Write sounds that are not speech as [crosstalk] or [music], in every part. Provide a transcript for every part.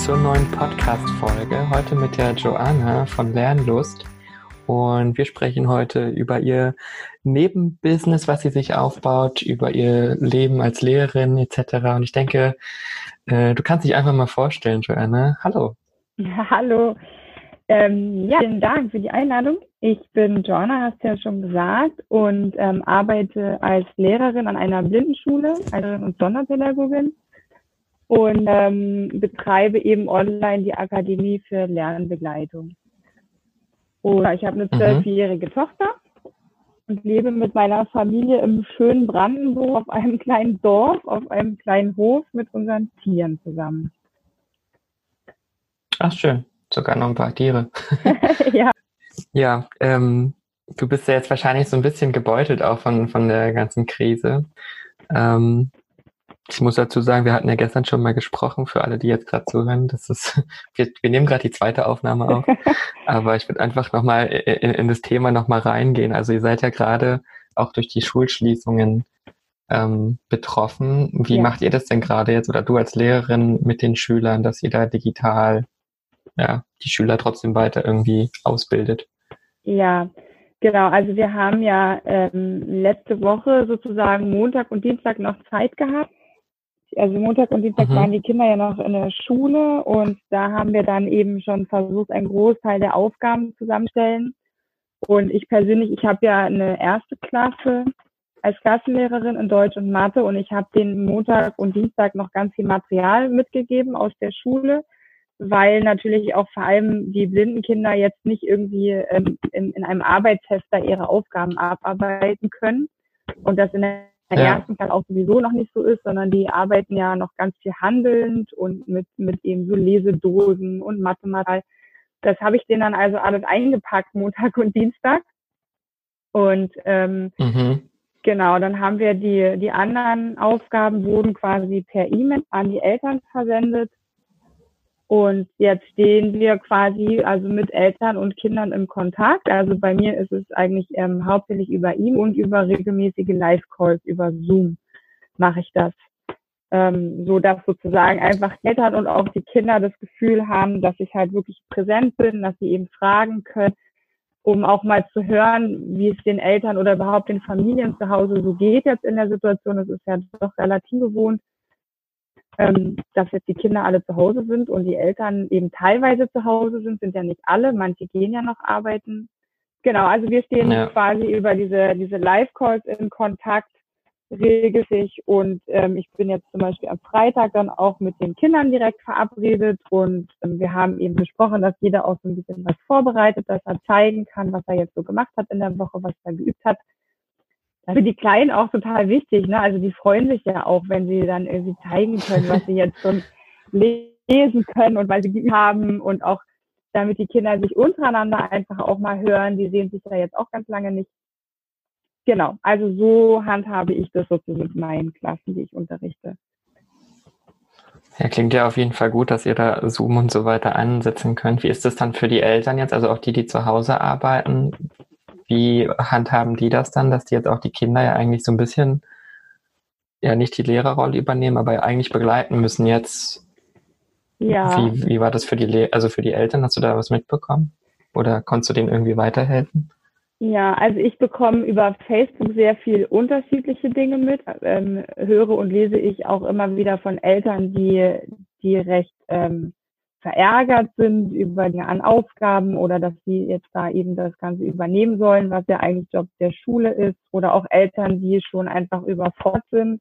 zur neuen Podcast-Folge. Heute mit der Joanna von Lernlust. Und wir sprechen heute über ihr Nebenbusiness, was sie sich aufbaut, über ihr Leben als Lehrerin etc. Und ich denke, äh, du kannst dich einfach mal vorstellen, Joanna. Hallo. [laughs] Hallo. Ähm, ja, vielen Dank für die Einladung. Ich bin Joanna, hast du ja schon gesagt, und ähm, arbeite als Lehrerin an einer Blindenschule, Lehrerin und Sonderpädagogin und ähm, betreibe eben online die Akademie für Lernbegleitung. Und ich habe eine mhm. zwölfjährige mhm. Tochter und lebe mit meiner Familie im schönen Brandenburg auf einem kleinen Dorf, auf einem kleinen Hof mit unseren Tieren zusammen. Ach schön, sogar noch ein paar Tiere. [laughs] ja. Ja, ähm, du bist ja jetzt wahrscheinlich so ein bisschen gebeutelt auch von, von der ganzen Krise. Ähm, ich muss dazu sagen, wir hatten ja gestern schon mal gesprochen, für alle, die jetzt gerade zuhören. Das ist, [laughs] wir, wir nehmen gerade die zweite Aufnahme auf. [laughs] aber ich würde einfach nochmal in, in das Thema nochmal reingehen. Also ihr seid ja gerade auch durch die Schulschließungen ähm, betroffen. Wie ja. macht ihr das denn gerade jetzt oder du als Lehrerin mit den Schülern, dass ihr da digital ja, die Schüler trotzdem weiter irgendwie ausbildet? Ja, genau. Also wir haben ja ähm, letzte Woche sozusagen Montag und Dienstag noch Zeit gehabt also Montag und Dienstag mhm. waren die Kinder ja noch in der Schule und da haben wir dann eben schon versucht, einen Großteil der Aufgaben zusammenstellen. Und ich persönlich, ich habe ja eine erste Klasse als Klassenlehrerin in Deutsch und Mathe und ich habe den Montag und Dienstag noch ganz viel Material mitgegeben aus der Schule, weil natürlich auch vor allem die blinden Kinder jetzt nicht irgendwie ähm, in, in einem Arbeitshefter ihre Aufgaben abarbeiten können und das in der der ja. ersten Teil auch sowieso noch nicht so ist, sondern die arbeiten ja noch ganz viel handelnd und mit, mit eben so Lesedosen und Mathematik. Das habe ich denen dann also alles eingepackt, Montag und Dienstag. Und ähm, mhm. genau, dann haben wir die, die anderen Aufgaben wurden quasi per E-Mail an die Eltern versendet und jetzt stehen wir quasi also mit Eltern und Kindern im Kontakt. Also bei mir ist es eigentlich ähm, hauptsächlich über ihm und über regelmäßige Live-Calls über Zoom mache ich das. Ähm, so dass sozusagen einfach Eltern und auch die Kinder das Gefühl haben, dass ich halt wirklich präsent bin, dass sie eben fragen können, um auch mal zu hören, wie es den Eltern oder überhaupt den Familien zu Hause so geht jetzt in der Situation. Das ist ja doch relativ gewohnt ähm, dass jetzt die Kinder alle zu Hause sind und die Eltern eben teilweise zu Hause sind, sind ja nicht alle, manche gehen ja noch arbeiten. Genau, also wir stehen ja. quasi über diese, diese Live-Calls in Kontakt regelmäßig und ähm, ich bin jetzt zum Beispiel am Freitag dann auch mit den Kindern direkt verabredet und ähm, wir haben eben besprochen, dass jeder auch so ein bisschen was vorbereitet, dass er zeigen kann, was er jetzt so gemacht hat in der Woche, was er geübt hat für die Kleinen auch total wichtig. Ne? Also die freuen sich ja auch, wenn sie dann irgendwie zeigen können, was sie jetzt schon lesen können und weil sie haben und auch damit die Kinder sich untereinander einfach auch mal hören. Die sehen sich ja jetzt auch ganz lange nicht. Genau, also so handhabe ich das sozusagen mit meinen Klassen, die ich unterrichte. Ja, klingt ja auf jeden Fall gut, dass ihr da Zoom und so weiter einsetzen könnt. Wie ist das dann für die Eltern jetzt, also auch die, die zu Hause arbeiten? Wie handhaben die das dann, dass die jetzt auch die Kinder ja eigentlich so ein bisschen, ja nicht die Lehrerrolle übernehmen, aber eigentlich begleiten müssen jetzt? Ja. Wie, wie war das für die, Le also für die Eltern? Hast du da was mitbekommen? Oder konntest du denen irgendwie weiterhelfen? Ja, also ich bekomme über Facebook sehr viel unterschiedliche Dinge mit, ähm, höre und lese ich auch immer wieder von Eltern, die, die recht ähm, verärgert sind über die an Aufgaben oder dass sie jetzt da eben das Ganze übernehmen sollen, was ja eigentlich Job der Schule ist oder auch Eltern, die schon einfach überfordert sind.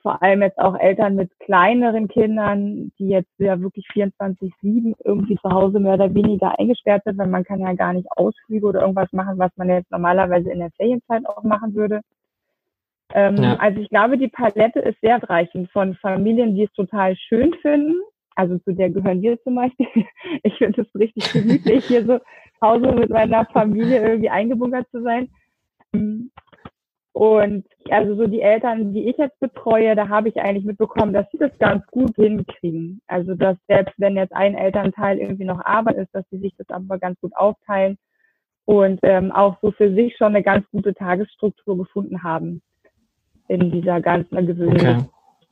Vor allem jetzt auch Eltern mit kleineren Kindern, die jetzt ja wirklich 24-7 irgendwie zu Hause mehr oder weniger eingesperrt sind, weil man kann ja gar nicht Ausflüge oder irgendwas machen, was man jetzt normalerweise in der Ferienzeit auch machen würde. Ähm, ja. Also ich glaube, die Palette ist sehr reichend von Familien, die es total schön finden, also zu der gehören wir zum Beispiel. [laughs] Ich finde es richtig gemütlich, hier so Hause mit meiner Familie irgendwie eingebunkert zu sein. Und also so die Eltern, die ich jetzt betreue, da habe ich eigentlich mitbekommen, dass sie das ganz gut hinkriegen. Also dass selbst wenn jetzt ein Elternteil irgendwie noch Arbeit ist, dass sie sich das aber ganz gut aufteilen und ähm, auch so für sich schon eine ganz gute Tagesstruktur gefunden haben in dieser ganzen gewöhnlichen okay.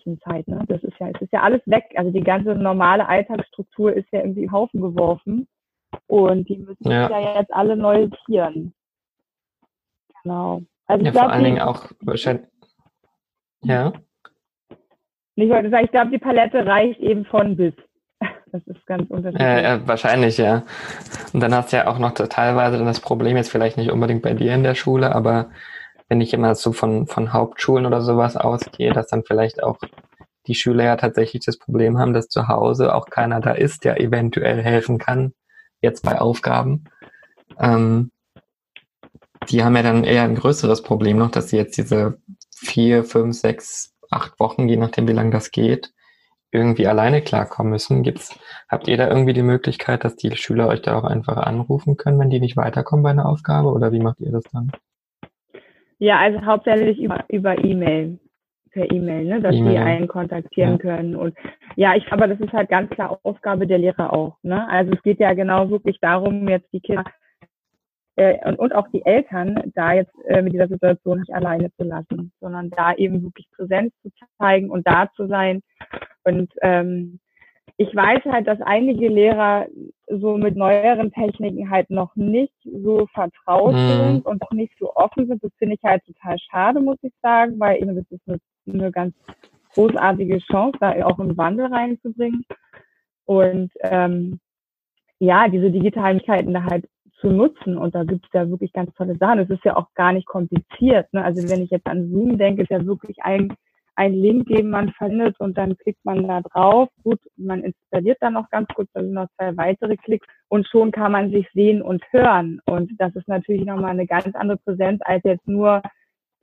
Jetzigen Zeit. Ne? Das ist ja, es ist ja alles weg. Also die ganze normale Alltagsstruktur ist ja irgendwie Haufen geworfen. Und die müssen ja, ja jetzt alle neu sortieren. Genau. Also ja, glaub, vor allen Dingen auch wahrscheinlich. Ja. Ich wollte sagen, ich glaube, die Palette reicht eben von bis. [laughs] Das ist ganz unterschiedlich. Äh, äh, wahrscheinlich, ja. Und dann hast du ja auch noch teilweise das Problem, jetzt vielleicht nicht unbedingt bei dir in der Schule, aber wenn ich immer so von, von Hauptschulen oder sowas ausgehe, dass dann vielleicht auch die Schüler ja tatsächlich das Problem haben, dass zu Hause auch keiner da ist, der eventuell helfen kann, jetzt bei Aufgaben. Ähm, die haben ja dann eher ein größeres Problem noch, dass sie jetzt diese vier, fünf, sechs, acht Wochen, je nachdem wie lange das geht, irgendwie alleine klarkommen müssen. Gibt's, habt ihr da irgendwie die Möglichkeit, dass die Schüler euch da auch einfach anrufen können, wenn die nicht weiterkommen bei einer Aufgabe? Oder wie macht ihr das dann? Ja, also hauptsächlich über, über E-Mail, per E-Mail, ne, dass e die einen kontaktieren ja. können. Und ja, ich, aber das ist halt ganz klar Aufgabe der Lehrer auch. Ne? Also es geht ja genau wirklich darum, jetzt die Kinder äh, und, und auch die Eltern da jetzt äh, mit dieser Situation nicht alleine zu lassen, sondern da eben wirklich Präsenz zu zeigen und da zu sein. Und ähm, ich weiß halt, dass einige Lehrer so mit neueren Techniken halt noch nicht so vertraut mhm. sind und auch nicht so offen sind. Das finde ich halt total schade, muss ich sagen, weil eben das ist eine, eine ganz großartige Chance, da auch einen Wandel reinzubringen. Und ähm, ja, diese digitalen Möglichkeiten da halt zu nutzen. Und da gibt es ja wirklich ganz tolle Sachen. Es ist ja auch gar nicht kompliziert. Ne? Also wenn ich jetzt an Zoom denke, ist ja wirklich ein ein Link, den man findet und dann klickt man da drauf. Gut, man installiert dann noch ganz kurz, da sind noch zwei weitere Klicks und schon kann man sich sehen und hören. Und das ist natürlich nochmal eine ganz andere Präsenz, als jetzt nur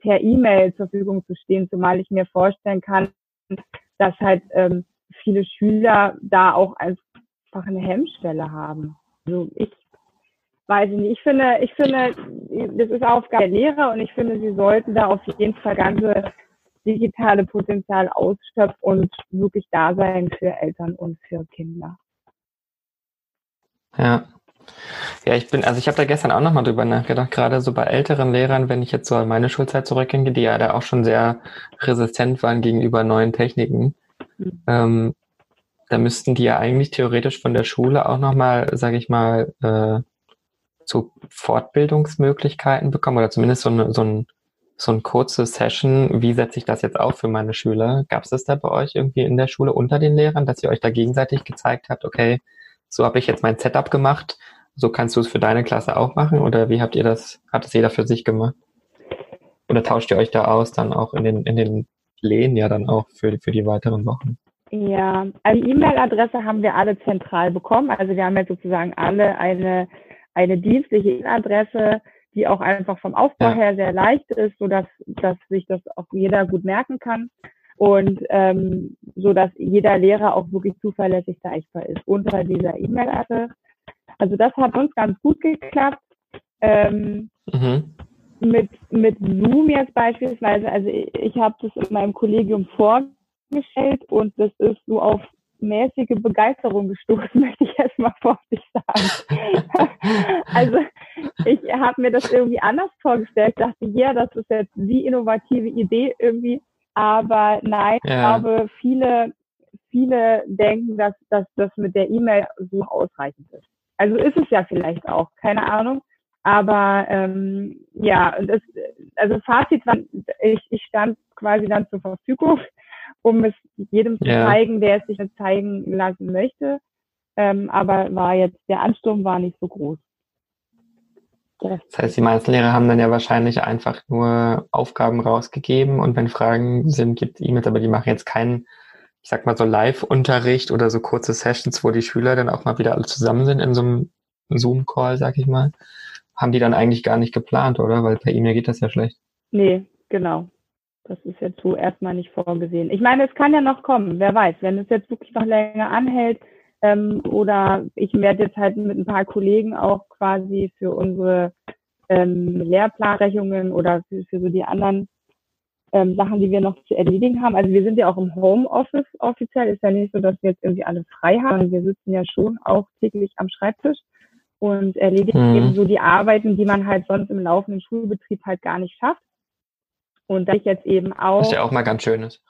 per E-Mail zur Verfügung zu stehen, zumal ich mir vorstellen kann, dass halt ähm, viele Schüler da auch einfach eine Hemmschwelle haben. Also ich weiß ich nicht. Ich finde, ich finde, das ist Aufgabe der Lehrer und ich finde, sie sollten da auf jeden Fall ganze digitale Potenzial ausschöpft und wirklich da sein für Eltern und für Kinder. Ja. Ja, ich bin, also ich habe da gestern auch nochmal drüber nachgedacht, gerade so bei älteren Lehrern, wenn ich jetzt so an meine Schulzeit zurückdenke, die ja da auch schon sehr resistent waren gegenüber neuen Techniken, mhm. ähm, da müssten die ja eigentlich theoretisch von der Schule auch nochmal, sage ich mal, äh, so Fortbildungsmöglichkeiten bekommen oder zumindest so, eine, so ein so ein kurze Session, wie setze ich das jetzt auf für meine Schüler? Gab es das da bei euch irgendwie in der Schule unter den Lehrern, dass ihr euch da gegenseitig gezeigt habt, okay, so habe ich jetzt mein Setup gemacht, so kannst du es für deine Klasse auch machen? Oder wie habt ihr das, hat es jeder für sich gemacht? Oder tauscht ihr euch da aus dann auch in den, in den Lehen ja dann auch für, für die weiteren Wochen? Ja, also die E-Mail-Adresse haben wir alle zentral bekommen. Also wir haben jetzt sozusagen alle eine, eine dienstliche E-Mail-Adresse, die auch einfach vom Aufbau her sehr leicht ist, so dass, dass sich das auch jeder gut merken kann und ähm, so dass jeder Lehrer auch wirklich zuverlässig erreichbar ist unter dieser E-Mail-Adresse. Also das hat uns ganz gut geklappt. Ähm, mhm. mit, mit Zoom jetzt beispielsweise, also ich, ich habe das in meinem Kollegium vorgestellt und das ist so auf mäßige Begeisterung gestoßen, [laughs] möchte ich erstmal vorsichtig sagen. [laughs] also ich habe mir das irgendwie anders vorgestellt, dachte, ja, das ist jetzt die innovative Idee irgendwie, aber nein, ja. ich glaube, viele, viele denken, dass, dass das mit der E-Mail so ausreichend ist. Also ist es ja vielleicht auch, keine Ahnung. Aber ähm, ja, das, also Fazit war, ich, ich stand quasi dann zur Verfügung um es jedem zu ja. zeigen, der es sich zeigen lassen möchte. Ähm, aber war jetzt, der Ansturm war nicht so groß. Das heißt, die meisten Lehrer haben dann ja wahrscheinlich einfach nur Aufgaben rausgegeben und wenn Fragen sind, gibt es E-Mails, aber die machen jetzt keinen, ich sag mal so Live-Unterricht oder so kurze Sessions, wo die Schüler dann auch mal wieder alle zusammen sind in so einem Zoom-Call, sag ich mal. Haben die dann eigentlich gar nicht geplant, oder? Weil per E-Mail geht das ja schlecht. Nee, genau. Das ist jetzt so erstmal nicht vorgesehen. Ich meine, es kann ja noch kommen, wer weiß, wenn es jetzt wirklich noch länger anhält ähm, oder ich werde jetzt halt mit ein paar Kollegen auch quasi für unsere ähm, Lehrplanrechnungen oder für, für so die anderen ähm, Sachen, die wir noch zu erledigen haben. Also wir sind ja auch im Homeoffice offiziell. Ist ja nicht so, dass wir jetzt irgendwie alle frei haben. Wir sitzen ja schon auch täglich am Schreibtisch und erledigen mhm. eben so die Arbeiten, die man halt sonst im laufenden Schulbetrieb halt gar nicht schafft. Und dass ich jetzt eben auch. Was ja auch mal ganz schön ist.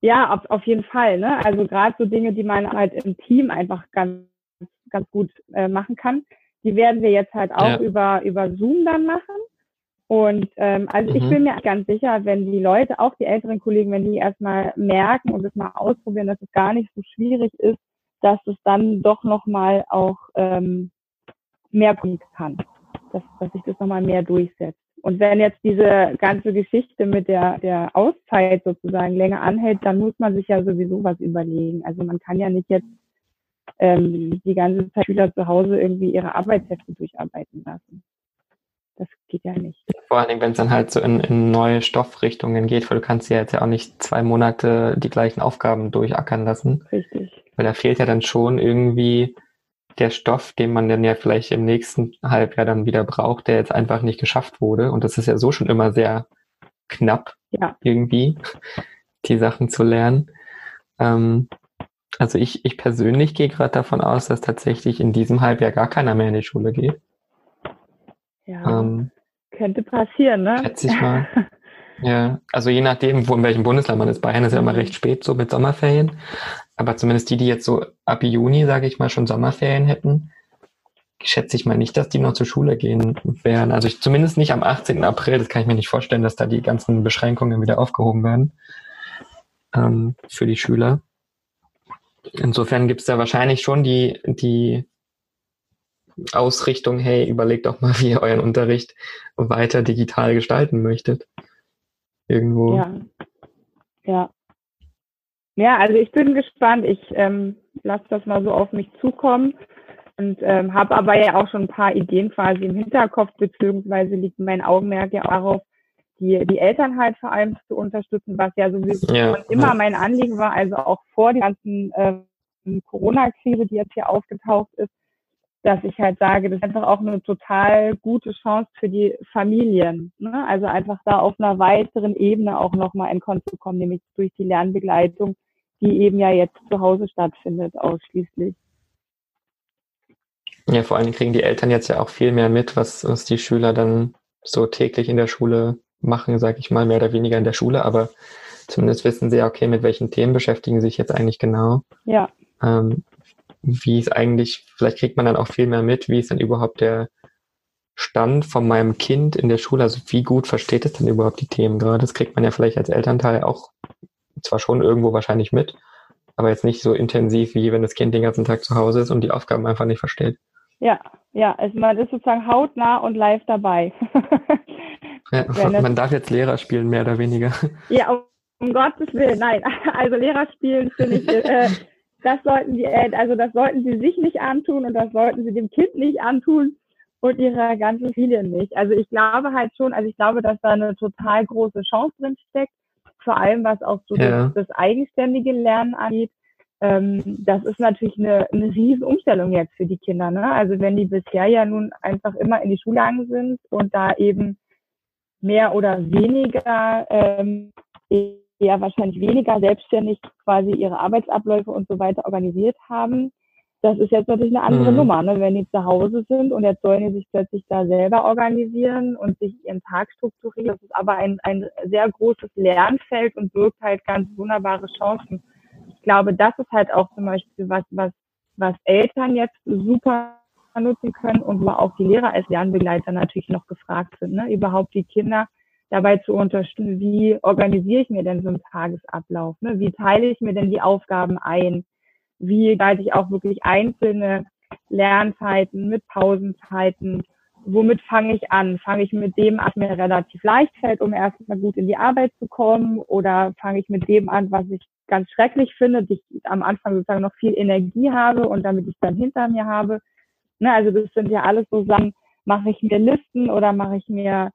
Ja, auf, auf jeden Fall. Ne? Also gerade so Dinge, die man halt im Team einfach ganz, ganz gut äh, machen kann, die werden wir jetzt halt auch ja. über, über Zoom dann machen. Und ähm, also mhm. ich bin mir ganz sicher, wenn die Leute, auch die älteren Kollegen, wenn die erstmal merken und es mal ausprobieren, dass es gar nicht so schwierig ist, dass es dann doch nochmal auch ähm, mehr bringen kann, dass, dass sich das nochmal mehr durchsetzt. Und wenn jetzt diese ganze Geschichte mit der, der Auszeit sozusagen länger anhält, dann muss man sich ja sowieso was überlegen. Also man kann ja nicht jetzt ähm, die ganze Zeit Schüler zu Hause irgendwie ihre Arbeitshefte durcharbeiten lassen. Das geht ja nicht. Vor allen Dingen, wenn es dann halt so in, in neue Stoffrichtungen geht, weil du kannst ja jetzt ja auch nicht zwei Monate die gleichen Aufgaben durchackern lassen. Richtig. Weil da fehlt ja dann schon irgendwie der Stoff, den man dann ja vielleicht im nächsten Halbjahr dann wieder braucht, der jetzt einfach nicht geschafft wurde. Und das ist ja so schon immer sehr knapp ja. irgendwie, die Sachen zu lernen. Ähm, also ich, ich persönlich gehe gerade davon aus, dass tatsächlich in diesem Halbjahr gar keiner mehr in die Schule geht. Ja, ähm, könnte passieren, ne? Schätze ich mal. [laughs] ja, also je nachdem, wo in welchem Bundesland man ist. Bayern ist ja immer recht spät so mit Sommerferien. Aber zumindest die, die jetzt so ab Juni, sage ich mal, schon Sommerferien hätten, schätze ich mal nicht, dass die noch zur Schule gehen werden. Also ich, zumindest nicht am 18. April. Das kann ich mir nicht vorstellen, dass da die ganzen Beschränkungen wieder aufgehoben werden ähm, für die Schüler. Insofern gibt es da wahrscheinlich schon die, die Ausrichtung, hey, überlegt doch mal, [laughs] wie ihr euren Unterricht weiter digital gestalten möchtet. Irgendwo. Ja. Ja. Ja, also ich bin gespannt. Ich ähm, lasse das mal so auf mich zukommen und ähm, habe aber ja auch schon ein paar Ideen quasi im Hinterkopf, beziehungsweise liegt mein Augenmerk ja darauf, die, die Eltern halt vor allem zu unterstützen, was ja sowieso ja, immer ja. mein Anliegen war, also auch vor der ganzen ähm, Corona-Krise, die jetzt hier aufgetaucht ist, dass ich halt sage, das ist einfach auch eine total gute Chance für die Familien. Ne? Also einfach da auf einer weiteren Ebene auch nochmal in Kontakt zu kommen, nämlich durch die Lernbegleitung, die eben ja jetzt zu Hause stattfindet, ausschließlich. Ja, vor allen Dingen kriegen die Eltern jetzt ja auch viel mehr mit, was, was die Schüler dann so täglich in der Schule machen, sage ich mal, mehr oder weniger in der Schule, aber zumindest wissen sie ja, okay, mit welchen Themen beschäftigen sie sich jetzt eigentlich genau. Ja. Ähm, wie es eigentlich, vielleicht kriegt man dann auch viel mehr mit, wie ist dann überhaupt der Stand von meinem Kind in der Schule, also wie gut versteht es denn überhaupt die Themen gerade? Das kriegt man ja vielleicht als Elternteil auch zwar schon irgendwo wahrscheinlich mit, aber jetzt nicht so intensiv, wie wenn das Kind den ganzen Tag zu Hause ist und die Aufgaben einfach nicht versteht. Ja, ja, also man ist sozusagen hautnah und live dabei. ja, [laughs] man darf jetzt Lehrer spielen, mehr oder weniger. Ja, um, Gottes Willen, nein. Also Lehrer spielen finde ich, äh, [laughs] das sollten die, also das sollten sie sich nicht antun und das sollten sie dem Kind nicht antun und ihrer ganzen Familie nicht. Also ich glaube halt schon, also ich glaube, dass da eine total große Chance drin steckt, vor allem was auch so ja. das, das, eigenständige Lernen angeht. Ähm, das ist natürlich eine, eine riesen Umstellung jetzt für die Kinder. Ne? Also wenn die bisher ja nun einfach immer in die Schule gegangen sind und da eben mehr oder weniger ähm, eher wahrscheinlich weniger selbstständig quasi ihre Arbeitsabläufe und so weiter organisiert haben. Das ist jetzt natürlich eine andere mhm. Nummer, ne? wenn die zu Hause sind und jetzt sollen die sich plötzlich da selber organisieren und sich ihren Tag strukturieren. Das ist aber ein, ein sehr großes Lernfeld und birgt halt ganz wunderbare Chancen. Ich glaube, das ist halt auch zum Beispiel was, was, was Eltern jetzt super nutzen können und wo auch die Lehrer als Lernbegleiter natürlich noch gefragt sind, ne? überhaupt die Kinder dabei zu unterstützen, wie organisiere ich mir denn so einen Tagesablauf? Ne? Wie teile ich mir denn die Aufgaben ein? Wie leite ich auch wirklich einzelne Lernzeiten mit Pausenzeiten? Womit fange ich an? Fange ich mit dem an, was mir relativ leicht fällt, um erstmal gut in die Arbeit zu kommen? Oder fange ich mit dem an, was ich ganz schrecklich finde, ich am Anfang sozusagen noch viel Energie habe und damit ich dann hinter mir habe? Ne, also das sind ja alles so Sachen, mache ich mir Listen oder mache ich mir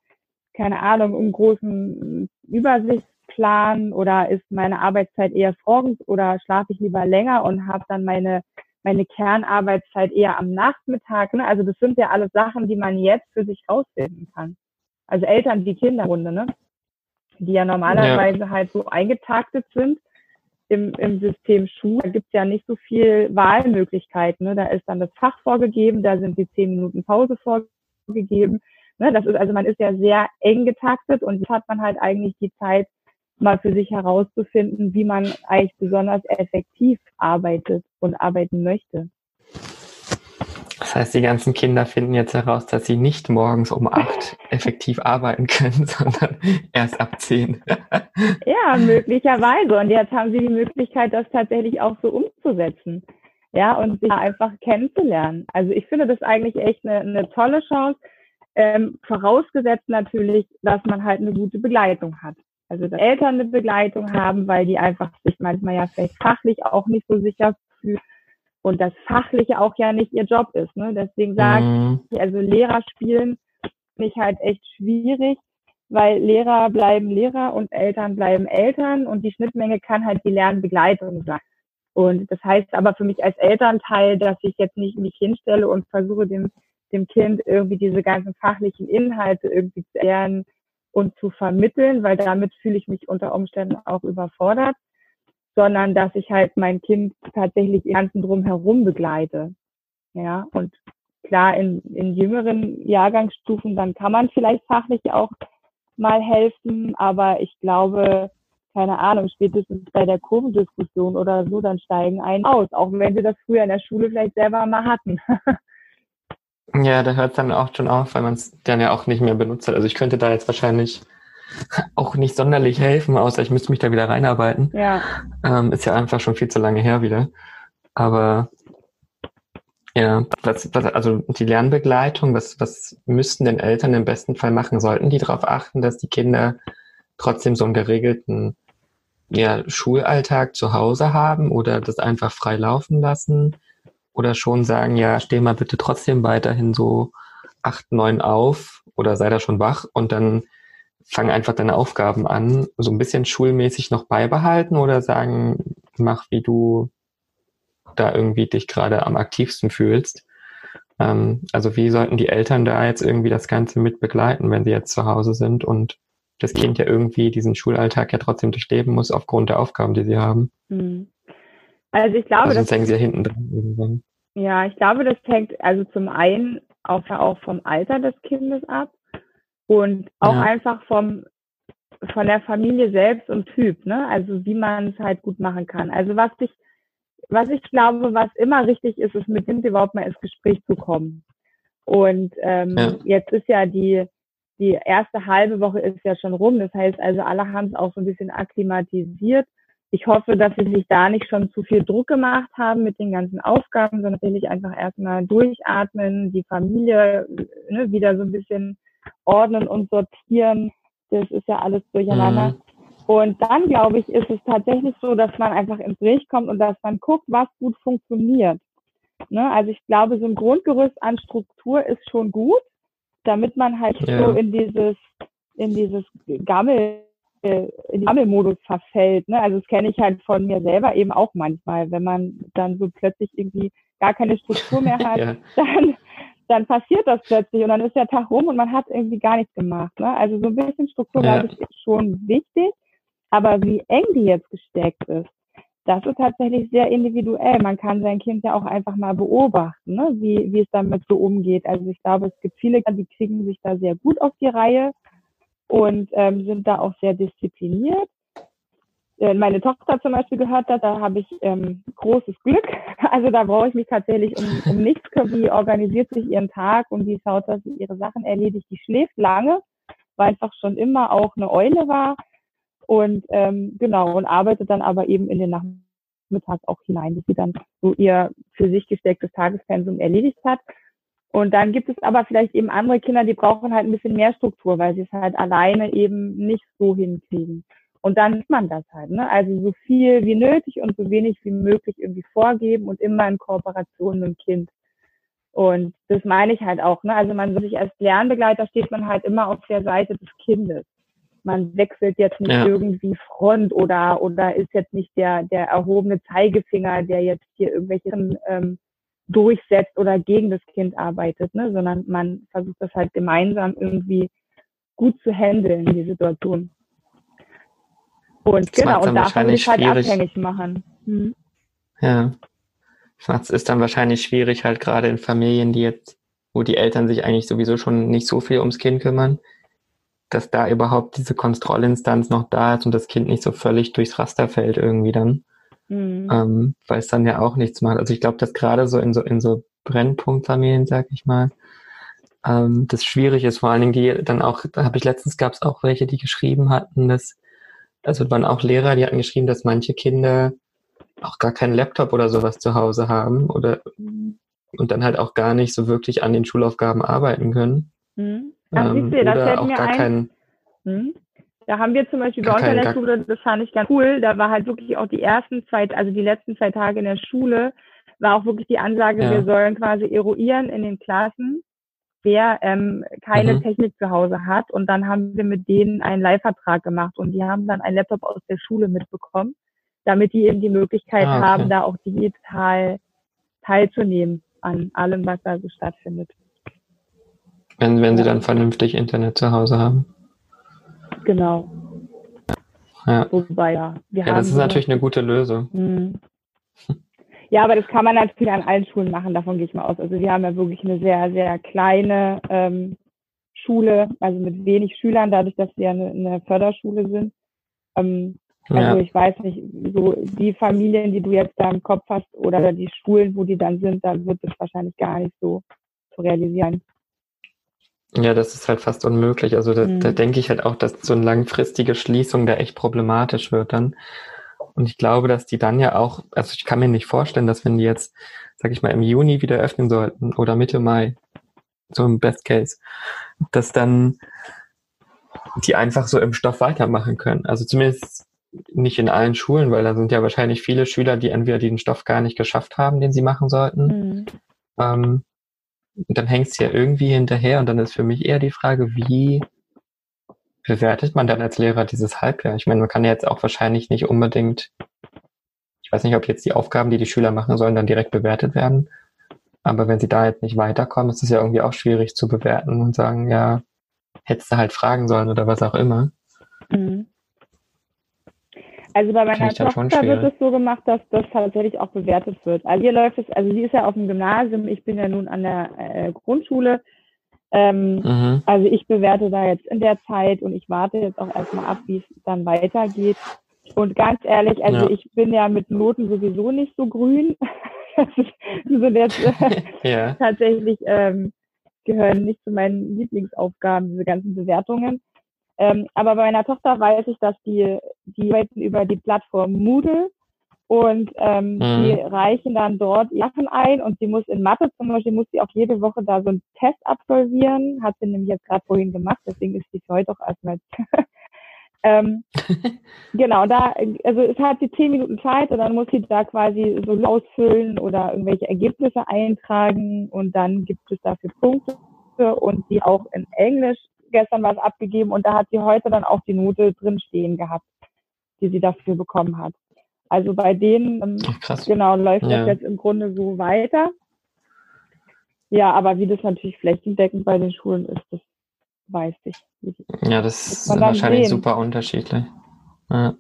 keine Ahnung, einen großen Übersichtsplan oder ist meine Arbeitszeit eher morgens oder schlafe ich lieber länger und habe dann meine meine Kernarbeitszeit eher am Nachmittag. Ne? Also das sind ja alles Sachen, die man jetzt für sich rausfinden kann. Also Eltern, die Kinderrunde, ne? die ja normalerweise ja. halt so eingetaktet sind im, im System Schule. Da gibt's ja nicht so viel Wahlmöglichkeiten. Ne? Da ist dann das Fach vorgegeben, da sind die zehn Minuten Pause vorgegeben Ne, das ist also, man ist ja sehr eng getaktet und jetzt hat man halt eigentlich die Zeit, mal für sich herauszufinden, wie man eigentlich besonders effektiv arbeitet und arbeiten möchte. Das heißt, die ganzen Kinder finden jetzt heraus, dass sie nicht morgens um acht [laughs] effektiv arbeiten können, sondern erst ab zehn. [laughs] ja, möglicherweise. Und jetzt haben sie die Möglichkeit, das tatsächlich auch so umzusetzen. Ja, und sich einfach kennenzulernen. Also ich finde das eigentlich echt eine, eine tolle Chance, ähm, vorausgesetzt natürlich, dass man halt eine gute Begleitung hat. Also dass Eltern eine Begleitung haben, weil die einfach sich manchmal ja vielleicht fachlich auch nicht so sicher fühlen und das Fachliche auch ja nicht ihr Job ist. Ne? Deswegen sage mhm. ich, also Lehrer spielen mich halt echt schwierig, weil Lehrer bleiben Lehrer und Eltern bleiben Eltern und die Schnittmenge kann halt die Lernbegleitung sein. Und das heißt aber für mich als Elternteil, dass ich jetzt nicht mich hinstelle und versuche dem, dem Kind irgendwie diese ganzen fachlichen Inhalte irgendwie zu lernen und zu vermitteln, weil damit fühle ich mich unter Umständen auch überfordert, sondern dass ich halt mein Kind tatsächlich im ganzen Drumherum begleite. Ja, und klar, in, in jüngeren Jahrgangsstufen, dann kann man vielleicht fachlich auch mal helfen, aber ich glaube, keine Ahnung, spätestens bei der Kurvendiskussion oder so, dann steigen einen aus, auch wenn sie das früher in der Schule vielleicht selber mal hatten. [laughs] ja, da hört es dann auch schon auf, weil man es dann ja auch nicht mehr benutzt hat. Also ich könnte da jetzt wahrscheinlich [laughs] auch nicht sonderlich helfen, außer ich müsste mich da wieder reinarbeiten. Ja. Ähm, ist ja einfach schon viel zu lange her wieder. Aber ja, was, was, also die Lernbegleitung, was, was müssten denn Eltern im besten Fall machen? Sollten die darauf achten, dass die Kinder trotzdem so einen geregelten ja, Schulalltag zu Hause haben oder das einfach frei laufen lassen? Oder schon sagen, ja, steh mal bitte trotzdem weiterhin so acht, neun auf oder sei da schon wach und dann fang einfach deine Aufgaben an, so ein bisschen schulmäßig noch beibehalten oder sagen, mach wie du da irgendwie dich gerade am aktivsten fühlst. Ähm, also wie sollten die Eltern da jetzt irgendwie das Ganze mit begleiten, wenn sie jetzt zu Hause sind und das Kind ja irgendwie diesen Schulalltag ja trotzdem durchleben muss aufgrund der Aufgaben, die sie haben. Hm. Also ich glaube, also das hängen sie ja hinten dran irgendwann. Ja, ich glaube, das hängt also zum einen auch, auch vom Alter des Kindes ab und auch ja. einfach vom von der Familie selbst und Typ, ne? Also wie man es halt gut machen kann. Also was ich was ich glaube, was immer richtig ist, ist mit dem überhaupt mal ins Gespräch zu kommen. Und ähm, ja. jetzt ist ja die die erste halbe Woche ist ja schon rum. Das heißt also, alle haben es auch so ein bisschen akklimatisiert. Ich hoffe, dass sie sich da nicht schon zu viel Druck gemacht haben mit den ganzen Aufgaben, sondern tatsächlich einfach erstmal durchatmen, die Familie ne, wieder so ein bisschen ordnen und sortieren. Das ist ja alles durcheinander. Mhm. Und dann, glaube ich, ist es tatsächlich so, dass man einfach ins Gespräch kommt und dass man guckt, was gut funktioniert. Ne? Also ich glaube, so ein Grundgerüst an Struktur ist schon gut damit man halt ja. so in dieses, in dieses Gammel, äh, in Gammelmodus verfällt. Ne? Also das kenne ich halt von mir selber eben auch manchmal, wenn man dann so plötzlich irgendwie gar keine Struktur mehr [laughs] hat, ja. dann, dann passiert das plötzlich und dann ist der Tag rum und man hat irgendwie gar nichts gemacht. Ne? Also so ein bisschen Struktur, ja. glaube ich, ist schon wichtig. Aber wie eng die jetzt gesteckt ist, das ist tatsächlich sehr individuell. Man kann sein Kind ja auch einfach mal beobachten, ne? wie, wie es damit so umgeht. Also ich glaube, es gibt viele, die kriegen sich da sehr gut auf die Reihe und ähm, sind da auch sehr diszipliniert. Äh, meine Tochter zum Beispiel gehört hat, da habe ich ähm, großes Glück. [laughs] Also da brauche ich mich tatsächlich um, um nichts kümmern. Die organisiert sich ihren Tag und die schaut, dass sie ihre Sachen erledigt. Die schläft lange, weil einfach schon immer auch eine Eule war und ähm, genau und arbeitet dann aber eben in den Nachmittag auch hinein, bis sie dann so ihr für sich gestecktes Tagespensum erledigt hat. Und dann gibt es aber vielleicht eben andere Kinder, die brauchen halt ein bisschen mehr Struktur, weil sie es halt alleine eben nicht so hinkriegen. Und dann sieht man das halt, ne? Also so viel wie nötig und so wenig wie möglich irgendwie vorgeben und immer in Kooperation mit dem Kind. Und das meine ich halt auch, ne? Also man sich als Lernbegleiter steht man halt immer auf der Seite des Kindes man wechselt jetzt nicht ja. irgendwie Front oder oder ist jetzt nicht der der erhobene Zeigefinger, der jetzt hier irgendwelche ähm, durchsetzt oder gegen das Kind arbeitet, ne? sondern man versucht das halt gemeinsam irgendwie gut zu handeln, die Situation. Und das genau, und davon sich halt abhängig machen. Hm. Ja. Das ist dann wahrscheinlich schwierig, halt gerade in Familien, die jetzt, wo die Eltern sich eigentlich sowieso schon nicht so viel ums Kind kümmern, dass da überhaupt diese Kontrollinstanz noch da ist und das Kind nicht so völlig durchs Raster fällt irgendwie dann. Mhm. Ähm, weil es dann ja auch nichts macht. Also ich glaube, dass gerade so in so in so Brennpunktfamilien, sag ich mal, ähm, das schwierig ist. Vor allen Dingen die dann auch, da habe ich letztens gab es auch welche, die geschrieben hatten, dass also waren auch Lehrer, die hatten geschrieben, dass manche Kinder auch gar keinen Laptop oder sowas zu Hause haben oder und dann halt auch gar nicht so wirklich an den Schulaufgaben arbeiten können. Mhm. Ach, ähm, du, oder auch gar ein. keinen. Mhm. Da haben wir zum Beispiel bei uns in der Schule, das fand ich ganz cool, da war halt wirklich auch die ersten zwei, also die letzten zwei Tage in der Schule, war auch wirklich die Ansage, ja. wir sollen quasi eruieren in den Klassen, wer ähm, keine mhm. Technik zu Hause hat. Und dann haben wir mit denen einen Leihvertrag gemacht und die haben dann einen Laptop aus der Schule mitbekommen, damit die eben die Möglichkeit ah, okay. haben, da auch digital teilzunehmen an allem, was da so stattfindet. Wenn, wenn sie dann vernünftig Internet zu Hause haben. Genau. Ja. Wobei, ja. Wir ja, das ist natürlich eine gute Lösung. Mh. Ja, aber das kann man natürlich an allen Schulen machen, davon gehe ich mal aus. Also wir haben ja wirklich eine sehr, sehr kleine ähm, Schule, also mit wenig Schülern, dadurch, dass wir eine, eine Förderschule sind. Ähm, also ja. ich weiß nicht, so die Familien, die du jetzt da im Kopf hast oder die Schulen, wo die dann sind, da wird es wahrscheinlich gar nicht so zu realisieren. Ja, das ist halt fast unmöglich. Also da, mhm. da denke ich halt auch, dass so eine langfristige Schließung da echt problematisch wird dann. Und ich glaube, dass die dann ja auch, also ich kann mir nicht vorstellen, dass wenn die jetzt, sag ich mal, im Juni wieder öffnen sollten oder Mitte Mai, so im Best Case, dass dann die einfach so im Stoff weitermachen können. Also zumindest nicht in allen Schulen, weil da sind ja wahrscheinlich viele Schüler, die entweder den Stoff gar nicht geschafft haben, den sie machen sollten. Mhm. Ähm, dann hängt es ja irgendwie hinterher und dann ist für mich eher die Frage, wie bewertet man dann als Lehrer dieses Halbjahr? Ich meine, man kann ja jetzt auch wahrscheinlich nicht unbedingt, ich weiß nicht, ob jetzt die Aufgaben, die die Schüler machen sollen, dann direkt bewertet werden. Aber wenn sie da jetzt nicht weiterkommen, ist es ja irgendwie auch schwierig zu bewerten und sagen, ja, hättest du halt fragen sollen oder was auch immer. Mhm. Also bei meiner Tochter wird es so gemacht, dass das tatsächlich auch bewertet wird. Also hier läuft es, also sie ist ja auf dem Gymnasium, ich bin ja nun an der äh, Grundschule. Ähm, mhm. Also ich bewerte da jetzt in der Zeit und ich warte jetzt auch erstmal ab, wie es dann weitergeht. Und ganz ehrlich, also ja. ich bin ja mit Noten sowieso nicht so grün. [laughs] sind jetzt [laughs] ja. tatsächlich ähm, gehören nicht zu meinen Lieblingsaufgaben, diese ganzen Bewertungen. Ähm, aber bei meiner Tochter weiß ich, dass die, die arbeiten über die Plattform Moodle und ähm, mhm. die reichen dann dort Sachen ein und sie muss in Mathe zum Beispiel, muss sie auch jede Woche da so einen Test absolvieren, hat sie nämlich jetzt gerade vorhin gemacht, deswegen ist sie heute auch erstmal [laughs] ähm, [laughs] genau, da, also es hat sie zehn Minuten Zeit und dann muss sie da quasi so ausfüllen oder irgendwelche Ergebnisse eintragen und dann gibt es dafür Punkte und sie auch in Englisch gestern was abgegeben und da hat sie heute dann auch die Note drin stehen gehabt, die sie dafür bekommen hat. Also bei denen, ähm, Ach, genau, läuft ja. das jetzt im Grunde so weiter. Ja, aber wie das natürlich flächendeckend bei den Schulen ist, das weiß ich. Ja, das ist wahrscheinlich sehen. super unterschiedlich. Ja.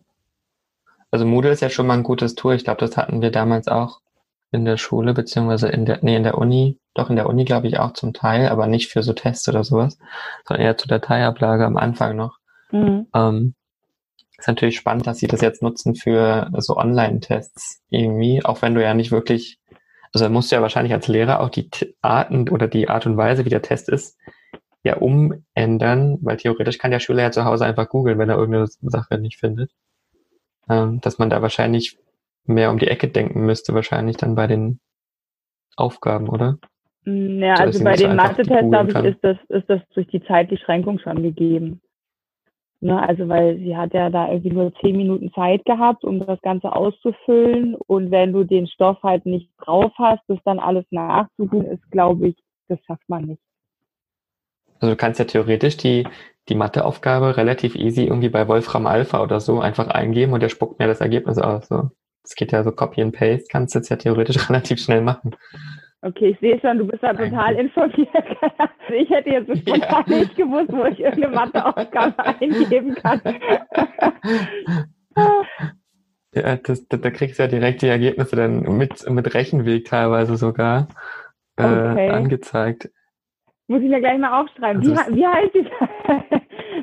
Also Moodle ist ja schon mal ein gutes Tool. Ich glaube, das hatten wir damals auch in der Schule, beziehungsweise in der, nee, in der Uni, doch in der Uni glaube ich auch zum Teil, aber nicht für so Tests oder sowas, sondern eher zur Dateiablage am Anfang noch. Mhm. Ähm, ist natürlich spannend, dass sie das jetzt nutzen für so Online-Tests irgendwie, auch wenn du ja nicht wirklich, also musst du ja wahrscheinlich als Lehrer auch die Arten oder die Art und Weise, wie der Test ist, ja umändern, weil theoretisch kann der Schüler ja zu Hause einfach googeln, wenn er irgendeine Sache nicht findet. Ähm, dass man da wahrscheinlich mehr um die Ecke denken müsste, wahrscheinlich dann bei den Aufgaben, oder? Mm, ja, also bei den Mathe-Tests, glaube ich, ist das, ist das durch die zeitliche Schränkung schon gegeben. Ne, also weil sie hat ja da irgendwie nur zehn Minuten Zeit gehabt, um das Ganze auszufüllen. Und wenn du den Stoff halt nicht drauf hast, das dann alles nachzutun, ist, glaube ich, das schafft man nicht. Also du kannst ja theoretisch die, die Matheaufgabe relativ easy irgendwie bei Wolfram Alpha oder so einfach eingeben und der spuckt mir das Ergebnis aus. So. Das geht ja so Copy and Paste, kannst du jetzt ja theoretisch [laughs] relativ schnell machen. Okay, ich sehe schon, du bist da total informiert. [laughs] ich hätte jetzt so [laughs] spontan ja. nicht gewusst, wo ich irgendeine Matheaufgabe eingeben kann. ja, das, da, da kriegst du ja direkt die Ergebnisse dann mit, mit Rechenweg teilweise sogar äh, okay. angezeigt. Muss ich mir gleich mal aufschreiben. Wie, wie heißt die?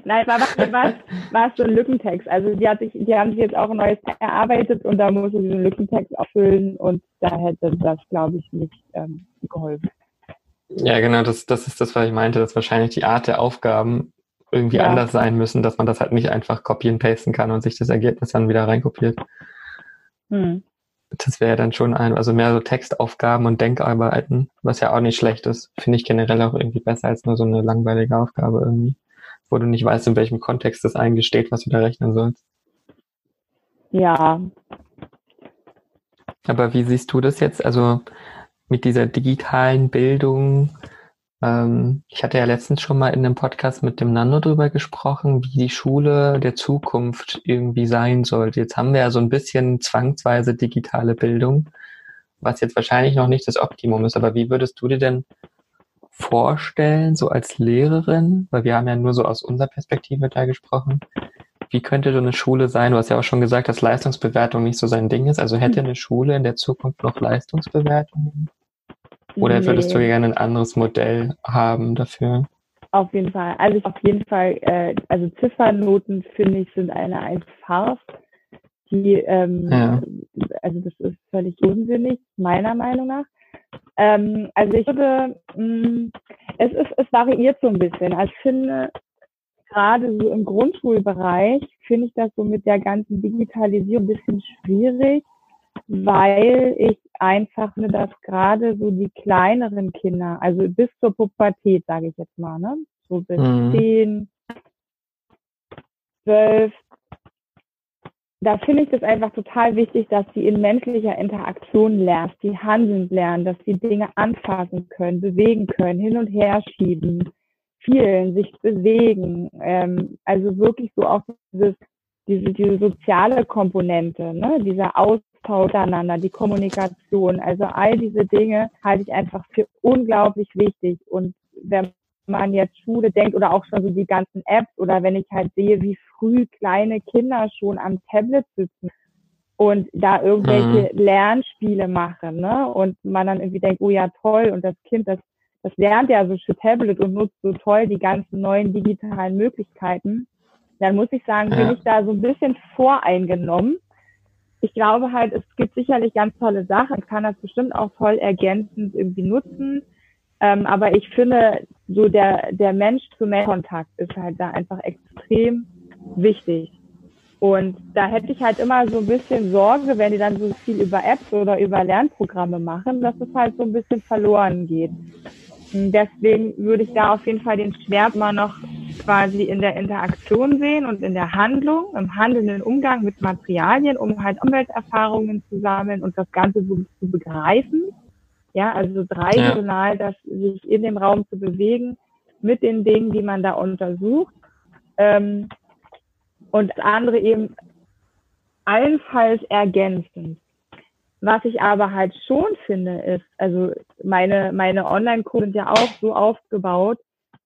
Nein, war, war, war so ein Lückentext. Also die, hat sich, die haben sich jetzt auch ein neues erarbeitet und da muss ich diesen Lückentext auffüllen und da hätte das, glaube ich, nicht ähm, geholfen. Ja, genau, das, das ist das, was ich meinte, dass wahrscheinlich die Art der Aufgaben irgendwie ja. anders sein müssen, dass man das halt nicht einfach kopieren, pasten kann und sich das Ergebnis dann wieder reinkopiert. Hm. Das wäre dann schon ein, also mehr so Textaufgaben und Denkarbeiten, was ja auch nicht schlecht ist. Finde ich generell auch irgendwie besser als nur so eine langweilige Aufgabe irgendwie, wo du nicht weißt, in welchem Kontext das eingesteht, was du da rechnen sollst. Ja. Aber wie siehst du das jetzt? Also mit dieser digitalen Bildung, ähm, ich hatte ja letztens schon mal in einem Podcast mit dem Nando drüber gesprochen, wie die Schule der Zukunft irgendwie sein sollte. Jetzt haben wir ja so ein bisschen zwangsweise digitale Bildung, was jetzt wahrscheinlich noch nicht das Optimum ist. Aber wie würdest du dir denn vorstellen, so als Lehrerin, weil wir haben ja nur so aus unserer Perspektive da gesprochen, wie könnte so eine Schule sein? Du hast ja auch schon gesagt, dass Leistungsbewertung nicht so sein Ding ist. Also hätte eine Schule in der Zukunft noch Leistungsbewertungen? Oder nee. würdest du gerne ein anderes Modell haben dafür? Auf jeden Fall. Also auf jeden Fall, äh, also Ziffernoten finde ich sind eine Eins Farf. Die, ähm, ja. also das ist völlig unsinnig, meiner Meinung nach. Ähm, also ich würde, mh, mm, es ist, es variiert so ein bisschen. Also ich finde, gerade so im Grundschulbereich finde ich das so mit der ganzen Digitalisierung ein bisschen schwierig, weil ich einfach finde, dass gerade so die kleineren Kinder, also bis zur Pubertät, sage ich jetzt mal, ne, so bis mhm. zehn, zwölf, da finde ich das einfach total wichtig, dass sie in menschlicher Interaktion lernen, dass sie handeln lernen, dass sie Dinge anfassen können, bewegen können, hin und her schieben, spielen, sich bewegen. Ähm, also wirklich so auch dieses, diese, diese soziale Komponente, ne? dieser Austausch miteinander, die Kommunikation. Also all diese Dinge halte ich einfach für unglaublich wichtig. Und wenn man jetzt Schule denkt oder auch schon so die ganzen Apps oder wenn ich halt sehe, wie früh kleine Kinder schon am Tablet sitzen und da irgendwelche mhm. Lernspiele machen, ne? Und man dann irgendwie denkt, oh ja, toll, und das Kind, das das lernt ja so für Tablet und nutzt so toll die ganzen neuen digitalen Möglichkeiten, dann muss ich sagen, ja. bin ich da so ein bisschen voreingenommen. Ich glaube halt, es gibt sicherlich ganz tolle Sachen, kann das bestimmt auch toll ergänzend irgendwie nutzen. Ähm, aber ich finde, so der, der Mensch-zu-Mensch-Kontakt ist halt da einfach extrem wichtig. Und da hätte ich halt immer so ein bisschen Sorge, wenn die dann so viel über Apps oder über Lernprogramme machen, dass es halt so ein bisschen verloren geht. Deswegen würde ich da auf jeden Fall den Schwert mal noch quasi in der Interaktion sehen und in der Handlung, im handelnden Umgang mit Materialien, um halt Umwelterfahrungen zu sammeln und das Ganze so zu begreifen. Ja, also dreidimensional, ja. das sich in dem Raum zu bewegen mit den Dingen, die man da untersucht. Ähm, und das andere eben allenfalls ergänzend. Was ich aber halt schon finde, ist, also meine, meine Online-Kurse sind ja auch so aufgebaut,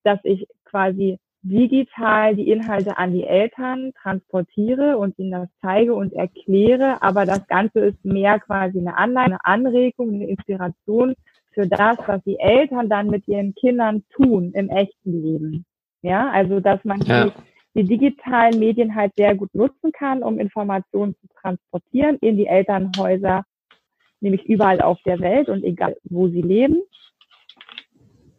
dass ich quasi digital die Inhalte an die Eltern transportiere und ihnen das zeige und erkläre, aber das Ganze ist mehr quasi eine Anleitung, eine Anregung, eine Inspiration für das, was die Eltern dann mit ihren Kindern tun im echten Leben. Ja, also dass man ja. die, die digitalen Medien halt sehr gut nutzen kann, um Informationen zu transportieren in die Elternhäuser nämlich überall auf der Welt und egal, wo sie leben,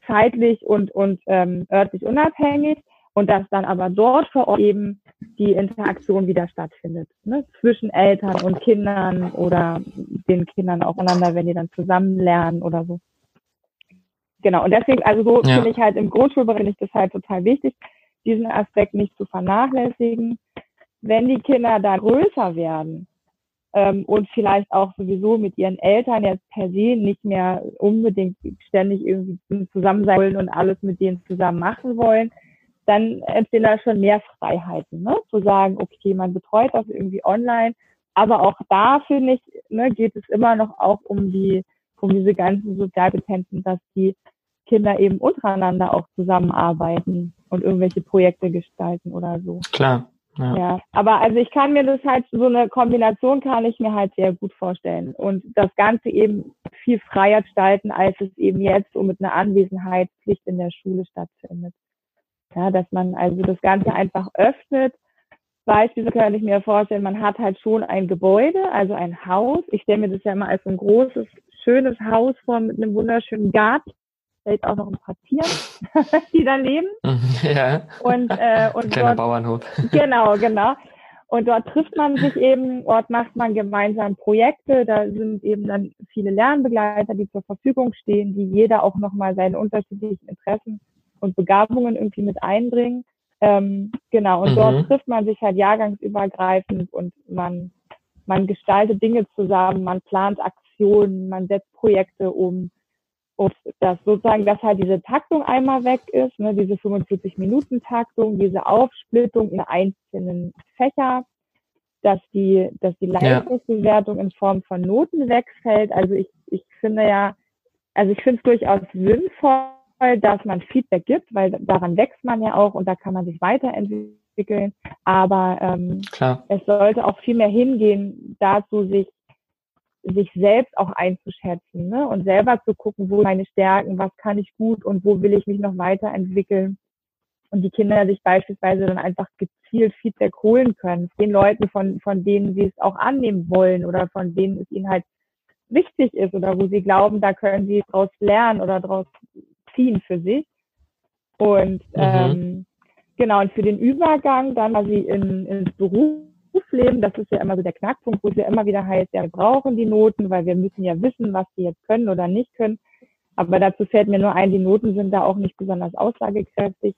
zeitlich und, und ähm, örtlich unabhängig und dass dann aber dort vor Ort eben die Interaktion wieder stattfindet, ne? zwischen Eltern und Kindern oder den Kindern auch einander, wenn die dann zusammen lernen oder so. Genau, und deswegen, also so ja. finde ich halt im Grundschulbereich finde ich das halt total wichtig, diesen Aspekt nicht zu vernachlässigen. Wenn die Kinder da größer werden, ähm, und vielleicht auch sowieso mit ihren Eltern jetzt per se nicht mehr unbedingt ständig irgendwie zusammen sein wollen und alles mit denen zusammen machen wollen, dann entstehen da schon mehr Freiheiten, ne? zu sagen, okay, man betreut das irgendwie online, aber auch da finde ich, ne, geht es immer noch auch um die, um diese ganzen Sozialkompetenzen, dass die Kinder eben untereinander auch zusammenarbeiten und irgendwelche Projekte gestalten oder so. Klar, Ja. ja. aber also ich kann mir das halt, so eine Kombination kann ich mir halt sehr gut vorstellen. Und das Ganze eben viel freier gestalten, als es eben jetzt so mit einer Anwesenheitspflicht in der Schule stattfindet. Ja, dass man also das Ganze einfach öffnet. Beispielsweise könnte ich mir vorstellen, man hat halt schon ein Gebäude, also ein Haus. Ich stelle mir das ja immer als ein großes, schönes Haus vor mit einem wunderschönen Garten vielleicht auch noch ein paar Tiere, [laughs] die da leben. Ja. Und, äh, [laughs] und Kleiner dort, Bauernhof. [laughs] Genau, genau. Und dort trifft man sich eben, dort macht man gemeinsam Projekte, da sind eben dann viele Lernbegleiter, die zur Verfügung stehen, die jeder auch nochmal seine unterschiedlichen Interessen und Begabungen irgendwie mit einbringen. Ähm, genau, und mhm. dort trifft man sich halt jahrgangsübergreifend und man, man gestaltet Dinge zusammen, man plant Aktionen, man setzt Projekte um. Und das sozusagen, dass halt diese Taktung einmal weg ist, ne, diese 45-Minuten-Taktung, diese Aufsplittung in einzelnen Fächer, dass die, dass die Leistungsbewertung ja. in Form von Noten wegfällt. Also ich, ich finde ja, also ich finde es durchaus sinnvoll, dass man Feedback gibt, weil daran wächst man ja auch und da kann man sich weiterentwickeln. Aber ähm, Klar. es sollte auch viel mehr hingehen, dazu sich sich selbst auch einzuschätzen ne? und selber zu gucken, wo meine Stärken, was kann ich gut und wo will ich mich noch weiterentwickeln. Und die Kinder sich beispielsweise dann einfach gezielt Feedback holen können, den Leuten, von, von denen sie es auch annehmen wollen oder von denen es ihnen halt wichtig ist oder wo sie glauben, da können sie daraus lernen oder daraus ziehen für sich. Und mhm. ähm, genau, und für den Übergang dann quasi in, ins Beruf Berufsleben, das ist ja immer so der Knackpunkt, wo es ja immer wieder heißt, ja, wir brauchen die Noten, weil wir müssen ja wissen, was sie jetzt können oder nicht können. Aber dazu fällt mir nur ein, die Noten sind da auch nicht besonders aussagekräftig.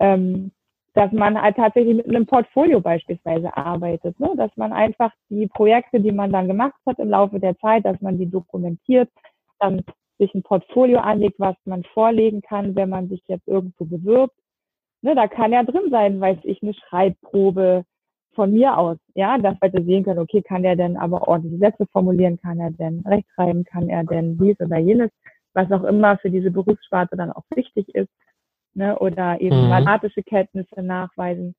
Ähm, dass man halt tatsächlich mit einem Portfolio beispielsweise arbeitet, ne? dass man einfach die Projekte, die man dann gemacht hat im Laufe der Zeit, dass man die dokumentiert, dann sich ein Portfolio anlegt, was man vorlegen kann, wenn man sich jetzt irgendwo bewirbt. Ne, da kann ja drin sein, weiß ich, eine Schreibprobe, von mir aus, ja, dass Leute sehen können, okay, kann er denn aber ordentliche Sätze formulieren, kann er denn rechtschreiben, kann er denn dies oder jenes, was auch immer für diese Berufssparte dann auch wichtig ist, ne, oder eben mhm. mathematische Kenntnisse nachweisen.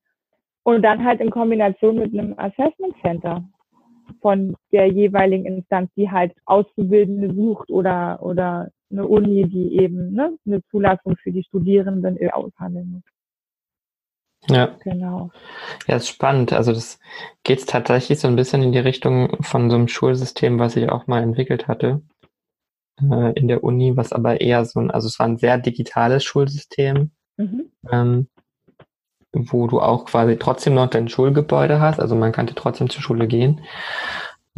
Und dann halt in Kombination mit einem Assessment Center von der jeweiligen Instanz, die halt Auszubildende sucht oder, oder eine Uni, die eben ne, eine Zulassung für die Studierenden aushandeln muss. Ja. Genau. Ja, ist spannend. Also das geht tatsächlich so ein bisschen in die Richtung von so einem Schulsystem, was ich auch mal entwickelt hatte äh, in der Uni, was aber eher so ein, also es war ein sehr digitales Schulsystem, mhm. ähm, wo du auch quasi trotzdem noch dein Schulgebäude hast, also man konnte trotzdem zur Schule gehen.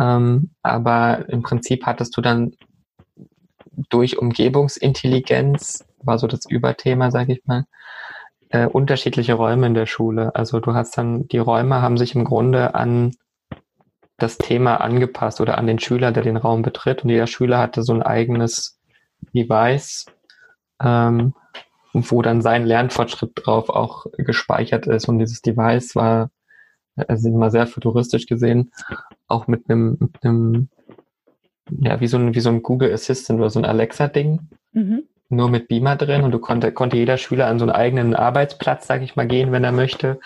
Ähm, aber im Prinzip hattest du dann durch Umgebungsintelligenz, war so das Überthema, sag ich mal, äh, unterschiedliche Räume in der Schule. Also du hast dann, die Räume haben sich im Grunde an das Thema angepasst oder an den Schüler, der den Raum betritt. Und jeder Schüler hatte so ein eigenes Device, ähm, wo dann sein Lernfortschritt drauf auch gespeichert ist. Und dieses Device war, also mal sehr futuristisch gesehen, auch mit einem, mit einem, ja, wie so ein, wie so ein Google Assistant oder so ein Alexa-Ding. Mhm nur mit Beamer drin und du konnte, konnte jeder Schüler an so einen eigenen Arbeitsplatz, sag ich mal, gehen, wenn er möchte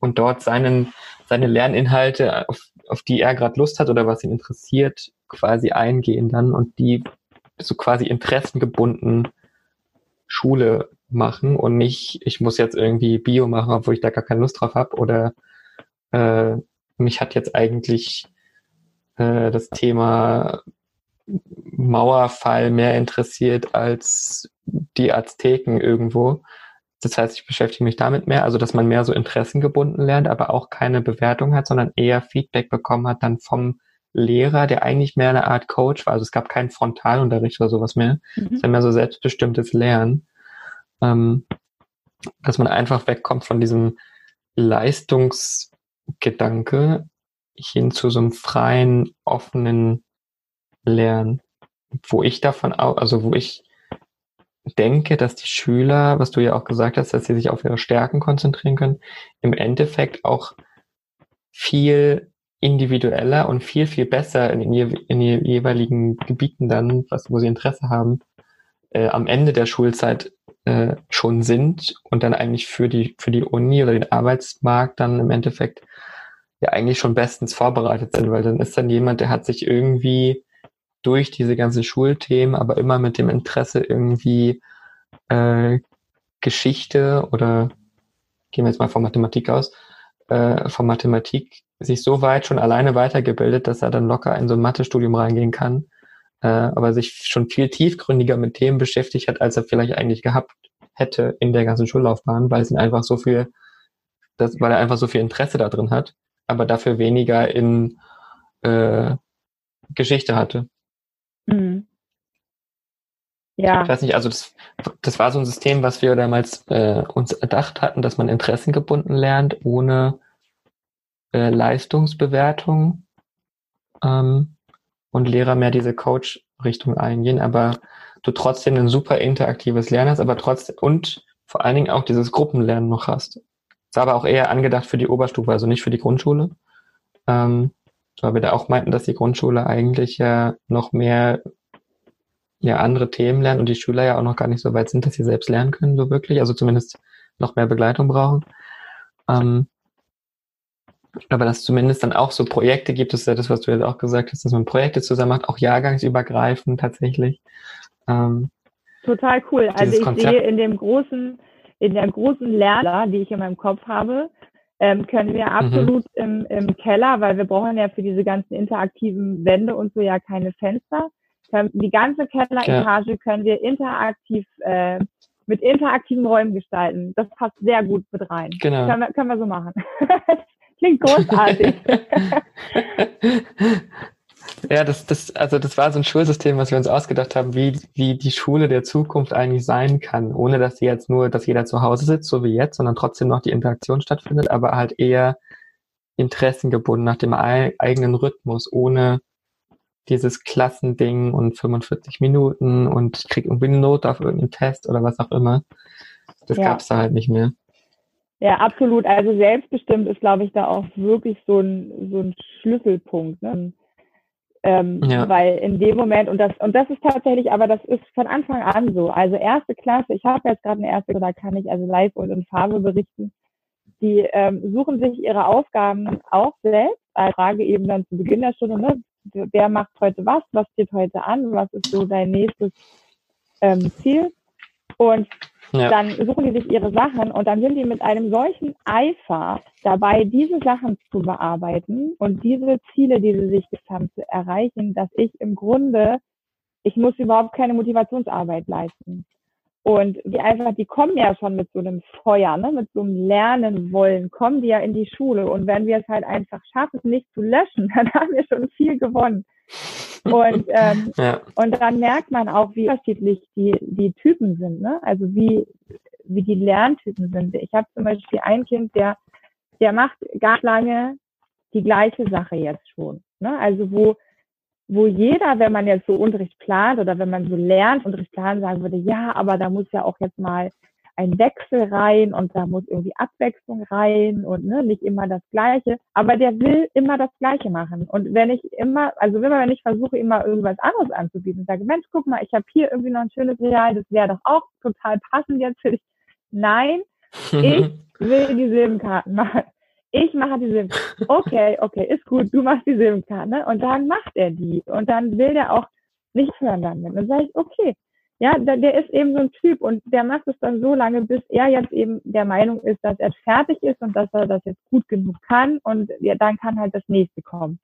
und dort seinen, seine Lerninhalte, auf, auf die er gerade Lust hat oder was ihn interessiert, quasi eingehen dann und die so quasi interessengebunden Schule machen und nicht, ich muss jetzt irgendwie Bio machen, obwohl ich da gar keine Lust drauf habe oder äh, mich hat jetzt eigentlich äh, das Thema Mauerfall mehr interessiert als die Azteken irgendwo. Das heißt, ich beschäftige mich damit mehr, also dass man mehr so interessengebunden lernt, aber auch keine Bewertung hat, sondern eher Feedback bekommen hat dann vom Lehrer, der eigentlich mehr eine Art Coach war. Also es gab keinen Frontalunterricht oder sowas mehr, mhm. sondern mehr so selbstbestimmtes Lernen. Ähm, dass man einfach wegkommt von diesem Leistungsgedanke hin zu so einem freien, offenen lernen. Wo ich davon auch, also wo ich denke, dass die Schüler, was du ja auch gesagt hast, dass sie sich auf ihre Stärken konzentrieren können, im Endeffekt auch viel individueller und viel, viel besser in, in, in den jeweiligen Gebieten dann, was, wo sie Interesse haben, äh, am Ende der Schulzeit äh, schon sind und dann eigentlich für die, für die Uni oder den Arbeitsmarkt dann im Endeffekt ja eigentlich schon bestens vorbereitet sind, weil dann ist dann jemand, der hat sich irgendwie durch diese ganzen Schulthemen, aber immer mit dem Interesse irgendwie äh, Geschichte oder gehen wir jetzt mal von Mathematik aus, äh, von Mathematik sich so weit schon alleine weitergebildet, dass er dann locker in so ein Mathestudium reingehen kann, äh, aber sich schon viel tiefgründiger mit Themen beschäftigt hat, als er vielleicht eigentlich gehabt hätte in der ganzen Schullaufbahn, weil es ihn einfach so viel, das, weil er einfach so viel Interesse da drin hat, aber dafür weniger in äh, Geschichte hatte. Mhm. Ja. Ich weiß nicht, also das, das war so ein System, was wir damals äh, uns erdacht hatten, dass man interessengebunden lernt, ohne äh, Leistungsbewertung ähm, und Lehrer mehr diese Coach-Richtung eingehen, aber du trotzdem ein super interaktives Lernen hast, aber trotzdem und vor allen Dingen auch dieses Gruppenlernen noch hast. War aber auch eher angedacht für die Oberstufe, also nicht für die Grundschule. Ähm, weil wir da auch meinten, dass die Grundschule eigentlich ja noch mehr ja andere Themen lernen und die Schüler ja auch noch gar nicht so weit sind, dass sie selbst lernen können, so wirklich, also zumindest noch mehr Begleitung brauchen. Ähm, aber dass zumindest dann auch so Projekte gibt, das ist ja das, was du jetzt auch gesagt hast, dass man Projekte zusammen macht, auch jahrgangsübergreifend tatsächlich. Ähm, Total cool. Also ich Konzept. sehe in dem großen, in der großen Lerner, die ich in meinem Kopf habe, ähm, können wir mhm. absolut mhm. im, im Keller, weil wir brauchen ja für diese ganzen interaktiven Wände und so ja keine Fenster. Die ganze Kelleretage ja. können wir interaktiv äh, mit interaktiven Räumen gestalten. Das passt sehr gut mit rein. Genau. Können wir, können wir so machen. [laughs] Klingt großartig. [laughs] ja, das, das, also das war so ein Schulsystem, was wir uns ausgedacht haben, wie, wie die Schule der Zukunft eigentlich sein kann, ohne dass sie jetzt nur, dass jeder zu Hause sitzt, so wie jetzt, sondern trotzdem noch die Interaktion stattfindet, aber halt eher interessengebunden nach dem eigenen Rhythmus, ohne dieses Klassending und 45 Minuten und ich krieg irgendwie eine Note auf irgendeinen Test oder was auch immer. Das ja. gab's da halt nicht mehr. Ja, absolut. Also selbstbestimmt ist, glaube ich, da auch wirklich so ein, so ein Schlüsselpunkt. Ne? Ähm, ja. Weil in dem Moment, und das, und das ist tatsächlich, aber das ist von Anfang an so. Also erste Klasse, ich habe jetzt gerade eine erste, da kann ich also live und in Farbe berichten. Die ähm, suchen sich ihre Aufgaben auch selbst. Ich frage eben dann zu Beginn der Stunde, ne, wer macht heute was, was steht heute an, was ist so dein nächstes ähm, Ziel. Und ja. dann suchen die sich ihre Sachen und dann sind die mit einem solchen Eifer dabei, diese Sachen zu bearbeiten und diese Ziele, die sie sich gesetzt haben, zu erreichen, dass ich im Grunde, ich muss überhaupt keine Motivationsarbeit leisten. Und die einfach, die kommen ja schon mit so einem Feuer, ne, mit so einem Lernen wollen, kommen die ja in die Schule. Und wenn wir es halt einfach schaffen, es nicht zu löschen, [laughs] dann haben wir schon viel gewonnen. Und, ähm, [laughs] ja. und dann merkt man auch, wie unterschiedlich die, die Typen sind, ne? Also wie, wie die Lerntypen sind. Ich habe zum Beispiel ein Kind, der, der macht ganz lange die gleiche Sache jetzt schon. Ne? Also wo wo jeder, wenn man jetzt so Unterricht plant oder wenn man so lernt, Unterricht planen, sagen würde, ja, aber da muss ja auch jetzt mal ein Wechsel rein und da muss irgendwie Abwechslung rein und ne, nicht immer das Gleiche. Aber der will immer das Gleiche machen. Und wenn ich immer, also immer wenn ich versuche, immer irgendwas anderes anzubieten, sage, Mensch, guck mal, ich habe hier irgendwie noch ein schönes Real, das wäre doch auch total passend jetzt für dich. Nein, ich [laughs] will die Silbenkarten machen ich mache die Silbenkarten. Okay, okay, ist gut, du machst die Silbenkarten. Ne? Und dann macht er die. Und dann will der auch nicht hören damit. Und dann sage ich, okay, ja, der, der ist eben so ein Typ und der macht es dann so lange, bis er jetzt eben der Meinung ist, dass er fertig ist und dass er das jetzt gut genug kann und ja, dann kann halt das nächste kommen.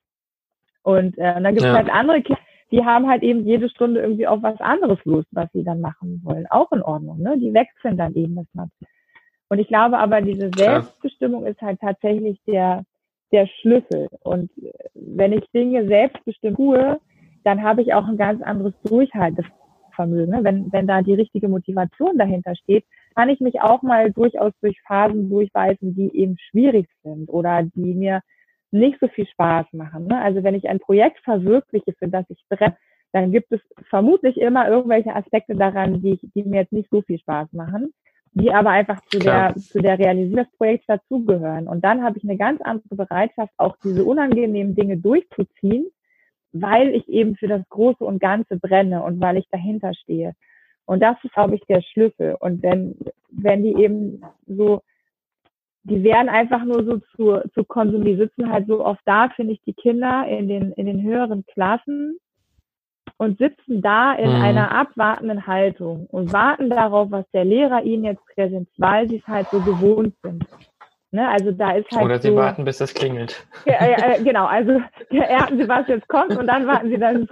Und, äh, und dann gibt es ja. halt andere Kinder, die haben halt eben jede Stunde irgendwie auf was anderes Lust, was sie dann machen wollen. Auch in Ordnung, ne? Die wechseln dann eben das Material. Und ich glaube aber, diese Selbstbestimmung ist halt tatsächlich der, der Schlüssel. Und wenn ich Dinge selbstbestimmt tue, dann habe ich auch ein ganz anderes Durchhaltevermögen. Ne? Wenn, wenn da die richtige Motivation dahinter steht, kann ich mich auch mal durchaus durch Phasen durchweisen, die eben schwierig sind oder die mir nicht so viel Spaß machen. Ne? Also wenn ich ein Projekt verwirkliche, für das ich brenne, dann gibt es vermutlich immer irgendwelche Aspekte daran, die, ich, die mir jetzt nicht so viel Spaß machen die aber einfach zu der, zu der Realisierung des Projekts dazugehören. Und dann habe ich eine ganz andere Bereitschaft, auch diese unangenehmen Dinge durchzuziehen, weil ich eben für das Große und Ganze brenne und weil ich dahinter stehe. Und das ist, glaube ich, der Schlüssel. Und wenn, wenn die eben so, die werden einfach nur so zu, zu konsumieren, die sitzen halt so oft da, finde ich, die Kinder in den, in den höheren Klassen und sitzen da in mhm. einer abwartenden Haltung und warten darauf, was der Lehrer ihnen jetzt präsentiert, weil sie es halt so gewohnt sind. Ne? Also da ist halt Oder sie so, warten, bis es klingelt. Ja, äh, genau, also [laughs] erwarten sie, was jetzt kommt und dann warten sie, dass es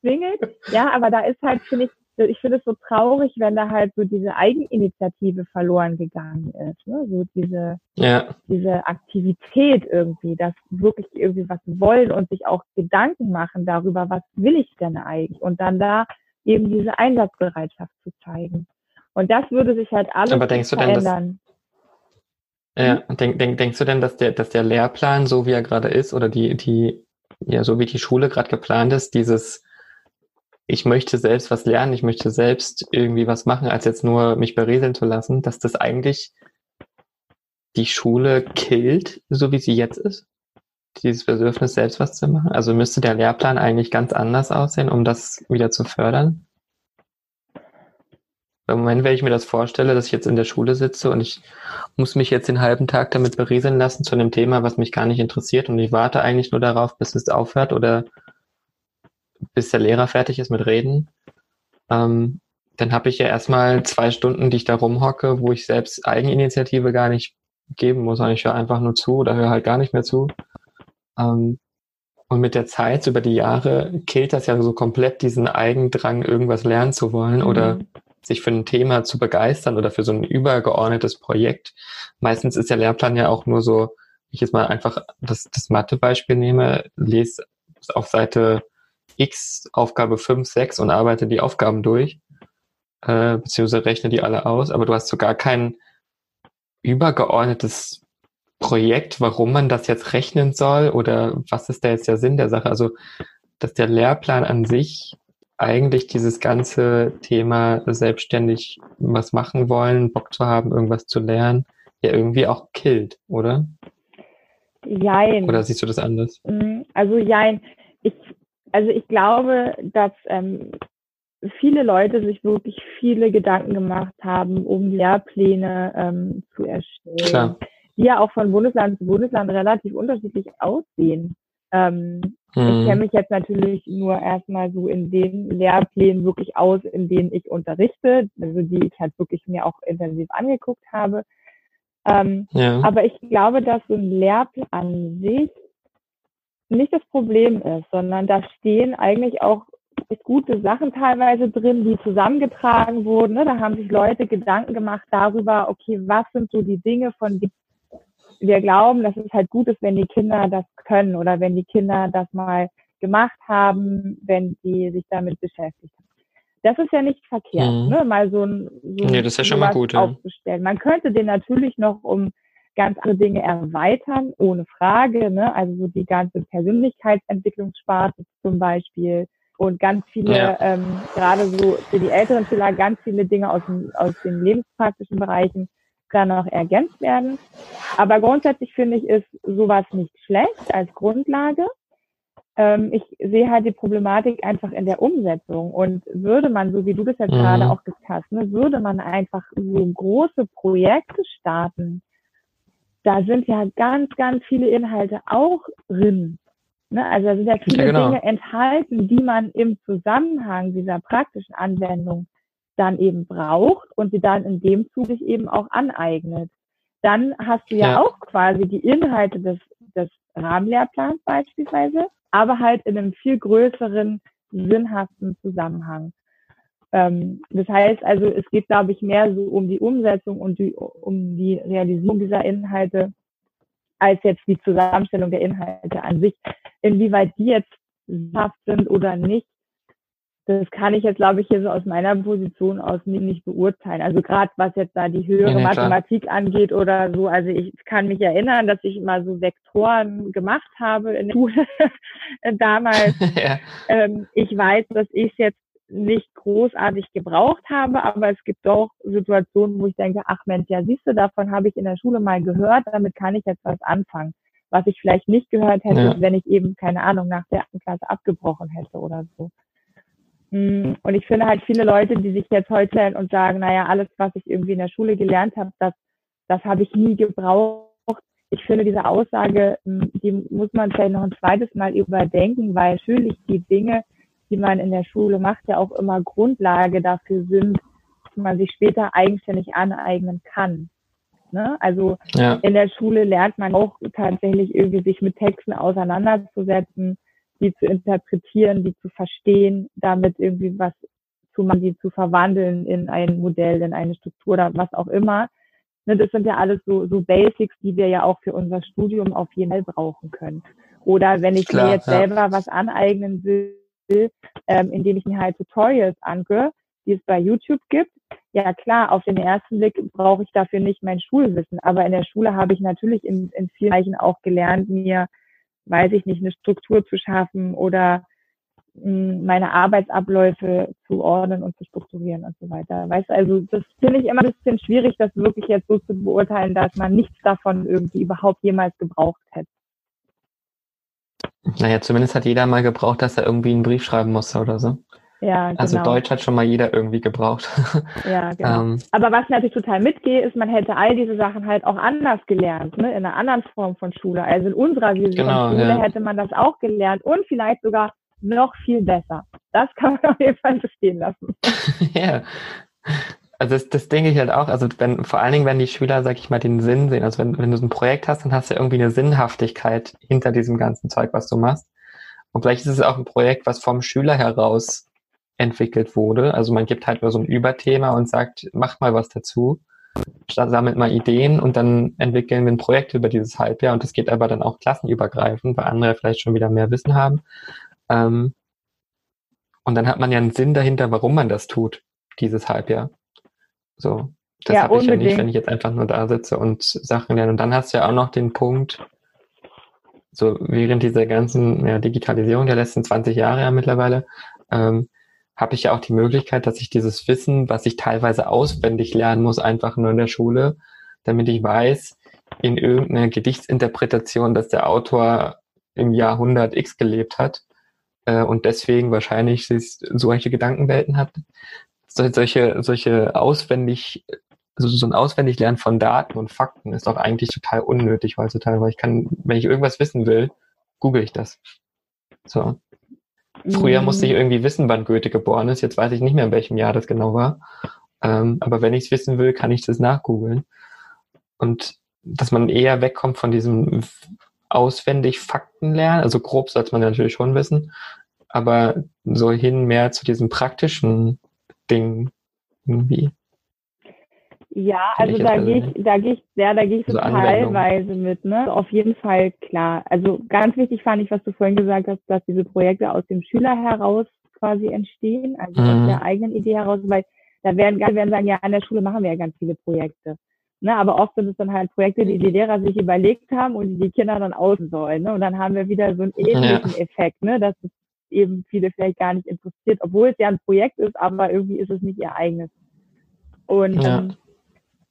klingelt. Ja, aber da ist halt, finde ich, ich finde es so traurig, wenn da halt so diese Eigeninitiative verloren gegangen ist. Ne? So diese, ja. diese Aktivität irgendwie, dass wirklich irgendwie was wollen und sich auch Gedanken machen darüber, was will ich denn eigentlich? Und dann da eben diese Einsatzbereitschaft zu zeigen. Und das würde sich halt alles Aber denkst verändern. Denn, ja, denk, denk, denkst du denn, dass der, dass der Lehrplan, so wie er gerade ist, oder die, die, ja, so wie die Schule gerade geplant ist, dieses ich möchte selbst was lernen, ich möchte selbst irgendwie was machen, als jetzt nur mich berieseln zu lassen, dass das eigentlich die Schule killt, so wie sie jetzt ist? Dieses Bedürfnis, selbst was zu machen? Also müsste der Lehrplan eigentlich ganz anders aussehen, um das wieder zu fördern? Im Moment, wenn ich mir das vorstelle, dass ich jetzt in der Schule sitze und ich muss mich jetzt den halben Tag damit berieseln lassen zu einem Thema, was mich gar nicht interessiert und ich warte eigentlich nur darauf, bis es aufhört oder bis der Lehrer fertig ist mit Reden, ähm, dann habe ich ja erstmal zwei Stunden, die ich da rumhocke, wo ich selbst Eigeninitiative gar nicht geben muss, sondern ich höre einfach nur zu oder höre halt gar nicht mehr zu. Ähm, und mit der Zeit, über die Jahre, killt das ja so komplett diesen Eigendrang, irgendwas lernen zu wollen mhm. oder sich für ein Thema zu begeistern oder für so ein übergeordnetes Projekt. Meistens ist der Lehrplan ja auch nur so, ich jetzt mal einfach das, das Mathe-Beispiel nehme, lese auf Seite X Aufgabe 5, 6 und arbeite die Aufgaben durch, äh, beziehungsweise rechne die alle aus, aber du hast sogar kein übergeordnetes Projekt, warum man das jetzt rechnen soll oder was ist da jetzt der Sinn der Sache? Also, dass der Lehrplan an sich eigentlich dieses ganze Thema selbstständig was machen wollen, Bock zu haben, irgendwas zu lernen, ja irgendwie auch killt, oder? Jein. Oder siehst du das anders? Mm, also jein. Ich also ich glaube, dass ähm, viele Leute sich wirklich viele Gedanken gemacht haben, um Lehrpläne ähm, zu erstellen, Klar. die ja auch von Bundesland zu Bundesland relativ unterschiedlich aussehen. Ähm, hm. Ich kenne mich jetzt natürlich nur erstmal so in den Lehrplänen wirklich aus, in denen ich unterrichte, also die ich halt wirklich mir auch intensiv angeguckt habe. Ähm, ja. Aber ich glaube, dass so ein Lehrplan an sich nicht das Problem ist, sondern da stehen eigentlich auch gute Sachen teilweise drin, die zusammengetragen wurden. Ne? Da haben sich Leute Gedanken gemacht darüber, okay, was sind so die Dinge, von denen wir glauben, dass es halt gut ist, wenn die Kinder das können oder wenn die Kinder das mal gemacht haben, wenn die sich damit beschäftigt haben. Das ist ja nicht verkehrt, mhm. ne? mal so ein so nee, das ist ja schon mal gut, aufzustellen. Ja. Man könnte den natürlich noch um ganz andere Dinge erweitern, ohne Frage. Ne? Also so die ganze Persönlichkeitsentwicklungssparte zum Beispiel und ganz viele, ja. ähm, gerade so für die älteren Schüler, ganz viele Dinge aus, dem, aus den lebenspraktischen Bereichen kann noch ergänzt werden. Aber grundsätzlich finde ich, ist sowas nicht schlecht als Grundlage. Ähm, ich sehe halt die Problematik einfach in der Umsetzung. Und würde man, so wie du das jetzt mhm. gerade auch gesagt hast, ne, würde man einfach so große Projekte starten, da sind ja ganz, ganz viele Inhalte auch drin. Ne? Also da sind ja viele ja, genau. Dinge enthalten, die man im Zusammenhang dieser praktischen Anwendung dann eben braucht und sie dann in dem Zug sich eben auch aneignet. Dann hast du ja, ja, auch quasi die Inhalte des, des Rahmenlehrplans beispielsweise, aber halt in einem viel größeren, sinnhaften Zusammenhang. Ähm, das heißt also, es geht, glaube ich, mehr so um die Umsetzung und die, um die Realisierung dieser Inhalte als jetzt die Zusammenstellung der Inhalte an sich. Inwieweit die jetzt sinnhaft sind oder nicht, das kann ich jetzt, glaube ich, hier so aus meiner Position aus nicht, beurteilen. Also gerade was jetzt da die höhere ja, Mathematik angeht oder so. Also ich kann mich erinnern, dass ich immer so Vektoren gemacht habe in der Schule [laughs] damals. [laughs] ja. ähm, ich weiß, dass ich jetzt nicht großartig gebraucht habe, aber es gibt doch Situationen, wo ich denke, ach Mensch, ja siehst du, davon habe ich in der Schule mal gehört, damit kann ich jetzt was anfangen. Was ich vielleicht nicht gehört hätte, ja. wenn ich eben, keine Ahnung, nach der ersten Klasse abgebrochen hätte oder so. Mm, und ich finde halt viele Leute, die sich jetzt heute und sagen, naja, alles, was ich irgendwie in der Schule gelernt habe, das, das habe ich nie gebraucht. Ich finde diese Aussage, mm, die muss man vielleicht noch ein zweites Mal überdenken, weil natürlich die Dinge, die man in der Schule macht, ja auch immer Grundlage dafür sind, dass man sich später eigenständig aneignen kann. Ne? Also ja. in der Schule lernt man auch tatsächlich irgendwie sich mit Texten auseinanderzusetzen, die zu interpretieren, die zu verstehen, damit irgendwie was zu machen, die zu verwandeln in ein Modell, in eine Struktur oder was auch immer. Ne, das sind ja alles so, so Basics, die wir ja auch für unser Studium auf jeden Fall brauchen können. Oder wenn ich Klar, mir jetzt ja. selber was aneignen will, ähm, indem ich mir halt Tutorials angucke, die es bei YouTube gibt. Ja klar, auf den ersten Blick brauche ich dafür nicht mein Schulwissen, aber in der Schule habe ich natürlich in, in vielen Bereichen auch gelernt, mir, weiß ich nicht, eine Struktur zu schaffen oder hm, meine Arbeitsabläufe zu ordnen und zu strukturieren und so weiter. Weißt du, also das finde ich immer ein bisschen schwierig, das wirklich jetzt so zu beurteilen, dass man nichts davon irgendwie überhaupt jemals gebraucht hätte. Naja, zumindest hat jeder mal gebraucht, dass er irgendwie einen Brief schreiben musste oder so. Ja, genau. Also Deutsch hat schon mal jeder irgendwie gebraucht. [laughs] Ja, genau. ähm, Aber was natürlich total mitgeht, ist, man hätte all diese Sachen halt auch anders gelernt, ne? in einer anderen Form von Schule. Also in unserer Vision genau, Schule ja. hätte man das auch gelernt und vielleicht sogar noch viel besser. Das [laughs] kann man auf jeden Fall bestehen lassen. [laughs] ja. Also das, das denke ich halt auch, also wenn, vor allen Dingen, wenn die Schüler, sag ich mal, den Sinn sehen, also wenn, wenn du so ein Projekt hast, dann hast du irgendwie eine Sinnhaftigkeit hinter diesem ganzen Zeug, was du machst. Und vielleicht ist es auch ein Projekt, was vom Schüler heraus entwickelt wurde. Also man gibt halt nur so ein Überthema und sagt, mach mal was dazu, sammelt mal Ideen und dann entwickeln wir ein Projekt über dieses Halbjahr und das geht aber dann auch klassenübergreifend, weil andere vielleicht schon wieder mehr Wissen haben. Ähm, und dann hat man ja einen Sinn dahinter, warum man das tut, dieses Halbjahr. So, das ja, habe ich ja nicht, wenn ich jetzt einfach nur da sitze und Sachen lerne. Und dann hast du ja auch noch den Punkt, so während dieser ganzen ja, Digitalisierung der letzten 20 Jahre ja mittlerweile, ähm, habe ich ja auch die Möglichkeit, dass ich dieses Wissen, was ich teilweise auswendig lernen muss, einfach nur in der Schule, damit ich weiß, in irgendeiner Gedichtsinterpretation, dass der Autor im Jahrhundert X gelebt hat äh, und deswegen wahrscheinlich solche Gedankenwelten hat. Solche, solche auswendig, also so ein Auswendiglernen von Daten und Fakten ist doch eigentlich total unnötig heutzutage, weil ich kann, wenn ich irgendwas wissen will, google ich das. So. Früher musste ich mhm. irgendwie wissen, wann Goethe geboren ist. Jetzt weiß ich nicht mehr, in welchem Jahr das genau war. Ähm, aber wenn ich es wissen will, kann ich das nachgoogeln. Und dass man eher wegkommt von diesem auswendig Fakten lernen. Also grob sollte man natürlich schon wissen. Aber so hin mehr zu diesem praktischen Ding irgendwie. Ja, also da gehe ich, da gehe ich, ja, da gehe ich so also teilweise mit, ne? Auf jeden Fall klar. Also ganz wichtig fand ich, was du vorhin gesagt hast, dass diese Projekte aus dem Schüler heraus quasi entstehen, also mhm. aus der eigenen Idee heraus, weil da werden, werden sagen, ja, an der Schule machen wir ja ganz viele Projekte. Ne, aber oft sind es dann halt Projekte, die die Lehrer sich überlegt haben und die die Kinder dann außen sollen. Ne? Und dann haben wir wieder so einen ähnlichen ja. Effekt, ne? dass es eben viele vielleicht gar nicht interessiert, obwohl es ja ein Projekt ist, aber irgendwie ist es nicht ihr eigenes. Und ja. ähm,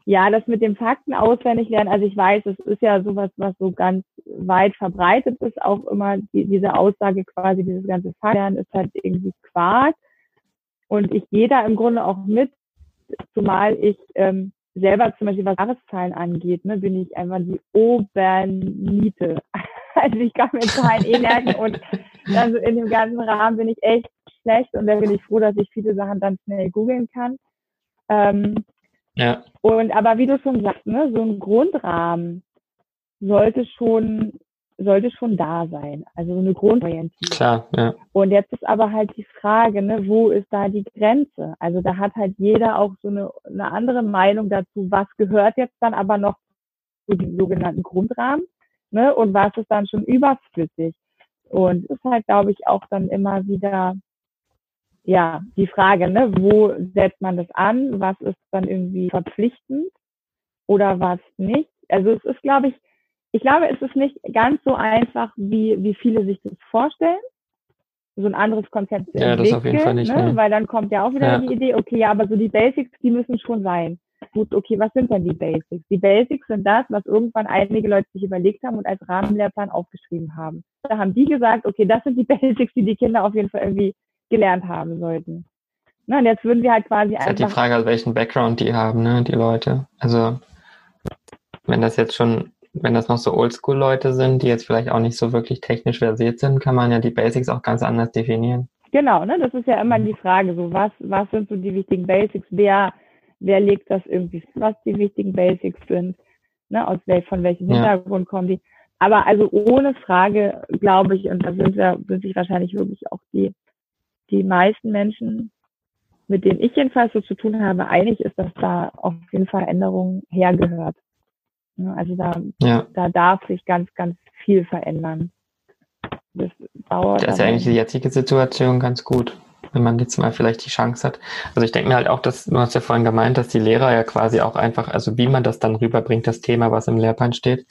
ja, das mit dem Fakten auswendig lernen, also ich weiß, es ist ja sowas, was so ganz weit verbreitet ist, auch immer die, diese Aussage quasi, dieses ganze Faktenlernen ist halt irgendwie Quark. Und ich gehe da im Grunde auch mit, zumal ich ähm, selber zum Beispiel was Jahreszahlen angeht, ne, bin ich einfach die Oberniete. [laughs] Also ich kann mir Zahlen eh merken und also in dem ganzen Rahmen bin ich echt schlecht und da bin ich froh, dass ich viele Sachen dann schnell googeln kann. Ähm, ja. Und aber wie du schon sagst, ne, so ein Grundrahmen sollte schon sollte schon da sein, also so eine Grundorientierung. Klar, ja. Und jetzt ist aber halt die Frage, ne, wo ist da die Grenze? Also da hat halt jeder auch so eine, eine andere Meinung dazu, was gehört jetzt dann aber noch zu dem sogenannten Grundrahmen, ne, und was ist dann schon überflüssig? Und es ist halt, glaube ich, auch dann immer wieder ja, die Frage, ne, wo setzt man das an? Was ist dann irgendwie verpflichtend oder was nicht? Also es ist, glaube ich, ich glaube, es ist nicht ganz so einfach, wie, wie viele sich das vorstellen. So ein anderes Konzept zu ja, das auf jeden Fall nicht, ne? ne? weil dann kommt ja auch wieder ja. die Idee, okay, ja, aber so die Basics, die müssen schon sein. Gut, okay, was sind denn die Basics? Die Basics sind das, was irgendwann einige Leute sich überlegt haben und als Rahmenlehrplan aufgeschrieben haben. Da haben die gesagt, okay, das sind die [laughs] Basics, die die Kinder auf jeden Fall irgendwie gelernt haben sollten. Na, und jetzt würden wir halt quasi das einfach. Ist halt die Frage, welchen Background die haben, ne, die Leute. Also, wenn das jetzt schon, wenn das noch so Oldschool-Leute sind, die jetzt vielleicht auch nicht so wirklich technisch versiert sind, kann man ja die Basics auch ganz anders definieren. Genau, ne, das ist ja immer die Frage, so was, was sind so die wichtigen Basics, wer, wer legt das irgendwie, was die wichtigen Basics sind, ne, aus wel, von welchem Hintergrund ja. kommen die. Aber also ohne Frage, glaube ich, und da sind wir, sind sich wahrscheinlich wirklich auch die, die meisten Menschen, mit denen ich jedenfalls so zu tun habe, einig ist, dass da auf jeden Fall Änderungen hergehört. Also da, ja. da darf sich ganz, ganz viel verändern. Das dauert. Das ist ja eigentlich die jetzige Situation ganz gut wenn man jetzt mal vielleicht die Chance hat. Also ich denke mir halt auch, dass du hast ja vorhin gemeint, dass die Lehrer ja quasi auch einfach, also wie man das dann rüberbringt, das Thema, was im Lehrplan steht,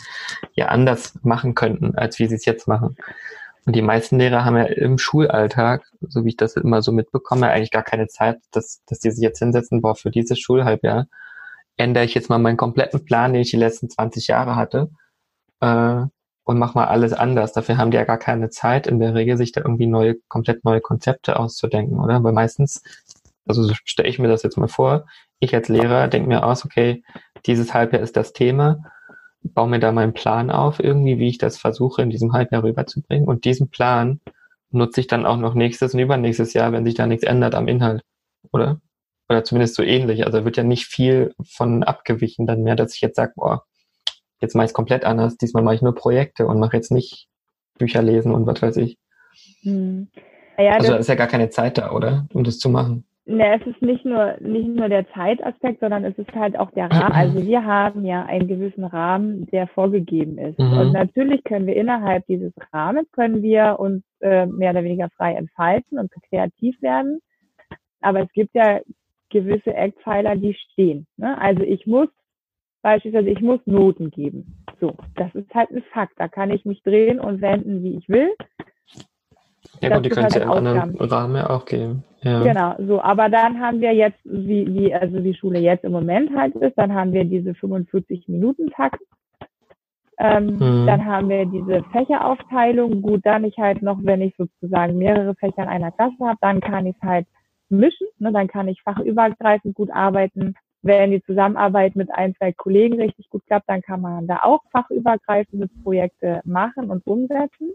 ja anders machen könnten, als wie sie es jetzt machen. Und die meisten Lehrer haben ja im Schulalltag, so wie ich das immer so mitbekomme, eigentlich gar keine Zeit, dass, dass die sich jetzt hinsetzen, boah, für dieses Schulhalbjahr ändere ich jetzt mal meinen kompletten Plan, den ich die letzten 20 Jahre hatte. Äh, und mach mal alles anders. Dafür haben die ja gar keine Zeit in der Regel, sich da irgendwie neue, komplett neue Konzepte auszudenken, oder? Weil meistens, also so stelle ich mir das jetzt mal vor, ich als Lehrer denke mir aus, okay, dieses Halbjahr ist das Thema, baue mir da meinen Plan auf, irgendwie, wie ich das versuche, in diesem Halbjahr rüberzubringen. Und diesen Plan nutze ich dann auch noch nächstes und übernächstes Jahr, wenn sich da nichts ändert am Inhalt, oder? Oder zumindest so ähnlich. Also wird ja nicht viel von abgewichen dann mehr, dass ich jetzt sage, boah, jetzt mache ich es komplett anders. Diesmal mache ich nur Projekte und mache jetzt nicht Bücher lesen und was weiß ich. Hm. Ja, also da ist ja gar keine Zeit da, oder? Um das zu machen. Ne, es ist nicht nur, nicht nur der Zeitaspekt, sondern es ist halt auch der Rahmen. Also wir haben ja einen gewissen Rahmen, der vorgegeben ist. Mhm. Und natürlich können wir innerhalb dieses Rahmens, können wir uns äh, mehr oder weniger frei entfalten und kreativ werden. Aber es gibt ja gewisse Eckpfeiler, die stehen. Ne? Also ich muss Beispielsweise, ich muss Noten geben. So, das ist halt ein Fakt. Da kann ich mich drehen und wenden, wie ich will. Ja gut, die können halt ja im anderen Rahmen auch geben. Ja. Genau, so. Aber dann haben wir jetzt, wie, wie, also wie Schule jetzt im Moment halt ist, dann haben wir diese 45 Minuten Takt. Ähm, mhm. Dann haben wir diese Fächeraufteilung. Gut, dann ich halt noch, wenn ich sozusagen mehrere Fächer in einer Klasse habe, dann kann ich es halt mischen. Ne? Dann kann ich fachübergreifend gut arbeiten wenn die Zusammenarbeit mit ein, zwei Kollegen richtig gut klappt, dann kann man da auch fachübergreifende Projekte machen und umsetzen.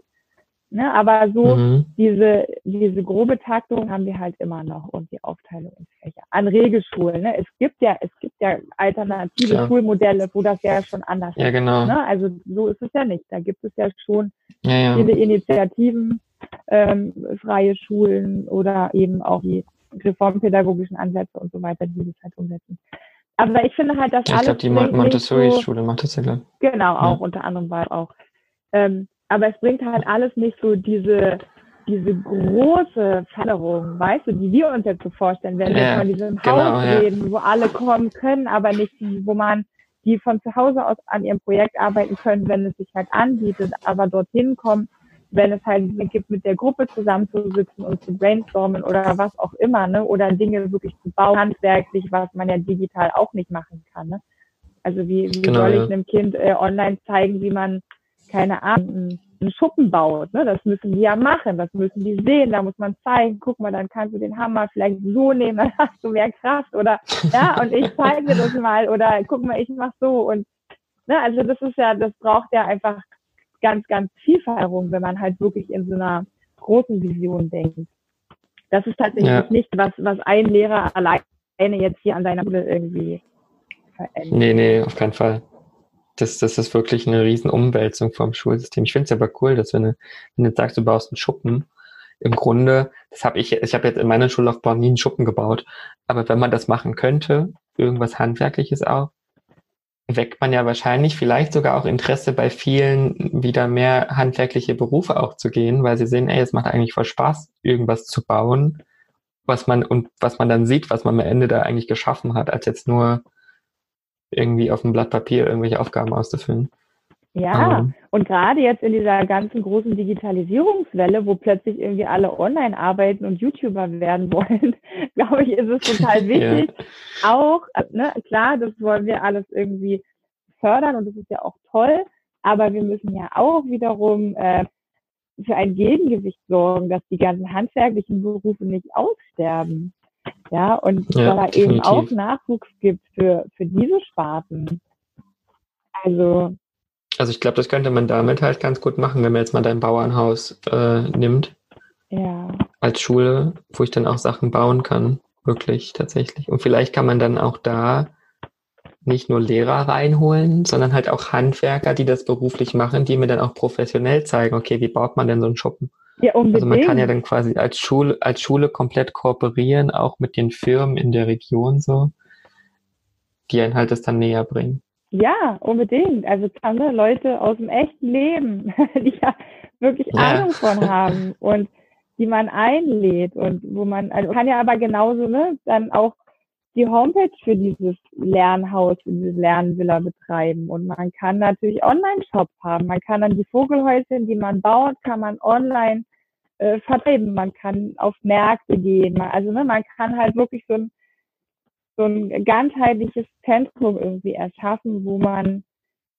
Ne, aber so mhm. diese, diese grobe Taktung haben wir halt immer noch und die Aufteilung in Fächer. An Regelschulen. Ne? Es gibt ja, es gibt ja alternative Klar. Schulmodelle, wo das ja schon anders ja, Genau. Ne? Also so ist es ja nicht. Da gibt es ja schon ja, ja. viele Initiativen, ähm, freie Schulen oder eben auch die reformpädagogischen Ansätze und so weiter, die das halt umsetzen. Aber ich finde halt, dass ja, alles. Ich glaube, die Montessori-Schule so, macht das ja gleich. Genau, auch unter anderem war auch. Ähm, aber es bringt halt alles nicht so diese, diese große Veränderung, weißt du, die wir uns jetzt so vorstellen, wenn ja, wir von diesem genau, Haus reden, wo alle kommen können, aber nicht, wo man die von zu Hause aus an ihrem Projekt arbeiten können, wenn es sich halt anbietet, aber dorthin kommen wenn es halt gibt, mit der Gruppe zusammenzusitzen und zu brainstormen oder was auch immer, ne? Oder Dinge wirklich zu bauen, handwerklich, was man ja digital auch nicht machen kann. Ne? Also wie, wie genau, soll ich ja. einem Kind äh, online zeigen, wie man, keine Ahnung, einen Schuppen baut. Ne? Das müssen die ja machen, das müssen die sehen, da muss man zeigen, guck mal, dann kannst du den Hammer vielleicht so nehmen, [laughs] dann hast du mehr Kraft oder ja, und ich zeige dir das mal oder guck mal, ich mach so und ne, also das ist ja, das braucht ja einfach ganz, ganz viel Veränderung, wenn man halt wirklich in so einer großen Vision denkt. Das ist tatsächlich ja. nicht was, was ein Lehrer alleine jetzt hier an seiner Schule irgendwie verändert. Nee, nee, auf keinen Fall. Das, das ist wirklich eine riesen Umwälzung vom Schulsystem. Ich finde es aber cool, dass wenn du, wenn du sagst, du baust einen Schuppen, im Grunde, das habe ich, ich habe jetzt in meiner Schullaufbahn nie einen Schuppen gebaut, aber wenn man das machen könnte, irgendwas Handwerkliches auch, weckt man ja wahrscheinlich vielleicht sogar auch Interesse bei vielen, wieder mehr handwerkliche Berufe auch zu gehen, weil sie sehen, ey, es macht eigentlich voll Spaß, irgendwas zu bauen, was man und was man dann sieht, was man am Ende da eigentlich geschaffen hat, als jetzt nur irgendwie auf dem Blatt Papier irgendwelche Aufgaben auszufüllen. Ja, ähm. und gerade jetzt in dieser ganzen großen Digitalisierungswelle, wo plötzlich irgendwie alle online arbeiten und YouTuber werden [laughs] wollen, glaube ich, ist es total [laughs] wichtig. ja. Auch, ne, klar, das wollen wir alles irgendwie fördern und das ist ja auch toll, aber wir müssen ja auch wiederum äh, für ein Gegengewicht sorgen, dass die ganzen handwerklichen Berufe nicht aussterben. Ja, und ja, da eben auch Nachwuchs gibt für, für diese Sparten. Also. Also ich glaube, das könnte man damit halt ganz gut machen, wenn man jetzt mal dein Bauernhaus äh, nimmt. Ja. Als Schule, wo ich dann auch Sachen bauen kann. Wirklich, tatsächlich. Und vielleicht kann man dann auch da nicht nur Lehrer reinholen, sondern halt auch Handwerker, die das beruflich machen, die mir dann auch professionell zeigen, okay, wie baut man denn so einen Schuppen? Ja, unbedingt. Also man kann ja dann quasi als Schule, als Schule komplett kooperieren, auch mit den Firmen in der Region so, die einen halt das dann näher bringen. Ja, unbedingt. Also andere Leute aus dem echten Leben, [laughs] die ja wirklich ja. Ahnung von haben und die man einlädt und wo man, also kann ja aber genauso, ne, dann auch die Homepage für dieses Lernhaus, für dieses Lernvilla betreiben. Und man kann natürlich Online-Shops haben. Man kann dann die Vogelhäuschen, die man baut, kann man online äh, vertreiben. Man kann auf Märkte gehen. Also ne, man kann halt wirklich so ein, so ein ganzheitliches Zentrum irgendwie erschaffen, wo man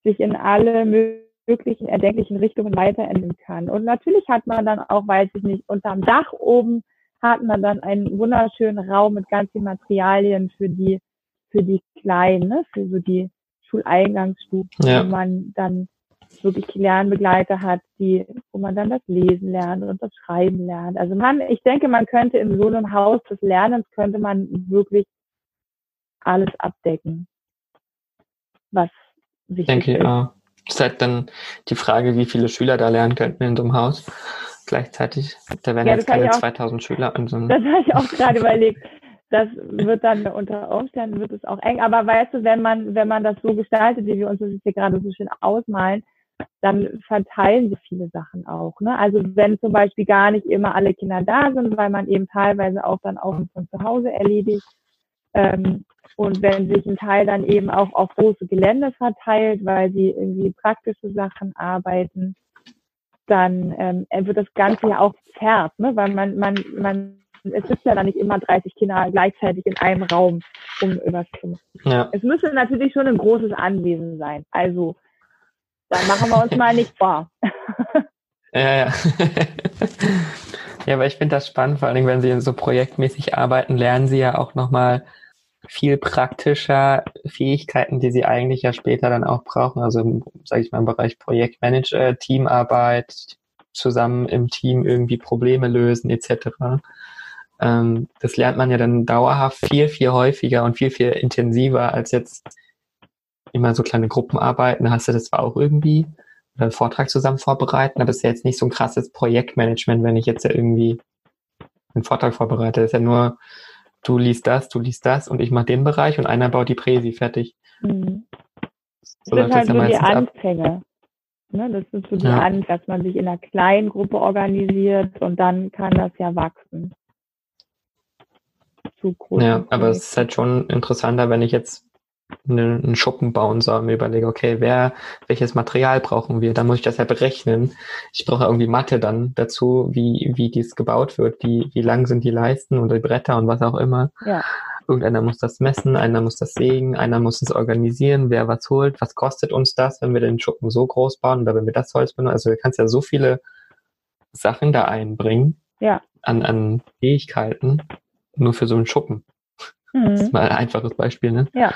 sich in alle möglichen erdenklichen Richtungen weiterentwickeln kann. Und natürlich hat man dann auch, weiß ich nicht, unterm Dach oben hat man dann einen wunderschönen Raum mit ganz vielen Materialien für die, für die Kleinen, ne? für so die Schuleingangsstufen, ja. wo man dann wirklich Lernbegleiter hat, die, wo man dann das Lesen lernt und das Schreiben lernt. Also man, ich denke, man könnte in so einem Haus des Lernens könnte man wirklich alles abdecken, was wichtig denke, ist. Ja. Das ist halt dann die Frage, wie viele Schüler da lernen könnten in so einem Haus gleichzeitig. Da werden ja, jetzt keine auch, 2000 Schüler an so. Das habe ich auch [laughs] gerade überlegt. Das wird dann unter Umständen wird es auch eng. Aber weißt du, wenn man, wenn man das so gestaltet, wie wir uns das hier gerade so schön ausmalen, dann verteilen sie viele Sachen auch. Ne? Also wenn zum Beispiel gar nicht immer alle Kinder da sind, weil man eben teilweise auch dann auch von zu Hause erledigt. Ähm, und wenn sich ein Teil dann eben auch auf große Gelände verteilt, weil sie irgendwie praktische Sachen arbeiten, dann ähm, wird das Ganze ja auch zerrt, ne? weil man, man, man, es sitzen ja dann nicht immer 30 Kinder gleichzeitig in einem Raum, um machen. Ja. Es müsste natürlich schon ein großes Anwesen sein. Also, dann machen wir uns mal nicht vor. ja, ja. [laughs] ja, aber ich finde das spannend, vor allem wenn Sie so projektmäßig arbeiten, lernen Sie ja auch nochmal viel praktischer Fähigkeiten, die sie eigentlich ja später dann auch brauchen. Also, sage ich mal, im Bereich Projektmanager, Teamarbeit, zusammen im Team irgendwie Probleme lösen etc. Ähm, das lernt man ja dann dauerhaft viel, viel häufiger und viel, viel intensiver als jetzt immer so kleine Gruppenarbeiten. Da hast du das zwar auch irgendwie, einen Vortrag zusammen vorbereiten, aber es ist ja jetzt nicht so ein krasses Projektmanagement, wenn ich jetzt ja irgendwie einen Vortrag vorbereite. Das ist ja nur du liest das, du liest das und ich mache den Bereich und einer baut die Präsi fertig. Mhm. So das sind halt so die Anfänge. Ne, das ist so die ja. An, dass man sich in einer kleinen Gruppe organisiert und dann kann das ja wachsen. Zu groß. Ja, aber es ist halt schon interessanter, wenn ich jetzt einen Schuppen bauen soll, mir überlege, okay, wer, welches Material brauchen wir? Dann muss ich das ja berechnen. Ich brauche irgendwie Mathe dann dazu, wie, wie dies gebaut wird, wie, wie lang sind die Leisten und die Bretter und was auch immer. Ja. Irgendeiner muss das messen, einer muss das sägen, einer muss es organisieren, wer was holt, was kostet uns das, wenn wir den Schuppen so groß bauen oder wenn wir das Holz benutzen. Also du kannst ja so viele Sachen da einbringen ja. an, an Fähigkeiten, nur für so einen Schuppen. Mhm. Das ist mal ein einfaches Beispiel, ne? Ja.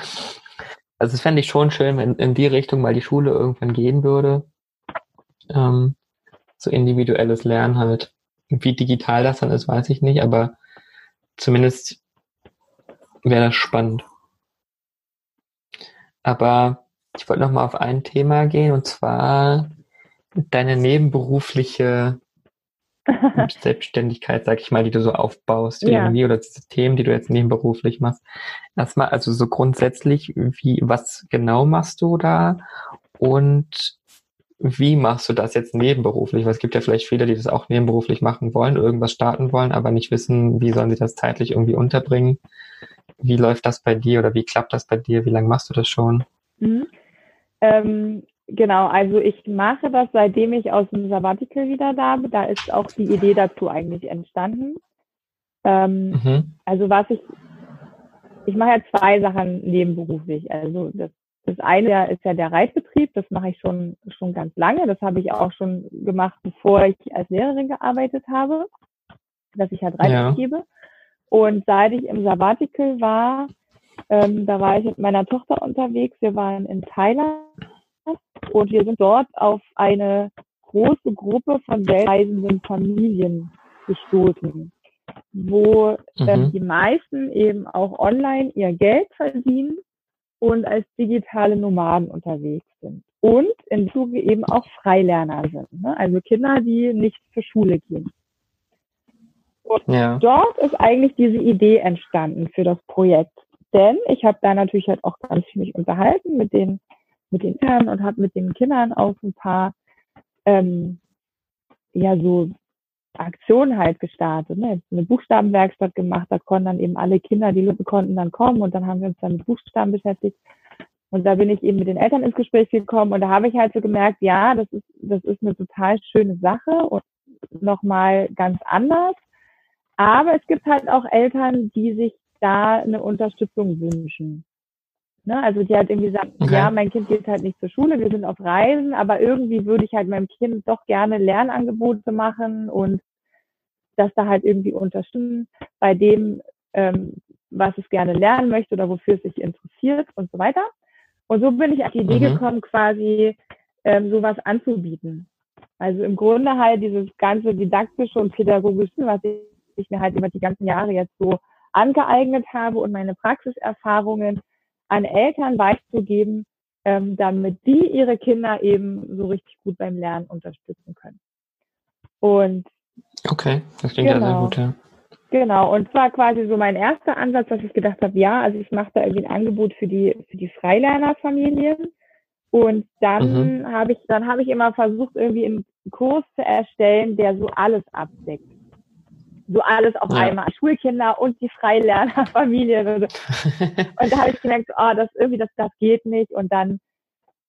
Also das fände ich schon schön, wenn in die Richtung mal die Schule irgendwann gehen würde. Ähm, so individuelles Lernen halt. Wie digital das dann ist, weiß ich nicht, aber zumindest wäre das spannend. Aber ich wollte noch mal auf ein Thema gehen und zwar deine nebenberufliche [laughs] Selbstständigkeit, sag ich mal, die du so aufbaust, ja. irgendwie, oder diese Themen, die du jetzt nebenberuflich machst. Erstmal, also so grundsätzlich, wie, was genau machst du da? Und wie machst du das jetzt nebenberuflich? Weil es gibt ja vielleicht viele, die das auch nebenberuflich machen wollen, irgendwas starten wollen, aber nicht wissen, wie sollen sie das zeitlich irgendwie unterbringen. Wie läuft das bei dir oder wie klappt das bei dir? Wie lange machst du das schon? Mhm. Ähm, Genau, also ich mache das, seitdem ich aus dem Sabbatical wieder da bin. Da ist auch die Idee dazu eigentlich entstanden. Ähm, mhm. Also was ich, ich mache ja zwei Sachen nebenberuflich. Also das, das eine ist ja der Reitbetrieb, Das mache ich schon, schon ganz lange. Das habe ich auch schon gemacht, bevor ich als Lehrerin gearbeitet habe, dass ich halt Reiter ja. gebe. Und seit ich im Sabbatical war, ähm, da war ich mit meiner Tochter unterwegs. Wir waren in Thailand und wir sind dort auf eine große Gruppe von weltreisenden Familien gestoßen, wo ähm, mhm. die meisten eben auch online ihr Geld verdienen und als digitale Nomaden unterwegs sind. Und im Zuge eben auch Freilerner sind, ne? also Kinder, die nicht zur Schule gehen. Und ja. dort ist eigentlich diese Idee entstanden für das Projekt. Denn ich habe da natürlich halt auch ganz viel mich unterhalten mit den, mit den Kindern und habe mit den Kindern auch ein paar ähm, ja so Aktionen halt gestartet, ne? eine Buchstabenwerkstatt gemacht, da konnten dann eben alle Kinder, die Lücke konnten, dann kommen und dann haben wir uns dann mit Buchstaben beschäftigt. Und da bin ich eben mit den Eltern ins Gespräch gekommen und da habe ich halt so gemerkt, ja, das ist, das ist eine total schöne Sache und nochmal ganz anders. Aber es gibt halt auch Eltern, die sich da eine Unterstützung wünschen. Ne? Also die halt irgendwie sagen, okay. ja, mein Kind geht halt nicht zur Schule, wir sind auf Reisen, aber irgendwie würde ich halt meinem Kind doch gerne Lernangebote machen und das da halt irgendwie unterstützen bei dem, ähm, was es gerne lernen möchte oder wofür es sich interessiert und so weiter. Und so bin ich auf die Idee mhm. gekommen, quasi ähm, sowas anzubieten. Also im Grunde halt dieses ganze didaktische und pädagogische, was ich, ich mir halt über die ganzen Jahre jetzt so angeeignet habe und meine Praxiserfahrungen an Eltern weiterzugeben, ähm, damit die ihre Kinder eben so richtig gut beim Lernen unterstützen können. Und okay, das klingt genau, ja sehr genau. gut, ja. Genau, und zwar quasi so mein erster Ansatz, dass ich gedacht habe, ja, also ich mache da irgendwie ein Angebot für die für die Freilernerfamilien. Und dann mhm. habe ich, dann habe ich immer versucht, irgendwie einen Kurs zu erstellen, der so alles abdeckt so alles auf ja. einmal. Schulkinder und die Freilernerfamilie. [laughs] und da habe ich gemerkt, oh, das irgendwie, das, das geht nicht. Und dann,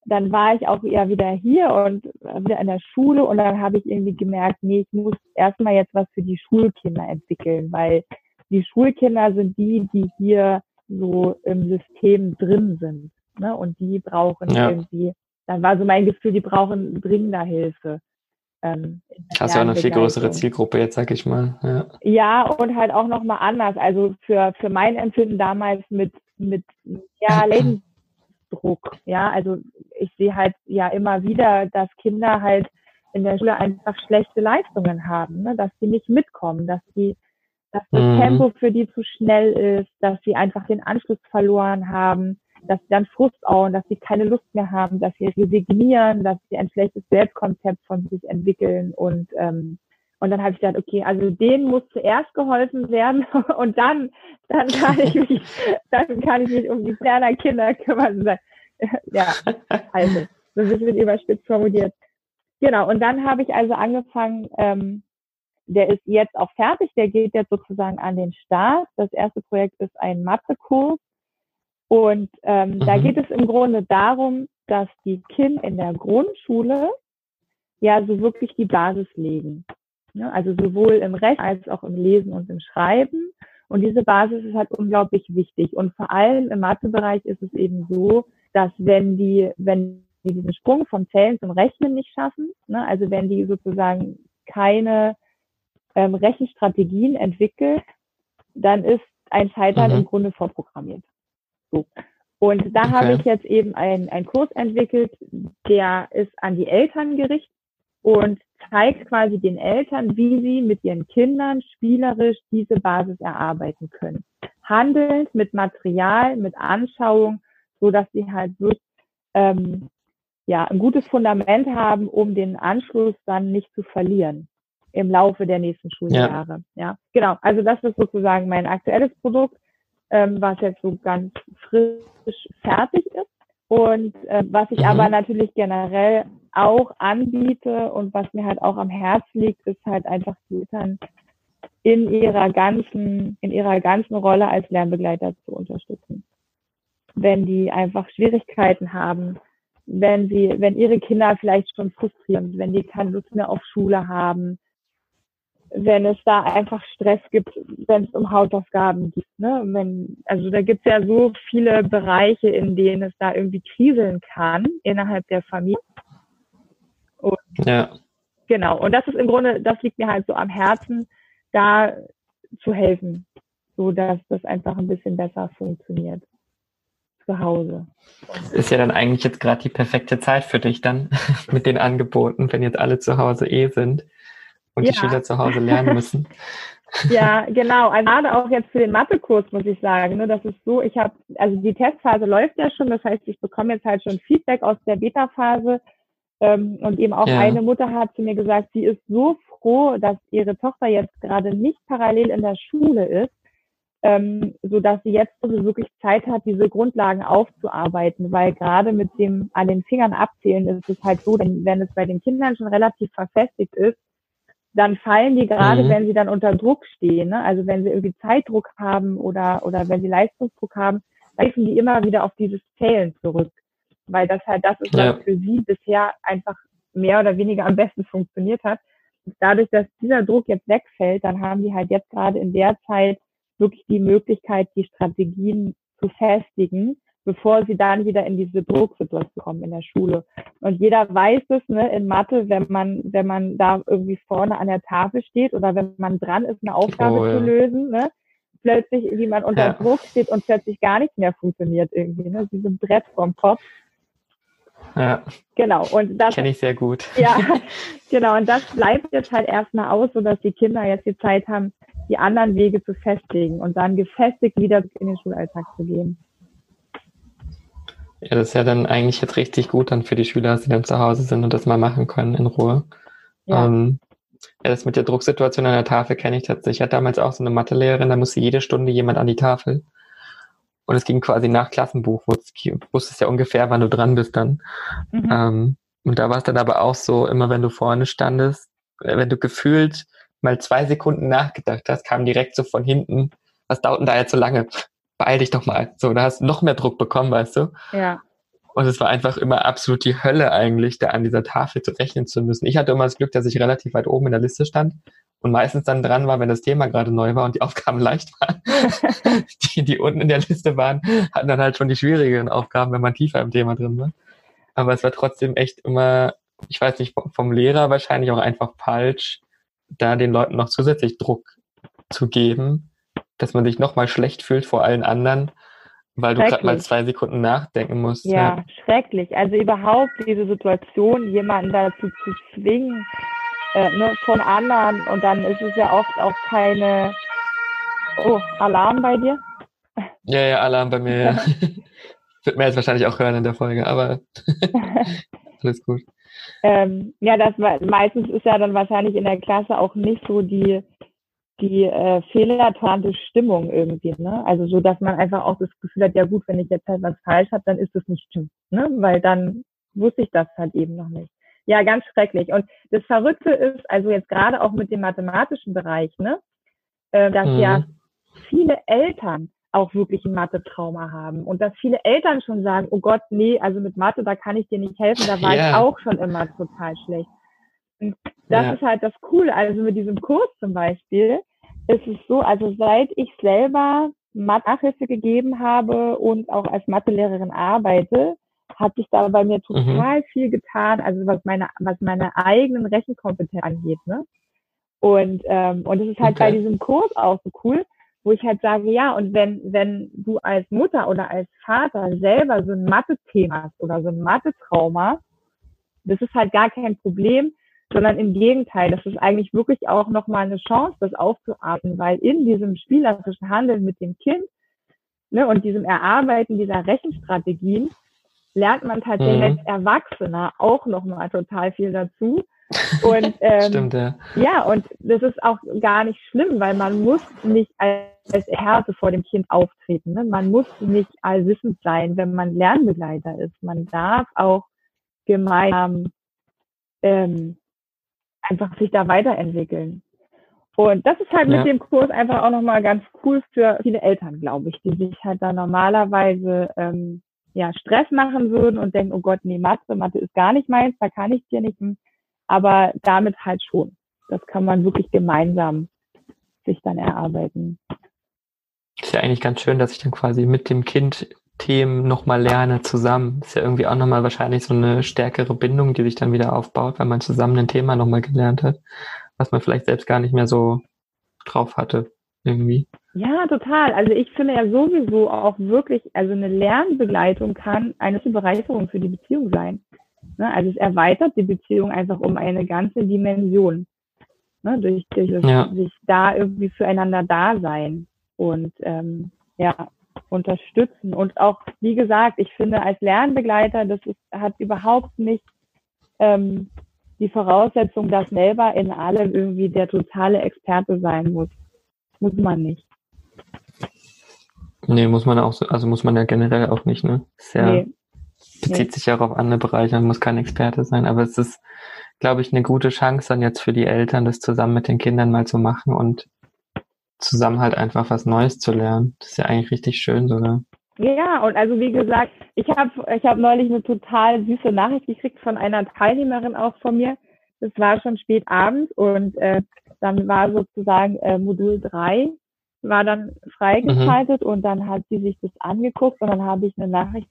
dann war ich auch eher wieder hier und wieder in der Schule und dann habe ich irgendwie gemerkt, nee, ich muss erstmal jetzt was für die Schulkinder entwickeln, weil die Schulkinder sind die, die hier so im System drin sind. Ne? Und die brauchen ja. irgendwie, dann war so mein Gefühl, die brauchen dringender Hilfe. Ähm, Hast du auch eine viel größere Zielgruppe jetzt, sag ich mal. Ja, ja und halt auch nochmal anders. Also für, für mein Empfinden damals mit, mit ja, [clears throat] Lebensdruck. Ja, also ich sehe halt ja immer wieder, dass Kinder halt in der Schule einfach schlechte Leistungen haben, ne? dass sie nicht mitkommen, dass sie dass das mhm. Tempo für die zu schnell ist, dass sie einfach den Anschluss verloren haben, dass sie dann Frust auen, dass sie keine Lust mehr haben, dass sie resignieren, dass sie ein schlechtes Selbstkonzept von sich entwickeln und ähm, und dann habe ich gedacht, okay, also denen muss zuerst geholfen werden [laughs] und dann, dann kann ich mich, [laughs] dann kann ich mich um die kleinen Kinder kümmern. [laughs] Ja, also, so ein bisschen überspitzt formuliert. Genau, und dann habe ich also angefangen, ähm, der ist jetzt auch fertig, der geht jetzt sozusagen an den Start. Das erste Projekt ist ein Mathekurs und ähm, mhm. da geht es im Grunde darum, dass die Kinder in der Grundschule ja so wirklich die Basis legen. Ne? Also sowohl im Recht als auch im Lesen und im Schreiben. Und diese Basis ist halt unglaublich wichtig. Und vor allem im Mathebereich ist es eben so, dass wenn die, wenn die diesen Sprung vom Zählen zum Rechnen nicht schaffen, ne? also wenn die sozusagen keine ähm, Rechenstrategien entwickelt, dann ist ein Scheitern mhm. im Grunde vorprogrammiert. So. Und da okay. habe ich jetzt eben einen, einen Kurs entwickelt, der ist an die Eltern gerichtet und zeigt quasi den Eltern, wie sie mit ihren Kindern spielerisch diese Basis erarbeiten können. Handelnd mit Material, mit Anschauung, so dass sie halt wirklich ähm, ja, ein gutes Fundament haben, um den Anschluss dann nicht zu verlieren im Laufe der nächsten Schuljahre. Ja, ja genau. Also das ist sozusagen mein aktuelles Produkt ähm, was jetzt so ganz frisch fertig ist. Und äh, was ich mhm. aber natürlich generell auch anbiete und was mir halt auch am Herz liegt, ist halt einfach die Eltern in ihrer ganzen, in ihrer ganzen Rolle als Lernbegleiter zu unterstützen. Wenn die einfach Schwierigkeiten haben, wenn sie, wenn ihre Kinder vielleicht schon frustrieren, wenn die keine Lust mehr auf Schule haben, wenn es da einfach Stress gibt, wenn es um Hausaufgaben geht. Ne? Wenn, also da gibt es ja so viele Bereiche, in denen es da irgendwie kriseln kann innerhalb der Familie. Und ja. Genau. Und das ist im Grunde, das liegt mir halt so am Herzen, da zu helfen, so dass das einfach ein bisschen besser funktioniert zu Hause. Ist ja dann eigentlich jetzt gerade die perfekte Zeit für dich dann [laughs] mit den Angeboten, wenn jetzt alle zu Hause eh sind und ja. die Schüler zu Hause lernen [laughs] müssen. Ja, [laughs] genau. Also gerade auch jetzt für den Mathekurs muss ich sagen, ne, das ist so, ich habe, also die Testphase läuft ja schon, das heißt, ich bekomme jetzt halt schon Feedback aus der Beta-Phase ähm, und eben auch ja. eine Mutter hat zu mir gesagt, sie ist so froh, dass ihre Tochter jetzt gerade nicht parallel in der Schule ist, ähm, so dass sie jetzt also wirklich Zeit hat, diese Grundlagen aufzuarbeiten, weil gerade mit dem an den Fingern abzählen ist es halt so, wenn, wenn es bei den Kindern schon relativ verfestigt ist, dann fallen die gerade, mhm. wenn sie dann unter Druck stehen, ne? also wenn sie irgendwie Zeitdruck haben oder, oder wenn sie Leistungsdruck haben, greifen die immer wieder auf dieses Zählen zurück, weil das halt das ist, was ja. für sie bisher einfach mehr oder weniger am besten funktioniert hat. dadurch, dass dieser Druck jetzt wegfällt, dann haben die halt jetzt gerade in der Zeit wirklich die Möglichkeit, die Strategien zu festigen, bevor sie dann wieder in diese Drucksituation kommen in der Schule. Und jeder weiß es, ne, in Mathe, wenn man, wenn man da irgendwie vorne an der Tafel steht oder wenn man dran ist, eine Aufgabe oh, ja. zu lösen, ne, plötzlich, wie man unter ja. Druck steht und plötzlich gar nicht mehr funktioniert irgendwie, ne, wie so ein Brett vom Kopf. Ja. Genau. Und das kenne ich sehr gut. Ja, [laughs] genau. Und das bleibt jetzt halt erstmal aus, sodass die Kinder jetzt die Zeit haben, die anderen Wege zu festigen und dann gefestigt wieder in den Schulalltag zu gehen. Ja, das ist ja dann eigentlich jetzt richtig gut dann für die Schüler, dass sie dann zu Hause sind und das mal machen können in Ruhe. Ja. Ähm, ja, das mit der Drucksituation an der Tafel kenne ich tatsächlich. Ich hatte damals auch so eine Mathelehrerin, da musste jede Stunde jemand an die Tafel. Und es ging quasi nach Klassenbuch, wo du wusstest ja ungefähr, wann du dran bist dann. Mhm. Ähm, und da war es dann aber auch so, immer wenn du vorne standest, äh, wenn du gefühlt mal zwei Sekunden nachgedacht hast, kam direkt so von hinten, was dauert denn da jetzt so lange? Beeil dich doch mal. So, da hast du noch mehr Druck bekommen, weißt du? Ja. Und es war einfach immer absolut die Hölle eigentlich, da an dieser Tafel zu rechnen zu müssen. Ich hatte immer das Glück, dass ich relativ weit oben in der Liste stand und meistens dann dran war, wenn das Thema gerade neu war und die [laughs] Aufgaben leicht waren. [laughs] die, die unten in der Liste waren, hatten dann halt schon die schwierigeren Aufgaben, wenn man tiefer im Thema drin war. Aber es war trotzdem echt immer, ich weiß nicht, vom Lehrer wahrscheinlich auch einfach falsch, da den Leuten noch zusätzlich Druck zu geben, dass man sich nochmal schlecht fühlt vor allen anderen, weil du gerade mal zwei Sekunden nachdenken musst. Ja, ja, schrecklich. Also überhaupt diese Situation, jemanden dazu zu zwingen, äh, ne, von anderen und dann ist es ja oft auch keine Oh, Alarm bei dir? Ja, ja, Alarm bei mir, ja. [laughs] Wird mir jetzt wahrscheinlich auch hören in der Folge, aber [laughs] alles gut. Ähm, ja, das meistens ist ja dann wahrscheinlich in der Klasse auch nicht so die die äh, fehlertolerante Stimmung irgendwie, ne? Also so, dass man einfach auch das Gefühl hat, ja gut, wenn ich jetzt halt was falsch habe, dann ist das nicht stimmt, ne? Weil dann wusste ich das halt eben noch nicht. Ja, ganz schrecklich. Und das Verrückte ist, also jetzt gerade auch mit dem mathematischen Bereich, ne, äh, dass mhm. ja viele Eltern auch wirklich ein Mathe-Trauma haben und dass viele Eltern schon sagen, oh Gott, nee, also mit Mathe, da kann ich dir nicht helfen, da war yeah. ich auch schon immer total schlecht. Und das ja. ist halt das Coole. Also mit diesem Kurs zum Beispiel ist es so, also seit ich selber Mathe-Nachhilfe gegeben habe und auch als Mathelehrerin arbeite, hat sich da bei mir mhm. total mhm. viel getan, also was meine, was meine eigenen Rechenkompetenz angeht, ne? Und, ähm, und es ist halt okay. bei diesem Kurs auch so cool, wo ich halt sage, ja, und wenn, wenn du als Mutter oder als Vater selber so ein Mathe-Thema hast oder so ein Mathe-Trauma, das ist halt gar kein Problem, sondern im Gegenteil, das ist eigentlich wirklich auch nochmal eine Chance, das aufzuarbeiten, weil in diesem spielerischen Handeln mit dem Kind ne, und diesem Erarbeiten dieser Rechenstrategien lernt man tatsächlich mhm. als Erwachsener auch nochmal total viel dazu. [laughs] Und ähm, Stimmt, ja. ja, und das ist auch gar nicht schlimm, weil man muss nicht als Härte vor dem Kind auftreten. Ne? Man muss nicht allwissend sein, wenn man Lernbegleiter ist. Man darf auch gemeinsam ähm, einfach sich da weiterentwickeln. Und das ist halt ja. mit dem Kurs einfach auch nochmal ganz cool für viele Eltern, glaube ich, die sich halt da normalerweise ähm, ja, Stress machen würden und denken, oh Gott, nee, Mathe, Mathe ist gar nicht meins, da kann ich dir nicht, aber damit halt schon. das kann man wirklich gemeinsam sich dann erarbeiten. Ist ja eigentlich ganz schön, dass ich dann quasi mit dem Kind Themen nochmal lerne zusammen. Ist ja irgendwie auch nochmal wahrscheinlich so eine stärkere Bindung, die sich dann wieder aufbaut, weil man zusammen ein Thema nochmal gelernt hat, was man vielleicht selbst gar nicht mehr so drauf hatte, irgendwie. Ja, total. Also ich finde ja sowieso auch wirklich, also eine Lernbegleitung kann eine Bereicherung für die Beziehung sein. Ne? Also es erweitert die Beziehung einfach um eine ganze Dimension. Ne? Durch, durch das, ja. sich da irgendwie füreinander da sein und ähm, ja, unterstützen. Und auch, wie gesagt, ich finde als Lernbegleiter, das ist, hat überhaupt nicht ähm, die Voraussetzung, dass selber in allem irgendwie der totale Experte sein muss. Muss man nicht. Nee, muss man auch, so, also muss man ja generell auch nicht, ne? Sehr, nee. bezieht nee. sich ja auch auf andere Bereiche, man muss kein Experte sein, aber es ist, glaube ich, eine gute Chance dann jetzt für die Eltern, das zusammen mit den Kindern mal zu machen und zusammen halt einfach was Neues zu lernen. Das ist ja eigentlich richtig schön sogar. Ja, und also wie gesagt, ich habe ich hab neulich eine total süße Nachricht gekriegt von einer Teilnehmerin auch von mir. Das war schon spät abends und äh, dann war sozusagen äh, Modul 3 war dann freigeschaltet mhm. und dann hat sie sich das angeguckt und dann habe ich eine Nachricht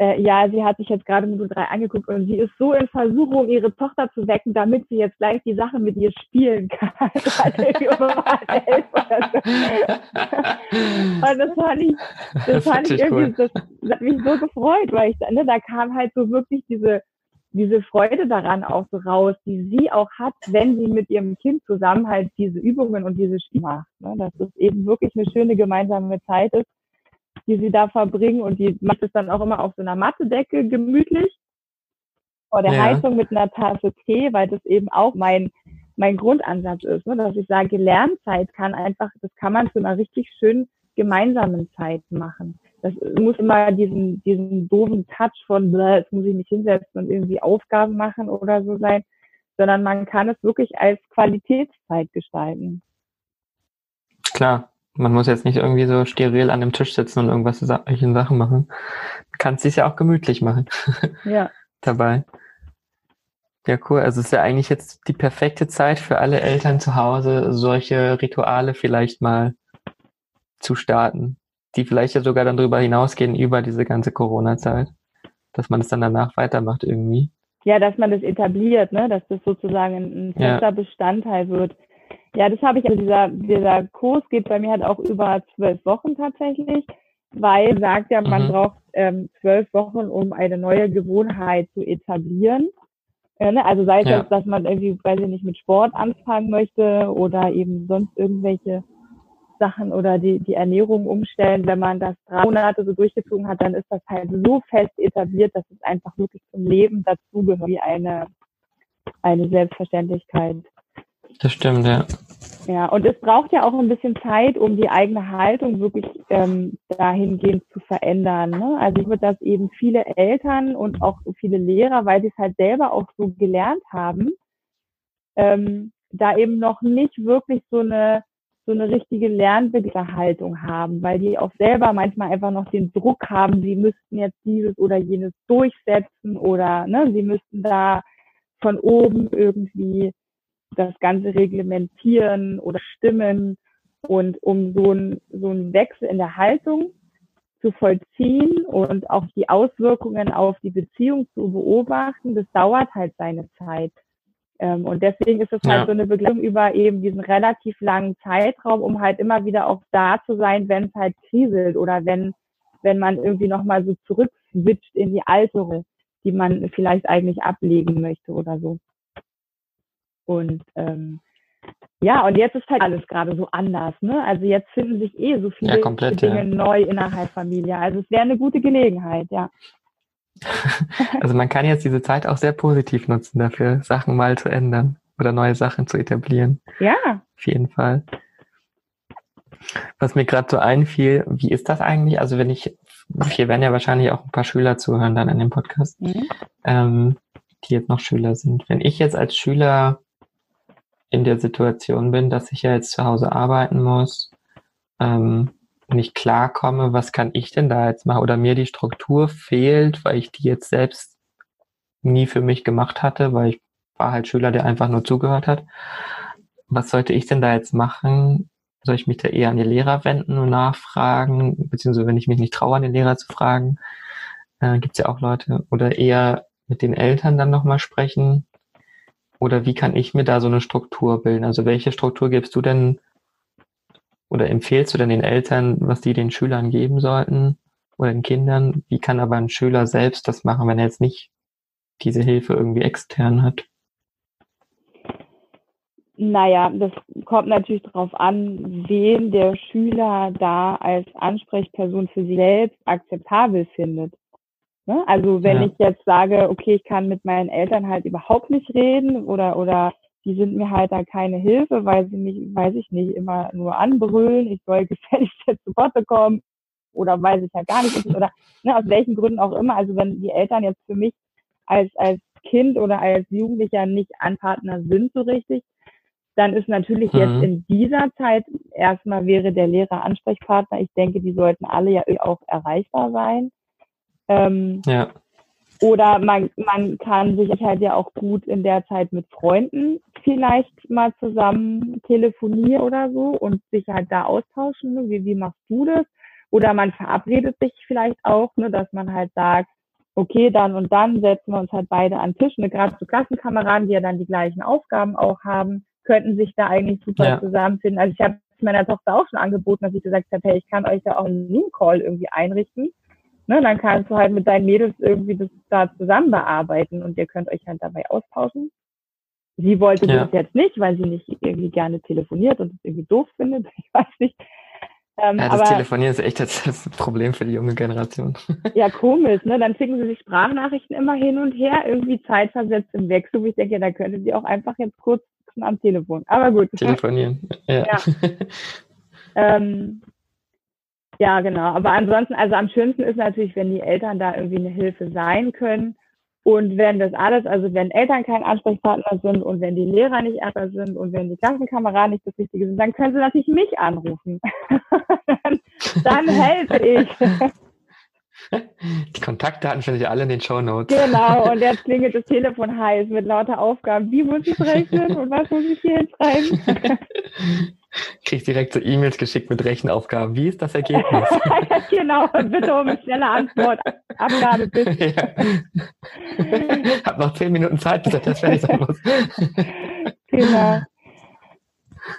äh, ja, sie hat sich jetzt gerade Modul 3 angeguckt und sie ist so in Versuchung, ihre Tochter zu wecken, damit sie jetzt gleich die Sachen mit ihr spielen kann. [laughs] [laughs] und das fand ich, das, das fand ich irgendwie, cool. das, das, hat mich so gefreut, weil ich, ne, da kam halt so wirklich diese, diese Freude daran auch so raus, die sie auch hat, wenn sie mit ihrem Kind zusammen halt diese Übungen und diese Spiele macht. Ne? Dass es eben wirklich eine schöne gemeinsame Zeit ist die sie da verbringen. Und die macht es dann auch immer auf so einer Mattedecke gemütlich vor der ja. Heizung mit einer Tasse Tee, weil das eben auch mein, mein Grundansatz ist, ne? dass ich sage, Lernzeit kann einfach, das kann man zu einer richtig schönen gemeinsamen Zeit machen. Das muss immer diesen, diesen doofen Touch von, jetzt muss ich mich hinsetzen und irgendwie Aufgaben machen oder so sein, sondern man kann es wirklich als Qualitätszeit gestalten. Klar, man muss jetzt nicht irgendwie so steril an dem Tisch sitzen und irgendwas solchen Sachen machen. Du kannst es ja auch gemütlich machen. [laughs] Ja. Dabei. Ja, cool. Also es ist ja eigentlich jetzt die perfekte Zeit für alle Eltern zu Hause, solche Rituale vielleicht mal zu starten, die vielleicht ja sogar dann darüber hinausgehen über diese ganze Corona-Zeit, dass man es dann danach weitermacht irgendwie. Ja, dass man das etabliert, ne, dass das sozusagen ein fester ja. Bestandteil wird. Ja, das habe ich, also dieser, dieser Kurs geht bei mir halt auch über zwölf Wochen tatsächlich, weil sagt ja, man mhm. braucht ähm, zwölf Wochen, um eine neue Gewohnheit zu etablieren. Äh, ne? Also sei es ja. dass man irgendwie, weiß ich nicht, mit Sport anfangen möchte oder eben sonst irgendwelche Sachen oder die, die Ernährung umstellen. Wenn man das drei Monate so durchgezogen hat, dann ist das halt so fest etabliert, dass es einfach wirklich zum Leben dazugehört, wie eine, eine Selbstverständlichkeit. Das stimmt, ja. Ja, und es braucht ja auch ein bisschen Zeit, um die eigene Haltung wirklich ähm, dahingehend zu verändern. Ne? Also ich würde das eben viele Eltern und auch viele Lehrer, weil sie es halt selber auch so gelernt haben, ähm, da eben noch nicht wirklich so eine so eine richtige Lernbegleiterhaltung haben, weil die auch selber manchmal einfach noch den Druck haben, sie müssten jetzt dieses oder jenes durchsetzen oder ne, sie müssten da von oben irgendwie das Ganze reglementieren oder stimmen. Und um so ein, so ein Wechsel in der Haltung zu vollziehen und auch die Auswirkungen auf die Beziehung zu beobachten, das dauert halt seine Zeit. Ähm, und deswegen ist es halt so eine Begleitung über eben diesen relativ langen Zeitraum, um halt immer wieder auch da zu sein, wenn es halt kriselt oder wenn, wenn man irgendwie nochmal so zurückswitcht in die alte, die man vielleicht eigentlich ablegen möchte oder so. Und ähm, ja, und jetzt ist halt alles gerade so anders. Ne? Also jetzt finden sich eh so viele ja, komplett, Dinge ja. neu innerhalb Familie. Also es wäre eine gute Gelegenheit, ja. [laughs] Also man kann jetzt diese Zeit auch sehr positiv nutzen dafür, Sachen mal zu ändern oder neue Sachen zu etablieren. Ja. Auf jeden Fall. Was mir gerade so einfiel, wie ist das eigentlich? Also wenn ich, hier werden ja wahrscheinlich auch ein paar Schüler zuhören dann in dem Podcast, mhm. ähm, die jetzt noch Schüler sind. Wenn ich jetzt als Schüler in der Situation bin, dass ich ja jetzt zu Hause arbeiten muss, ähm, nicht klarkomme, was kann ich denn da jetzt machen? Oder mir die Struktur fehlt, weil ich die jetzt selbst nie für mich gemacht hatte, weil ich war halt Schüler, der einfach nur zugehört hat. Was sollte ich denn da jetzt machen? Soll ich mich da eher an die Lehrer wenden und nachfragen? Beziehungsweise wenn ich mich nicht traue, an den Lehrer zu fragen, äh, gibt es ja auch Leute. Oder eher mit den Eltern dann nochmal sprechen? Oder wie kann ich mir da so eine Struktur bilden? Also welche Struktur gibst du denn oder empfehlst du denn den Eltern, was die den Schülern geben sollten oder den Kindern? Wie kann aber ein Schüler selbst das machen, wenn er jetzt nicht diese Hilfe irgendwie extern hat? Naja, das kommt natürlich darauf an, wen der Schüler da als Ansprechperson für sich selbst akzeptabel findet. Ne? Also wenn ja. ich jetzt sage, okay, ich kann mit meinen Eltern halt überhaupt nicht reden oder oder die sind mir halt da keine Hilfe, weil sie mich, weiß ich nicht, immer nur anbrüllen, ich soll [laughs] gefälligst jetzt zu Potte kommen oder weiß ich ja gar nicht oder ne, aus welchen Gründen auch immer. Also wenn die Eltern jetzt für mich als als Kind oder als Jugendlicher nicht Anpartner sind so richtig, dann ist natürlich mhm. jetzt in dieser Zeit erstmal wäre der Lehrer Ansprechpartner. Ich denke, die sollten alle ja auch erreichbar sein. Ähm, ja. Oder man, man kann sich halt ja auch gut in der Zeit mit Freunden vielleicht mal zusammen telefonieren oder so und sich halt da austauschen. Ne? Wie, wie machst du das? Oder man verabredet sich vielleicht auch, ne, dass man halt sagt, okay, dann und dann setzen wir uns halt beide an den Tisch. Ne? Gerade zu Klassenkameraden, die ja dann die gleichen Aufgaben auch haben, könnten sich da eigentlich super ja. zusammenfinden. Also ich habe meiner Tochter auch schon angeboten, dass ich gesagt habe, hey, ich kann euch ja auch einen Zoom-Call irgendwie einrichten Ne, dann kannst du halt mit deinen Mädels irgendwie das da zusammen bearbeiten und ihr könnt euch halt dabei austauschen. Sie wollte ja. das jetzt nicht, weil sie nicht irgendwie gerne telefoniert und es irgendwie doof findet. [laughs] Ich weiß nicht. Ähm, ja, das aber, Telefonieren ist echt das, Problem für die junge Generation. [laughs] Ja, komisch, ne? Dann schicken sie sich Sprachnachrichten immer hin und her, irgendwie zeitversetzt im Wechsel, wo ich denke, da könntet ihr auch einfach jetzt kurz am Telefon. Aber gut. Telefonieren, ja. ja. [laughs] ähm, ja, genau. Aber ansonsten, also am schönsten ist natürlich, wenn die Eltern da irgendwie eine Hilfe sein können. Und wenn das alles, also wenn Eltern kein Ansprechpartner sind und wenn die Lehrer nicht Ärger sind und wenn die Klassenkameraden nicht das Richtige sind, dann können sie natürlich mich anrufen. dann, [laughs] dann helfe ich. [laughs] Die Kontaktdaten finde ich alle in den Show Notes. Genau, [laughs] und jetzt klingelt das Telefon heiß mit lauter Aufgaben. Wie muss ich rechnen und was muss ich hier hinschreiben? [laughs] kriegst direkt so E-Mails geschickt mit Rechenaufgaben. Wie ist das Ergebnis? genau, bitte um eine schnelle Antwort. Abgabe bitte. Ja. Hab noch zehn Minuten Zeit, bis das fertig sein muss. genau.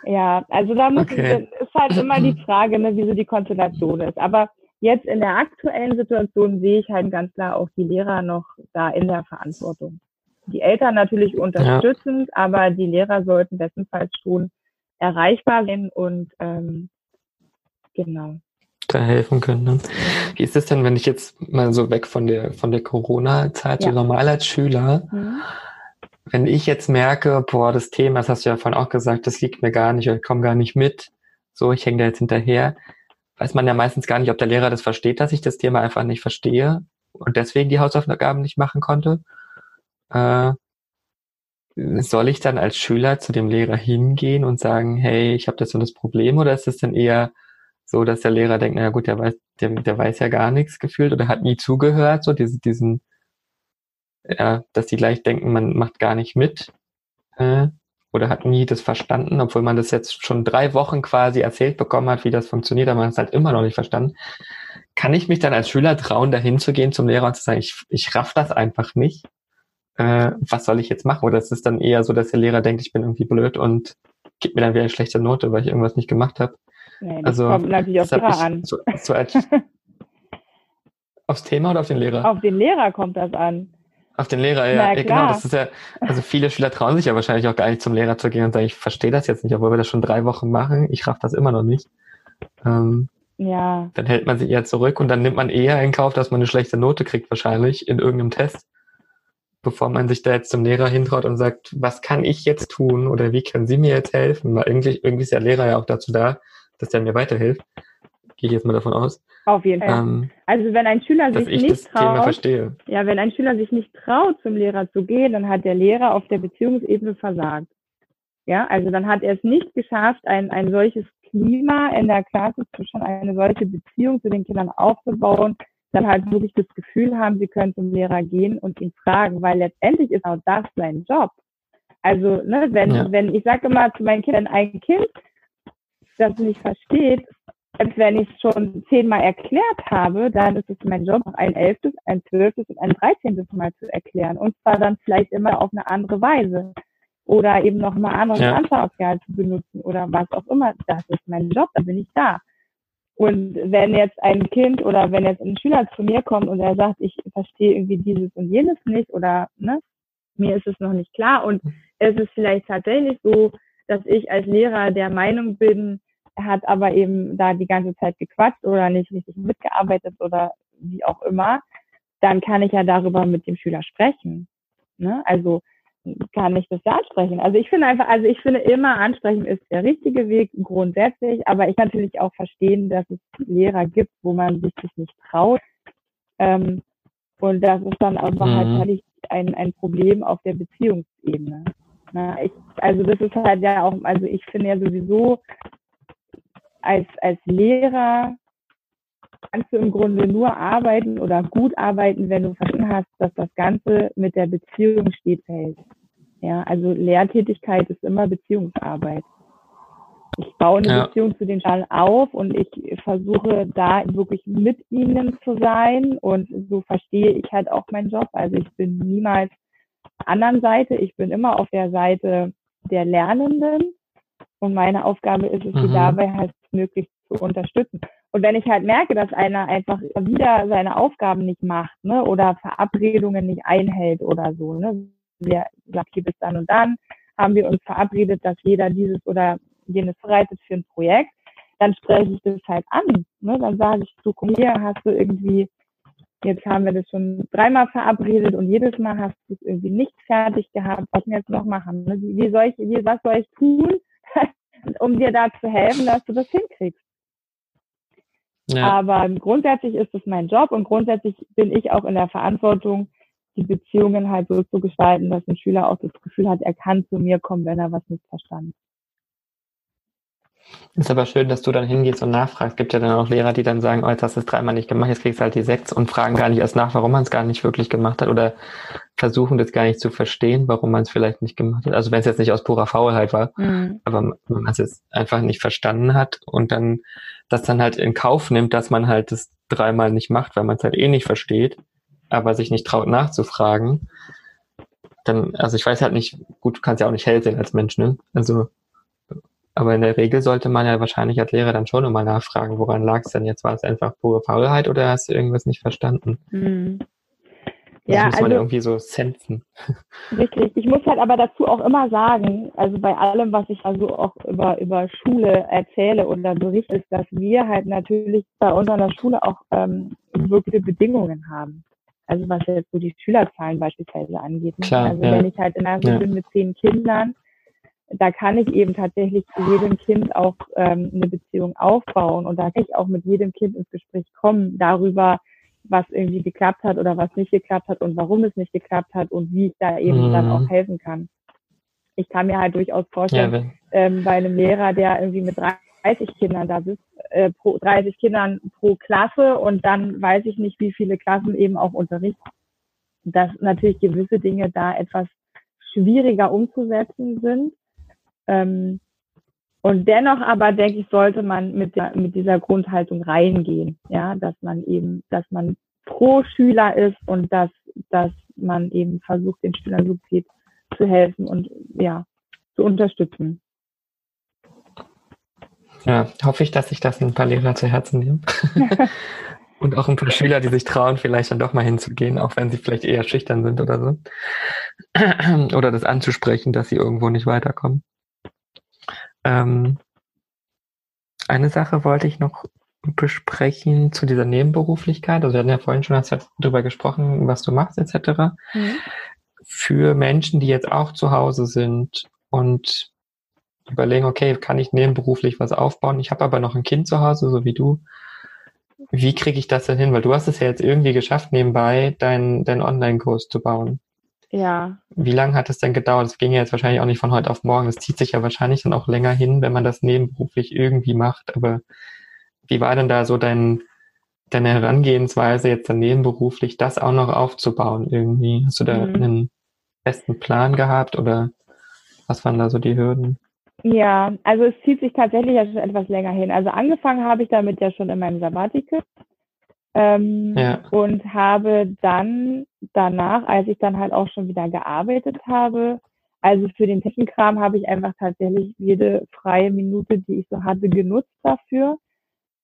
Ja, also da muss okay. ich, ist halt immer die [clears throat] Frage, ne, wie so die Konstellation ist. Aber jetzt in der aktuellen Situation sehe ich halt ganz klar auch die Lehrer noch da in der Verantwortung. Die Eltern natürlich unterstützend, ja. aber die Lehrer sollten bestenfalls schon erreichbar sind und ähm, genau. Da helfen können. Ne? Wie ist es denn, wenn ich jetzt mal so weg von der von der Corona-Zeit, ja. so normal als Schüler, mhm. wenn ich jetzt merke, boah, das Thema, das hast du ja vorhin auch gesagt, das liegt mir gar nicht, ich komme gar nicht mit, so, ich hänge da jetzt hinterher, weiß man ja meistens gar nicht, ob der Lehrer das versteht, dass ich das Thema einfach nicht verstehe und deswegen die Hausaufgaben nicht machen konnte. Äh, soll ich dann als Schüler zu dem Lehrer hingehen und sagen, hey, ich habe das und das Problem oder ist es dann eher so, dass der Lehrer denkt, naja gut, der weiß, der, der weiß ja gar nichts gefühlt oder hat nie zugehört, so diese, diesen, ja, dass die gleich denken, man macht gar nicht mit äh, oder hat nie das verstanden, obwohl man das jetzt schon drei Wochen quasi erzählt bekommen hat, wie das funktioniert, aber man hat es halt immer noch nicht verstanden. Kann ich mich dann als Schüler trauen, dahin zu gehen zum Lehrer und zu sagen, ich, ich raff das einfach nicht? äh, was soll ich jetzt machen? Oder ist es dann eher so, dass der Lehrer denkt, ich bin irgendwie blöd und gibt mir dann wieder eine schlechte Note, weil ich irgendwas nicht gemacht habe? Nee, das also, kommt natürlich auf Lehrer an. So, so als, [laughs] aufs Thema oder auf den Lehrer? Auf den Lehrer kommt das an. Auf den Lehrer, ja, ja genau. Das ist ja, also viele Schüler trauen sich ja wahrscheinlich auch gar nicht zum Lehrer zu gehen und sagen, ich verstehe das jetzt nicht, obwohl wir das schon drei Wochen machen, ich raff das immer noch nicht. Ähm, ja. Dann hält man sich eher zurück und dann nimmt man eher in Kauf, dass man eine schlechte Note kriegt, wahrscheinlich, in irgendeinem Test, bevor man sich da jetzt zum Lehrer hintraut und sagt, was kann ich jetzt tun oder wie können Sie mir jetzt helfen? Weil irgendwie, irgendwie ist der Lehrer ja auch dazu da, dass der mir weiterhilft. Gehe ich jetzt mal davon aus. Auf jeden Fall. Ähm, also wenn ein Schüler sich nicht traut, ja, wenn ein Schüler sich nicht traut, zum Lehrer zu gehen, dann hat der Lehrer auf der Beziehungsebene versagt. Ja, also dann hat er es nicht geschafft, ein, ein solches Klima in der Klasse zwischen eine solche Beziehung zu den Kindern aufzubauen, dann halt wirklich das Gefühl haben, sie können zum Lehrer gehen und ihn fragen, weil letztendlich ist auch das sein Job. Also, ne, wenn, ja. wenn ich sage immer zu meinen Kindern, ein Kind, das nicht versteht, selbst wenn ich es schon zehnmal erklärt habe, dann ist es mein Job, ein elftes, ein zwölftes und ein dreizehntes Mal zu erklären. Und zwar dann vielleicht immer auf eine andere Weise. Oder eben noch mal anderes ja. Anschaumaterial zu benutzen oder was auch immer. Das ist mein Job, da bin ich da. Und wenn jetzt ein Kind oder wenn jetzt ein Schüler zu mir kommt und er sagt, ich verstehe irgendwie dieses und jenes nicht oder ne, mir ist es noch nicht klar und es ist vielleicht tatsächlich so, dass ich als Lehrer der Meinung bin, hat aber eben da die ganze Zeit gequatscht oder nicht richtig mitgearbeitet oder wie auch immer, dann kann ich ja darüber mit dem Schüler sprechen. Ne? Also kann ich das ja ansprechen. Also ich finde einfach, also ich finde immer ansprechen ist der richtige Weg grundsätzlich, aber ich natürlich auch verstehen, dass es Lehrer gibt, wo man sich das nicht traut. Ähm, und das ist dann aber halt mhm. halt ein, ein Problem auf der Beziehungsebene. Na, ich, also das ist halt ja auch, also ich finde ja sowieso als, als Lehrer kannst du im Grunde nur arbeiten oder gut arbeiten, wenn du verstanden hast, dass das Ganze mit der Beziehung steht fällt. Ja, also Lehrtätigkeit ist immer Beziehungsarbeit. Ich baue eine ja. Beziehung zu den Schalen auf und ich versuche da wirklich mit ihnen zu sein und so verstehe ich halt auch meinen Job. Also ich bin niemals anderen Seite, ich bin immer auf der Seite der Lernenden und meine Aufgabe ist es, mhm. sie dabei halt möglichst zu unterstützen. Und wenn ich halt merke, dass einer einfach wieder seine Aufgaben nicht macht, ne, oder Verabredungen nicht einhält oder so, ne, der sagt, hier bis dann und dann haben wir uns verabredet, dass jeder dieses oder jenes vorbereitet für ein Projekt, dann spreche ich das halt an. Ne? Dann sage ich, du komm hier, hast du irgendwie, jetzt haben wir das schon dreimal verabredet und jedes Mal hast du es irgendwie nicht fertig gehabt, was wir jetzt noch machen. Ne? Wie, wie soll ich, wie, was soll ich tun, [laughs] um dir da zu helfen, dass du das hinkriegst? Ja. Aber grundsätzlich ist es mein Job und grundsätzlich bin ich auch in der Verantwortung, die Beziehungen halt so zu gestalten, dass ein Schüler auch das Gefühl hat, er kann zu mir kommen, wenn er was nicht verstanden. Ist aber schön, dass du dann hingehst und nachfragst. Es gibt ja dann auch Lehrer, die dann sagen, oh, jetzt hast du es dreimal nicht gemacht, jetzt kriegst du halt die sechs und fragen gar nicht erst nach, warum man es gar nicht wirklich gemacht hat oder versuchen das gar nicht zu verstehen, warum man es vielleicht nicht gemacht hat. Also wenn es jetzt nicht aus purer Faulheit war, mhm. aber man es jetzt einfach nicht verstanden hat und dann das dann halt in Kauf nimmt, dass man halt das dreimal nicht macht, weil man es halt eh nicht versteht, aber sich nicht traut nachzufragen, dann, also ich weiß halt nicht, gut, du kannst ja auch nicht hell sehen als Mensch, ne? Also, aber in der Regel sollte man ja wahrscheinlich als Lehrer dann schon immer nachfragen, woran lag es denn jetzt? War es einfach pure Faulheit oder hast du irgendwas nicht verstanden? Mhm. Das ja, muss man also, irgendwie so sensen. [laughs] Richtig. Ich muss halt aber dazu auch immer sagen, also bei allem, was ich also auch über, über Schule erzähle oder berichte, ist, dass wir halt natürlich bei uns an der Schule auch ähm, wirkliche Bedingungen haben. Also was jetzt so die Schülerzahlen beispielsweise angeht. Ne? Klar, also ja. wenn ich halt in einer Schule ja. bin mit zehn Kindern, da kann ich eben tatsächlich zu jedem Kind auch ähm, eine Beziehung aufbauen und da kann ich auch mit jedem Kind ins Gespräch kommen darüber, was irgendwie geklappt hat oder was nicht geklappt hat und warum es nicht geklappt hat und wie ich da eben mhm. dann auch helfen kann. Ich kann mir halt durchaus vorstellen, ja, ähm, bei einem Lehrer, der irgendwie mit 30 Kindern da sitzt, äh, pro 30 Kindern pro Klasse und dann weiß ich nicht, wie viele Klassen eben auch unterrichten, dass natürlich gewisse Dinge da etwas schwieriger umzusetzen sind. Ähm, und dennoch aber denke ich, sollte man mit, der, mit dieser Grundhaltung reingehen, ja, dass man eben, dass man pro Schüler ist und dass, dass man eben versucht, den Schülern so geht zu helfen und ja, zu unterstützen. Ja, hoffe ich, dass sich das ein paar Lehrer zu Herzen nehmen. [laughs] und auch ein paar Schüler, die sich trauen, vielleicht dann doch mal hinzugehen, auch wenn sie vielleicht eher schüchtern sind oder so. [clears throat] oder das anzusprechen, dass sie irgendwo nicht weiterkommen. Ähm, eine Sache wollte ich noch besprechen zu dieser Nebenberuflichkeit. Also wir hatten ja vorhin schon darüber gesprochen, was du machst etc. Mhm. Für Menschen, die jetzt auch zu Hause sind und überlegen, okay, kann ich nebenberuflich was aufbauen? Ich habe aber noch ein Kind zu Hause, so wie du. Wie kriege ich das denn hin? Weil du hast es ja jetzt irgendwie geschafft, nebenbei deinen dein Online-Kurs zu bauen. Ja. Wie lange hat es denn gedauert? Das ging ja jetzt wahrscheinlich auch nicht von heute auf morgen. Das zieht sich ja wahrscheinlich dann auch länger hin, wenn man das nebenberuflich irgendwie macht. Aber wie war denn da so dein, deine Herangehensweise jetzt dann nebenberuflich, das auch noch aufzubauen irgendwie? Hast du da mhm. einen besten Plan gehabt oder? Was waren da so die Hürden? Ja, also es zieht sich tatsächlich ja schon etwas länger hin. Also angefangen habe ich damit ja schon in meinem Sabbatical. Ähm, ja. Und habe dann danach, als ich dann halt auch schon wieder gearbeitet habe, also für den Technikkram habe ich einfach tatsächlich jede freie Minute, die ich so hatte, genutzt dafür.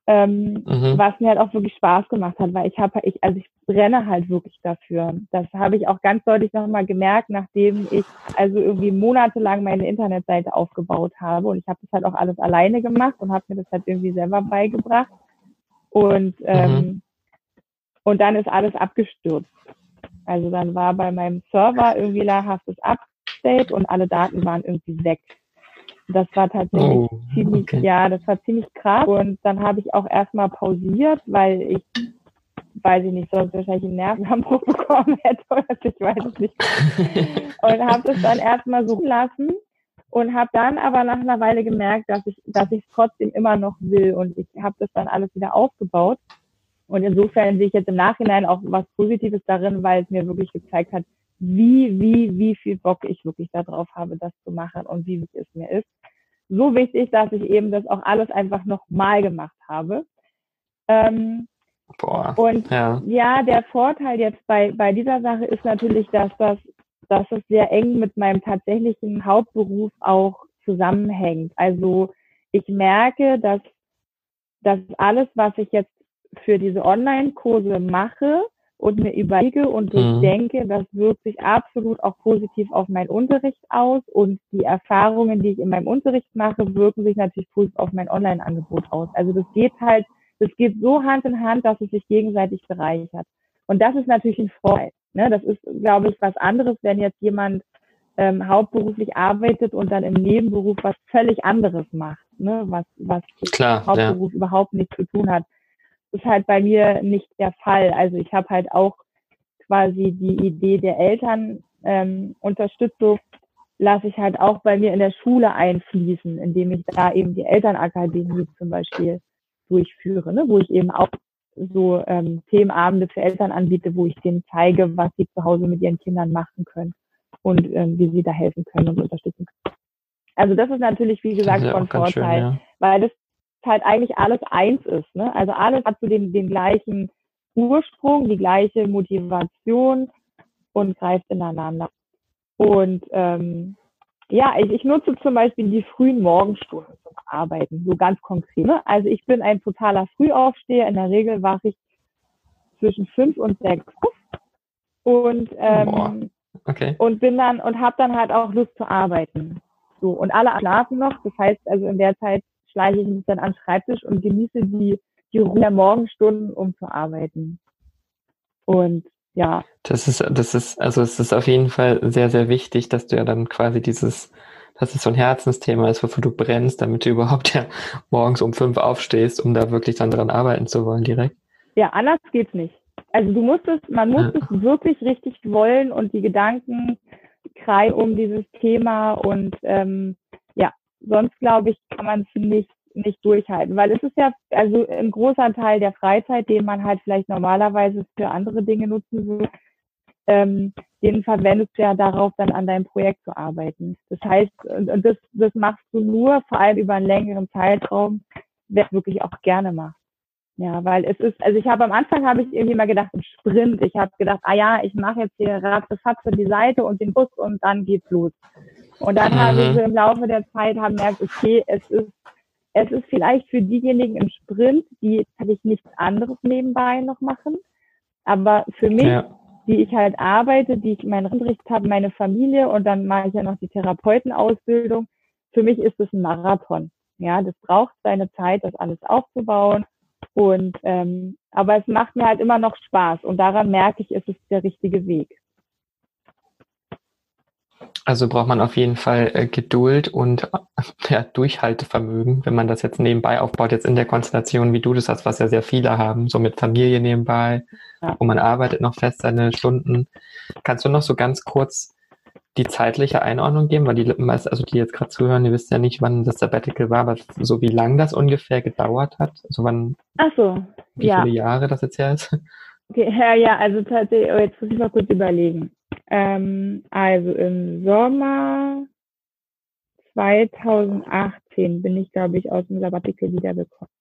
Ähm, mhm. Was mir halt auch wirklich Spaß gemacht hat, weil ich habe, ich, also ich brenne halt wirklich dafür. Das habe ich auch ganz deutlich nochmal gemerkt, nachdem ich also irgendwie monatelang meine Internetseite aufgebaut habe und ich habe das halt auch alles alleine gemacht und habe mir das halt irgendwie selber beigebracht. Und ähm, mhm. Und dann ist alles abgestürzt. Also dann war bei meinem Server irgendwie lahaftes Update und alle Daten waren irgendwie weg. Das war tatsächlich oh, ziemlich, okay. ja, das war ziemlich krass. Und dann habe ich auch erstmal pausiert, weil ich, weiß ich nicht, sonst wahrscheinlich einen Nervenanbruch [laughs] bekommen hätte oder ich weiß es nicht. [laughs] und habe das dann erstmal so lassen und habe dann aber nach einer Weile gemerkt, dass ich, dass ich es trotzdem immer noch will und ich habe das dann alles wieder aufgebaut. Und insofern sehe ich jetzt im Nachhinein auch was Positives darin, weil es mir wirklich gezeigt hat, wie, wie, wie viel Bock ich wirklich darauf habe, das zu machen und wie wichtig es mir ist. So wichtig, dass ich eben das auch alles einfach nochmal gemacht habe. Ähm, Boah, und ja. ja, der Vorteil jetzt bei, bei dieser Sache ist natürlich, dass das, dass es sehr eng mit meinem tatsächlichen Hauptberuf auch zusammenhängt. Also ich merke, dass, dass alles, was ich jetzt für diese Online-Kurse mache, und mir überlege und mhm. denke, das wirkt sich absolut auch positiv auf meinen Unterricht aus und die Erfahrungen, die ich in meinem Unterricht mache, wirken sich natürlich positiv auf mein Online-Angebot aus. Also das geht halt, das geht so Hand in Hand, dass es sich gegenseitig bereichert. Und das ist natürlich ein Vorteil. Ne? Das ist, glaube ich, was anderes, wenn jetzt jemand ähm, hauptberuflich arbeitet und dann im Nebenberuf was völlig anderes macht, ne? was, was Klar, Hauptberuf ja. überhaupt nichts zu tun hat ist halt bei mir nicht der Fall. Also ich habe halt auch quasi die Idee der Eltern ähm, Unterstützung lasse ich halt auch bei mir in der Schule einfließen, indem ich da eben die Elternakademie zum Beispiel durchführe, ne? wo ich eben auch so ähm, Themenabende für Eltern anbiete, wo ich denen zeige, was sie zu Hause mit ihren Kindern machen können und ähm, wie sie da helfen können und unterstützen können. Also das ist natürlich, wie gesagt, von Vorteil, schön, ja. weil das halt eigentlich alles eins ist. Ne? Also alles hat so den, den gleichen Ursprung, die gleiche Motivation und greift ineinander. Und ähm, ja, ich, ich nutze zum Beispiel die frühen Morgenstunden zum Arbeiten, so ganz konkret. Ne? Also ich bin ein totaler Frühaufsteher. In der Regel wache ich zwischen fünf und sechs und ähm, okay. und bin dann und habe dann halt auch Lust zu arbeiten. So und alle schlafen noch. Das heißt also in der Zeit schleiche ich mich dann an den Schreibtisch und genieße die, die Ruhe der Morgenstunden, um zu arbeiten. Und ja. Das ist, das ist, also es ist auf jeden Fall sehr, sehr wichtig, dass du ja dann quasi dieses, dass es so ein Herzensthema ist, wofür du brennst, damit du [laughs] überhaupt ja morgens um fünf aufstehst, um da wirklich dann dran arbeiten zu wollen direkt. Ja, anders geht's nicht. Also du musst es, man muss ja. es wirklich richtig wollen und die Gedanken kreien um dieses Thema und ähm, sonst glaube ich, kann man es nicht, nicht durchhalten, weil es ist ja also ein großer Teil der Freizeit, den man halt vielleicht normalerweise für andere Dinge nutzen würde, ähm, den verwendest du ja darauf, dann an deinem Projekt zu arbeiten. Das heißt, und, und das, das machst du nur vor allem über einen längeren Zeitraum, wer es wirklich auch gerne macht. Ja, weil es ist, also ich habe am Anfang habe ich irgendwie mal gedacht, ein Sprint. Ich habe gedacht, ah ja, ich mache jetzt hier Ratzefatze die Seite und den Bus und dann geht's los. Und dann mhm. habe ich so im Laufe der Zeit haben gemerkt, okay, es ist, es ist vielleicht für diejenigen im Sprint, die tatsächlich nichts anderes nebenbei noch machen. Aber für mich, ja. die ich halt arbeite, die ich meinen Unterricht habe, meine Familie und dann mache ich ja noch die Therapeutenausbildung. Für mich ist es ein Marathon. Ja, das braucht seine Zeit, das alles aufzubauen. Und ähm, aber es macht mir halt immer noch Spaß und daran merke ich, es ist der richtige Weg. Also braucht man auf jeden Fall äh, Geduld und äh, [laughs] ja, Durchhaltevermögen, wenn man das jetzt nebenbei aufbaut, jetzt in der Konstellation, wie du das hast, was ja sehr viele haben, so mit Familie nebenbei, ja. wo man arbeitet noch fest seine Stunden. Kannst du noch so ganz kurz die zeitliche Einordnung geben? Weil die also die jetzt gerade zuhören, die wissen ja nicht, wann das Sabbatical war, aber so wie lang das ungefähr gedauert hat. Also wann, Ach so, wie ja. viele Jahre das jetzt her ist? Okay, ja, also tatsächlich, oh, jetzt muss ich mal kurz überlegen. Ähm, also im Sommer 2018 bin ich, glaube ich, aus dem Sabbatical wiedergekommen.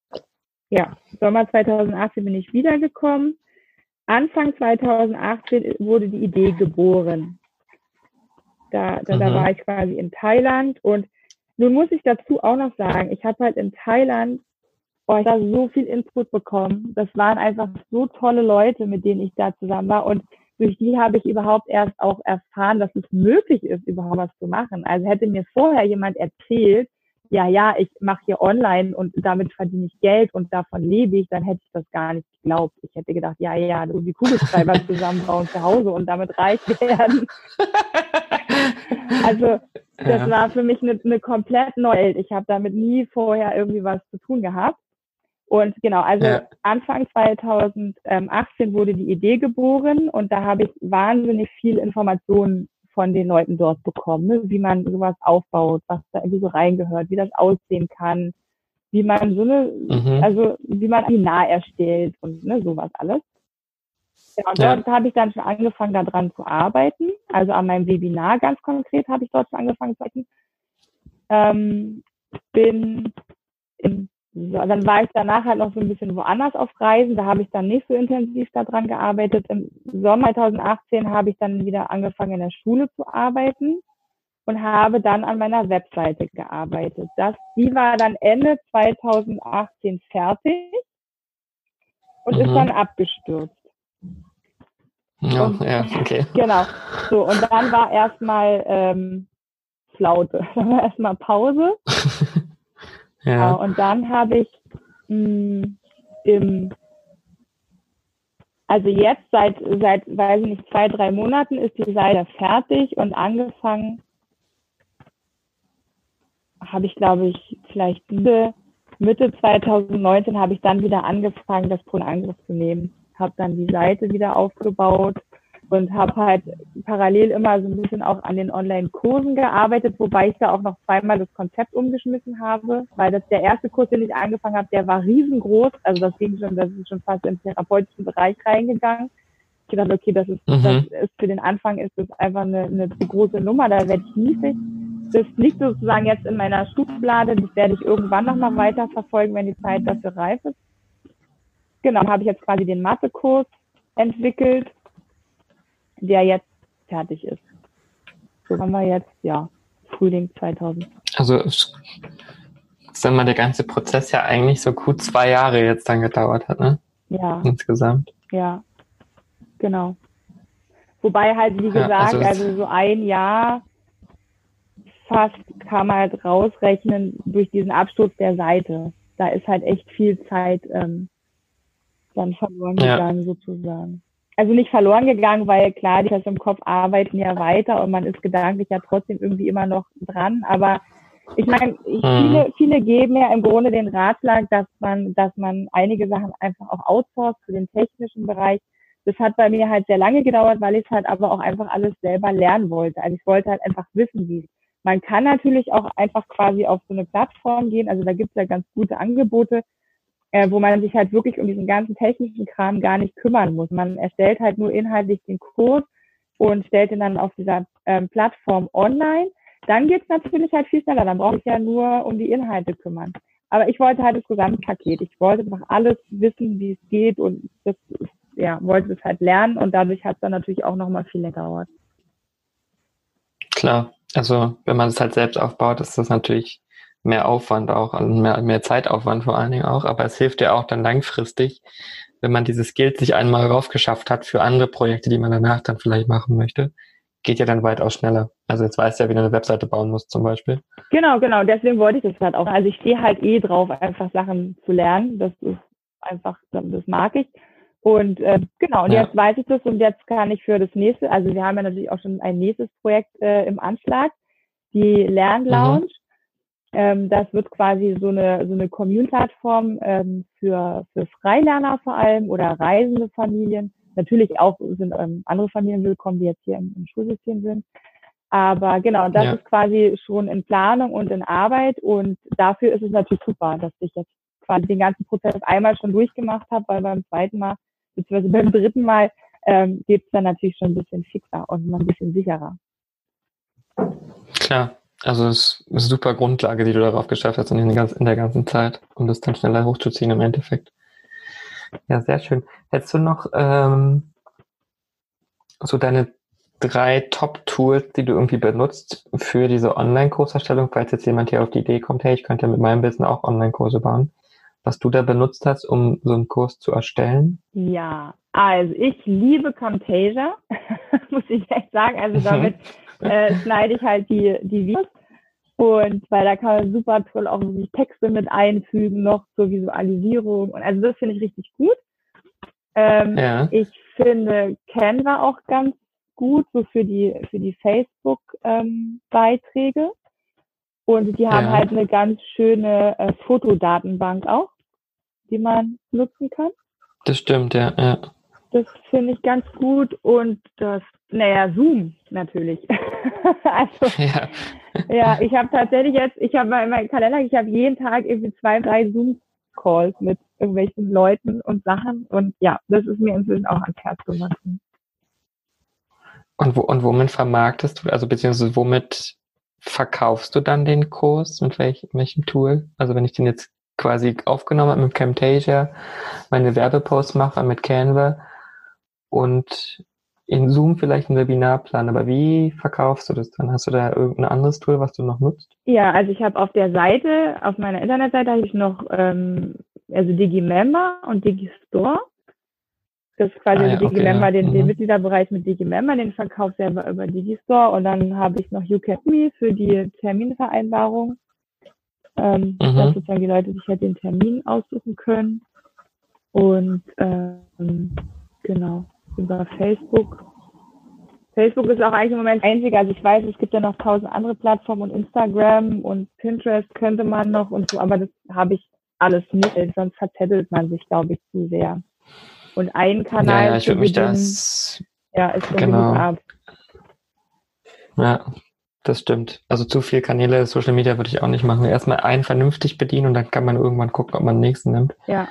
Ja, Sommer 2018 bin ich wiedergekommen. Anfang 2018 wurde die Idee geboren. Da, da, da mhm. war ich quasi in Thailand und nun muss ich dazu auch noch sagen, ich habe halt in Thailand oh, ich habe so viel Input bekommen. Das waren einfach so tolle Leute, mit denen ich da zusammen war und durch die habe ich überhaupt erst auch erfahren, dass es möglich ist, überhaupt was zu machen. Also hätte mir vorher jemand erzählt, ja, ja, ich mache hier online und damit verdiene ich Geld und davon lebe ich, dann hätte ich das gar nicht geglaubt. Ich hätte gedacht, ja, ja, du die Kugelschreiber [laughs] zusammenbauen zu Hause und damit reich werden. also das ja. war für mich eine, eine komplett neue Welt. Ich habe damit nie vorher irgendwie was zu tun gehabt. Und genau, also ja. Anfang 2018 wurde die Idee geboren und da habe ich wahnsinnig viel Informationen von den Leuten dort bekommen, ne? wie man sowas aufbaut, was da irgendwie so reingehört, wie das aussehen kann, wie man so eine, mhm. also wie man Webinar erstellt und ne, sowas alles. Ja, und dort habe ich dann schon angefangen, daran zu arbeiten. Also an meinem Webinar ganz konkret habe ich dort schon angefangen zu arbeiten. Ähm, bin im so, dann war ich danach halt noch so ein bisschen woanders auf Reisen. Da habe ich dann nicht so intensiv daran gearbeitet. Im Sommer 2018 habe ich dann wieder angefangen, in der Schule zu arbeiten und habe dann an meiner Webseite gearbeitet. Das, die war dann Ende 2018 fertig und mhm. ist dann abgestürzt. Ja, und, ja, okay. Genau. So, und dann war erstmal ähm, Flaute. [laughs] Dann war erstmal Pause. [laughs] Ja. Genau, und dann habe ich mh, hm, im, also jetzt seit, seit, weiß ich nicht, zwei, drei Monaten ist die Seite fertig und angefangen habe ich, glaube ich, vielleicht Mitte, Mitte 2019 habe ich dann wieder angefangen, das Pro Angriff zu nehmen. Habe dann die Seite wieder aufgebaut, und habe halt parallel immer so ein bisschen auch an den Online-Kursen gearbeitet, wobei ich da auch noch zweimal das Konzept umgeschmissen habe, weil das der erste Kurs, den ich angefangen habe, der war riesengroß, also das ging schon, das ist schon fast im therapeutischen Bereich reingegangen. Ich dachte, okay, das ist, mhm. das ist für den Anfang ist das einfach eine, eine zu große Nummer, da werde ich niedrig. Das liegt sozusagen jetzt in meiner Schublade, das werde ich irgendwann nochmal weiter verfolgen, wenn die Zeit dafür reif ist. Genau, habe ich jetzt quasi den Mathekurs entwickelt der jetzt fertig ist. So haben wir jetzt, ja, Frühling 2000. Also sagen wir, der ganze Prozess ja eigentlich so gut zwei Jahre jetzt dann gedauert hat, ne? Ja. Insgesamt. Ja, genau. Wobei halt, wie gesagt, ja, also, also, so ein Jahr fast kann man halt rausrechnen durch diesen Absturz der Seite. Da ist halt echt viel Zeit ähm, dann verloren gegangen, ja. sozusagen also nicht verloren gegangen, weil klar, die Personen im Kopf arbeiten ja weiter und man ist gedanklich ja trotzdem irgendwie immer noch dran. Aber ich meine, mhm. viele, viele geben ja im Grunde den Ratschlag, dass man, dass man einige Sachen einfach auch outsourced für den technischen Bereich. Das hat bei mir halt sehr lange gedauert, weil ich halt aber auch einfach alles selber lernen wollte. Also ich wollte halt einfach wissen, wie man kann natürlich auch einfach quasi auf so eine Plattform gehen. Also da gibt es ja ganz gute Angebote, äh, wo man sich halt wirklich um diesen ganzen technischen Kram gar nicht kümmern muss. Man erstellt halt nur inhaltlich den Kurs und stellt ihn dann auf dieser ähm, Plattform online. Dann geht's natürlich halt viel schneller. Dann brauche ich ja nur um die Inhalte kümmern. Aber ich wollte halt das Gesamtpaket. Ich wollte einfach alles wissen, wie es geht und das, ja, wollte es halt lernen und dadurch hat es dann natürlich auch nochmal viel länger gedauert. Klar, also wenn man es halt selbst aufbaut, ist das natürlich mehr Aufwand auch und mehr, mehr Zeitaufwand vor allen Dingen auch. Aber es hilft ja auch dann langfristig, wenn man diese Skills sich einmal raufgeschafft hat für andere Projekte, die man danach dann vielleicht machen möchte, geht ja dann weitaus schneller. Also jetzt weißt du ja, wie du eine Webseite bauen musst zum Beispiel. Genau, genau. Deswegen wollte ich das halt auch. Also ich stehe halt eh drauf, einfach Sachen zu lernen. Das ist einfach, das mag ich. Und äh, genau, und ja. jetzt weiß ich das und jetzt kann ich für das nächste, also wir haben ja natürlich auch schon ein nächstes Projekt äh, im Anschlag, die Lernlounge. Mhm. Ähm, das wird quasi so eine, so eine Commune-Plattform ähm, für, für Freilerner vor allem oder reisende Familien. Natürlich auch sind ähm, andere Familien willkommen, die jetzt hier im, im Schulsystem sind. Aber genau, das ja. ist quasi schon in Planung und in Arbeit und dafür ist es natürlich super, dass ich jetzt quasi den ganzen Prozess einmal schon durchgemacht habe, weil beim zweiten Mal, beziehungsweise beim dritten Mal, ähm, geht es dann natürlich schon ein bisschen fixer und ein bisschen sicherer. Klar, Also es ist eine super Grundlage, die du darauf geschafft hast in, in der ganzen Zeit, um das dann schneller hochzuziehen im Endeffekt. Ja, sehr schön. Hättest du noch ähm, so deine drei Top-Tools, die du irgendwie benutzt für diese Online-Kurserstellung, falls jetzt jemand hier auf die Idee kommt, hey, ich könnte mit meinem Business auch Online-Kurse bauen, was du da benutzt hast, um so einen Kurs zu erstellen? Ja, also ich liebe Camtasia, [laughs] muss ich echt sagen. Also damit äh, schneide ich halt die, die Videos und weil da kann man super toll auch die Texte mit einfügen, noch zur Visualisierung. Und also das finde ich richtig gut. Ähm, ja. Ich finde Canva auch ganz gut, so für die, für die Facebook-Beiträge. Ähm, und die haben ja. halt eine ganz schöne äh, Fotodatenbank auch, die man nutzen kann. Das stimmt, ja. ja. Das finde ich ganz gut. Und das, naja, Zoom natürlich. [laughs] also, ja, ja ich habe tatsächlich jetzt, ich habe in meinem Kalender, ich habe jeden Tag irgendwie zwei, drei Zoom-Calls mit irgendwelchen Leuten und Sachen. Und ja, das ist mir inzwischen auch ans Herz gewachsen. Und, wo, und womit vermarktest du, also beziehungsweise womit verkaufst du dann den Kurs? Mit welch, welchem Tool? Also wenn ich den jetzt quasi aufgenommen habe mit Camtasia, meine Werbeposts mache mit Canva und in Zoom vielleicht einen Webinarplan, aber wie verkaufst du das dann? Hast du da irgendein anderes Tool, was du noch nutzt? Ja, also ich habe auf der Seite, auf meiner Internetseite habe ich noch ähm, also DigiMember und DigiStore. Das ist quasi ah, ja, DigiMember, okay, ja. den, den mhm. Mitgliederbereich mit DigiMember, den verkaufe ich selber über DigiStore und dann habe ich noch YouCatMe für die Terminvereinbarung. Ähm, mhm. Dass sozusagen die Leute sich halt den Termin aussuchen können. Und ähm, genau, über Facebook. Facebook ist auch eigentlich im Moment einzig. Also ich weiß, es gibt ja noch tausend andere Plattformen und Instagram und Pinterest könnte man noch und so, aber das habe ich alles nicht, sonst verzettelt man sich, glaube ich, zu sehr. Und ein Kanal ja, ja, ich würde mich das ja, ist genau. ab. Ja, das stimmt. Also zu viel Kanäle Social Media würde ich auch nicht machen. Erstmal einen vernünftig bedienen und dann kann man irgendwann gucken, ob man den nächsten nimmt. Ja.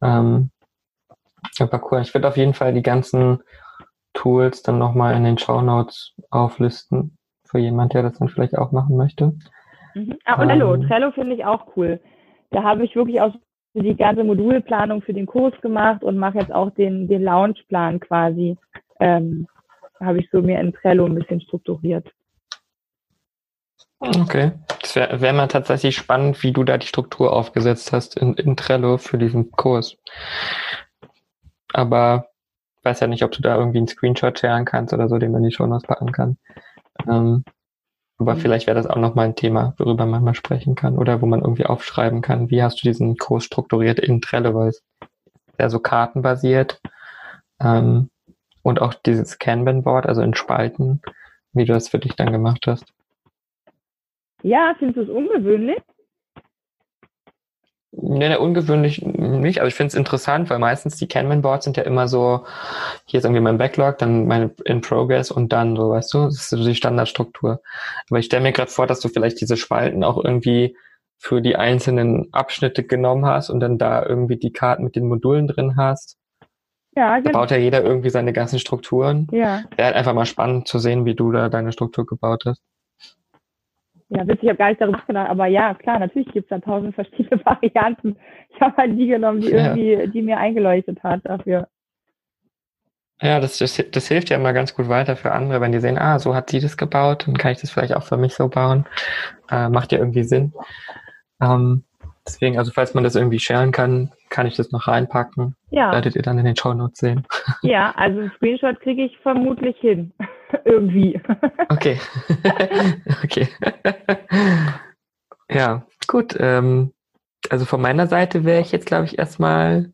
Ähm, aber cool. Ich würde auf jeden Fall die ganzen Tools dann nochmal in den Show Notes auflisten für jemand, der das dann vielleicht auch machen möchte. Mhm. Ah, und Trello. Ähm, Trello finde ich auch cool. Da habe ich wirklich auch die ganze Modulplanung für den Kurs gemacht und mache jetzt auch den, den Launchplan quasi. Ähm, habe ich so mir in Trello ein bisschen strukturiert. Okay. Das wäre wär mal tatsächlich spannend, wie du da die Struktur aufgesetzt hast in, in Trello für diesen Kurs. Aber ich weiß ja nicht, ob du da irgendwie einen Screenshot sharen kannst oder so, den man in die Show Notes packen kann. Ähm, aber mhm. vielleicht wäre das auch nochmal ein Thema, worüber man mal sprechen kann oder wo man irgendwie aufschreiben kann, wie hast du diesen Kurs strukturiert in Trello, weil es ja so kartenbasiert ähm, und auch dieses Kanban-Board, also in Spalten, wie du das für dich dann gemacht hast. Ja, findest du es ungewöhnlich? Nee, nee, ungewöhnlich nicht. Also ich finde es interessant, weil meistens die Kanban-Boards sind ja immer so, hier ist irgendwie mein Backlog, dann meine in Progress und dann so, weißt du, das ist so die Standardstruktur. Aber ich stelle mir gerade vor, dass du vielleicht diese Spalten auch irgendwie für die einzelnen Abschnitte genommen hast und dann da irgendwie die Karten mit den Modulen drin hast. Ja, genau. Da baut ja jeder irgendwie seine ganzen Strukturen. Ja. Wäre halt einfach mal spannend zu sehen, wie du da deine Struktur gebaut hast. Ja, witzig, ich habe gar nicht darüber nachgedacht, aber ja, klar, natürlich gibt es da tausend verschiedene [laughs] Varianten. Ich habe halt die genommen, die ja. irgendwie, die mir eingeleuchtet hat dafür. Ja, das, das, das hilft ja immer ganz gut weiter für andere, wenn die sehen, ah, so hat sie das gebaut, dann kann ich das vielleicht auch für mich so bauen. Äh, macht ja irgendwie Sinn. Ähm, deswegen, also falls man das irgendwie sharen kann, kann ich das noch reinpacken. Ja. Werdet ihr dann in den Show Notes sehen. Ja, also Screenshot kriege ich vermutlich hin. [laughs] Irgendwie. Okay. [laughs] okay. ja, gut. Ähm, also von meiner Seite wäre ich jetzt, glaube ich, erstmal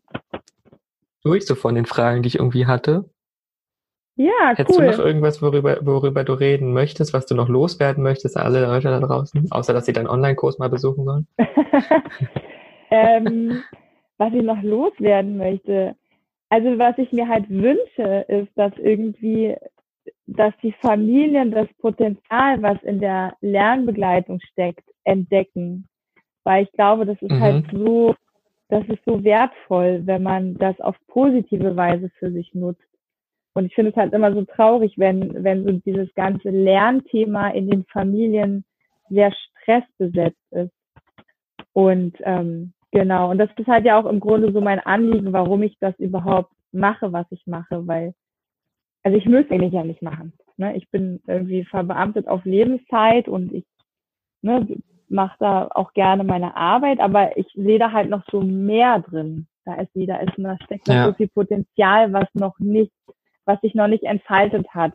durch so von den Fragen, die ich irgendwie hatte. Ja, Hättest cool. du noch irgendwas, worüber, worüber du reden möchtest, was du noch loswerden möchtest, alle Leute da draußen, außer dass sie deinen Online-Kurs mal besuchen sollen? [laughs] ähm, was ich noch loswerden möchte. Also was ich mir halt wünsche, ist, dass irgendwie, dass die Familien das Potenzial, was in der Lernbegleitung steckt, entdecken. Weil ich glaube, das ist halt mhm. halt so, das ist so wertvoll, wenn man das auf positive Weise für sich nutzt. Und ich finde es halt immer so traurig, wenn, wenn so dieses ganze Lernthema in den Familien sehr stressbesetzt ist. Und ähm, genau, und das ist halt ja auch im Grunde so mein Anliegen, warum ich das überhaupt mache, was ich mache, weil, also ich müsste eigentlich ja nicht machen. Ne? Ich bin irgendwie verbeamtet auf Lebenszeit und ich ne, mache da auch gerne meine Arbeit, aber ich sehe da halt noch so mehr drin. Da ist wieder, ist, da steckt noch ja. so viel Potenzial, was noch nicht, was sich noch nicht entfaltet hat.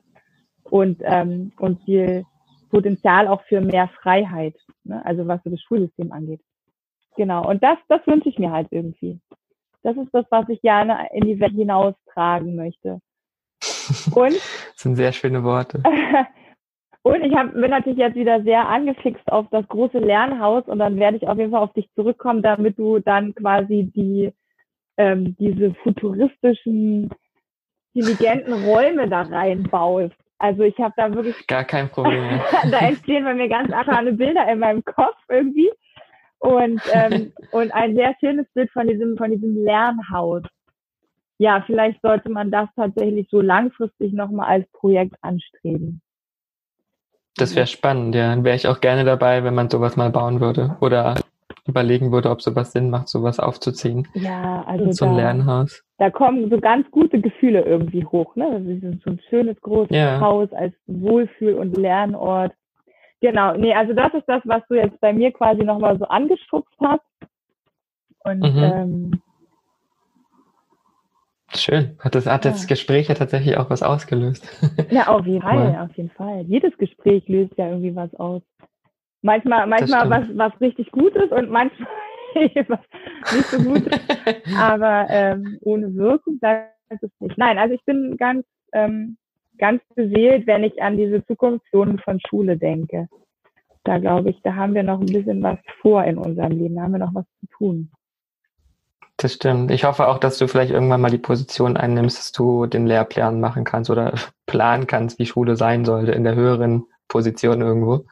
Und, ähm, und viel Potenzial auch für mehr Freiheit, ne? also was so das Schulsystem angeht. Genau. Und das, das wünsche ich mir halt irgendwie. Das ist das, was ich gerne in die Welt hinaustragen möchte. Und [laughs] das sind sehr schöne Worte. [laughs] Und ich hab, bin natürlich jetzt wieder sehr angefixt auf das große Lernhaus und dann werde ich auf jeden Fall auf dich zurückkommen, damit du dann quasi die ähm, diese futuristischen, intelligenten Räume da reinbaust. Also ich habe da wirklich gar kein Problem. [laughs] da entstehen bei mir ganz andere Bilder in meinem Kopf irgendwie und ähm, und ein sehr schönes Bild von diesem von diesem Lernhaus. Ja, vielleicht sollte man das tatsächlich so langfristig nochmal als Projekt anstreben. Das wäre spannend, ja. Dann wäre ich auch gerne dabei, wenn man sowas mal bauen würde oder überlegen würde, ob sowas Sinn macht, sowas aufzuziehen. Ja, also so ein da, Lernhaus. Da kommen so ganz gute Gefühle irgendwie hoch, ne? Also so ein schönes großes ja. Haus als Wohlfühl- und Lernort. Genau, nee, also das ist das, was du jetzt bei mir quasi nochmal so angeschubst hast. Und mhm. ähm, Schön. Hat das, hat das ja. Gespräch ja tatsächlich auch was ausgelöst. [laughs] Ja, auf jeden Fall, auf jeden Fall. Jedes Gespräch löst ja irgendwie was aus. Manchmal, manchmal was, was richtig gut ist und manchmal [laughs] was nicht so gut ist. [laughs] Aber ähm, ohne Wirkung bleibt es nicht. Nein, also ich bin ganz, ähm, ganz beseelt, wenn ich an diese Zukunftszonen von Schule denke. Da glaube ich, da haben wir noch ein bisschen was vor in unserem Leben, da haben wir noch was zu tun. Das stimmt. Ich hoffe auch, dass du vielleicht irgendwann mal die Position einnimmst, dass du den Lehrplan machen kannst oder [laughs] planen kannst, wie Schule sein sollte in der höheren Position irgendwo.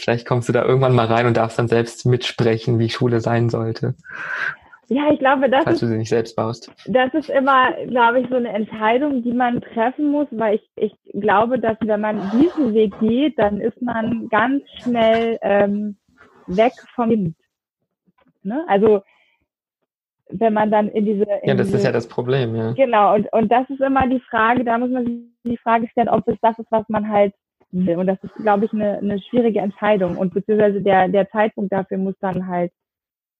Vielleicht kommst du da irgendwann mal rein und darfst dann selbst mitsprechen, wie Schule sein sollte. Ja, ich glaube, das falls ist, du sie nicht selbst baust. Das ist immer, glaube ich, so eine Entscheidung, die man treffen muss, weil ich, ich glaube, dass wenn man diesen Weg geht, dann ist man ganz schnell ähm, weg vom Kind. Ne? Also wenn man dann in diese. In ja, das diese, ist ja das Problem, ja. Genau, und, und das ist immer die Frage, da muss man sich die Frage stellen, ob es das ist, was man halt will. Und das ist, glaube ich, eine, eine schwierige Entscheidung. Und beziehungsweise der, der Zeitpunkt dafür muss dann halt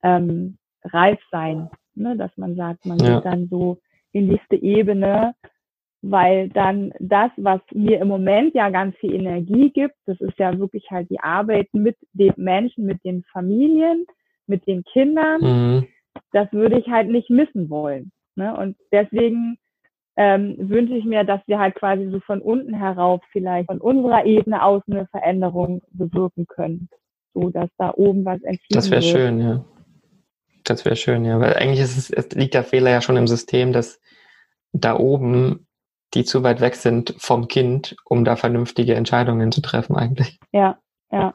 ähm, reif sein, ne? dass man sagt, man ja. geht dann so in die nächste Ebene, weil dann das, was mir im Moment ja ganz viel Energie gibt, das ist ja wirklich halt die Arbeit mit den Menschen, mit den Familien, mit den Kindern. Mhm das würde ich halt nicht missen wollen. Ne? Und deswegen ähm, wünsche ich mir, dass wir halt quasi so von unten herauf vielleicht von unserer Ebene aus eine Veränderung bewirken können, so dass da oben was entschieden Das wäre schön, ja. Das wäre schön, ja. Weil eigentlich ist es, es liegt der Fehler ja schon im System, dass da oben die zu weit weg sind vom Kind, um da vernünftige Entscheidungen zu treffen eigentlich. Ja, ja.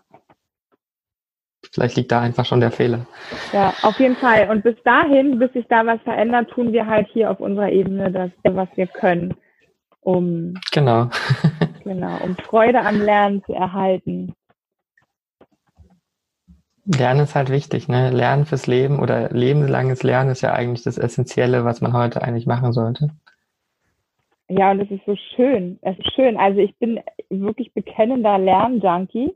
Vielleicht liegt da einfach schon der Fehler. Ja, auf jeden Fall. Und bis dahin, bis sich da was verändert, tun wir halt hier auf unserer Ebene das, was wir können, um genau, [laughs] genau, um Freude am Lernen zu erhalten. Lernen ist halt wichtig, ne? Lernen fürs Leben oder lebenslanges Lernen ist ja eigentlich das Essentielle, was man heute eigentlich machen sollte. Ja, und es ist so schön. Es ist schön. Also ich bin wirklich bekennender Lernjunkie.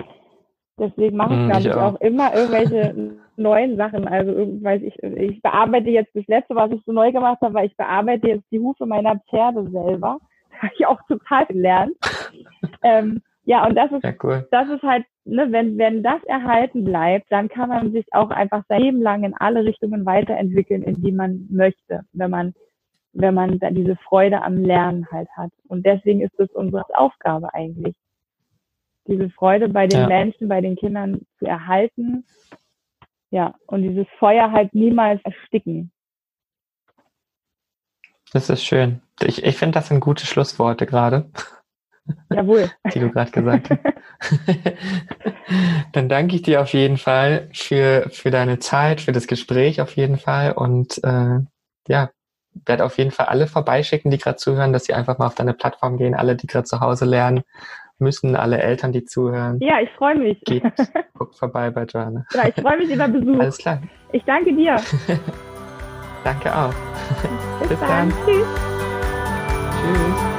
Deswegen mache ich, hm, glaube ich, auch. auch. immer irgendwelche [laughs] neuen Sachen. Also, weiß ich, ich bearbeite jetzt das letzte, was ich so neu gemacht habe, weil ich bearbeite jetzt die Hufe meiner Pferde selber. [laughs] Da habe ich auch total gelernt. ähm, ja, und das ist, ja, cool. das ist halt, ne, wenn, wenn das erhalten bleibt, dann kann man sich auch einfach sein Leben lang in alle Richtungen weiterentwickeln, in die man möchte, wenn man, wenn man da diese Freude am Lernen halt hat. Und deswegen ist es unsere Aufgabe eigentlich diese Freude bei den ja. Menschen, bei den Kindern zu erhalten. Ja, und dieses Feuer halt niemals ersticken. Das ist schön. Ich, ich finde, das sind gute Schlussworte gerade. [laughs] Jawohl. Die du gerade gesagt hast. [laughs] Dann danke ich dir auf jeden Fall für, für deine Zeit, für das Gespräch auf jeden Fall und äh, ja, werde auf jeden Fall alle vorbeischicken, die gerade zuhören, dass sie einfach mal auf deine Plattform gehen, alle, die gerade zu Hause lernen müssen alle Eltern, die zuhören. Ja, ich freue mich. Geht, [laughs] guckt vorbei bei Joanna. Ja, ich freue mich über Besuch. Alles klar. Ich danke dir. [laughs] danke auch. Bis, Bis dann. dann. Tschüss. Tschüss.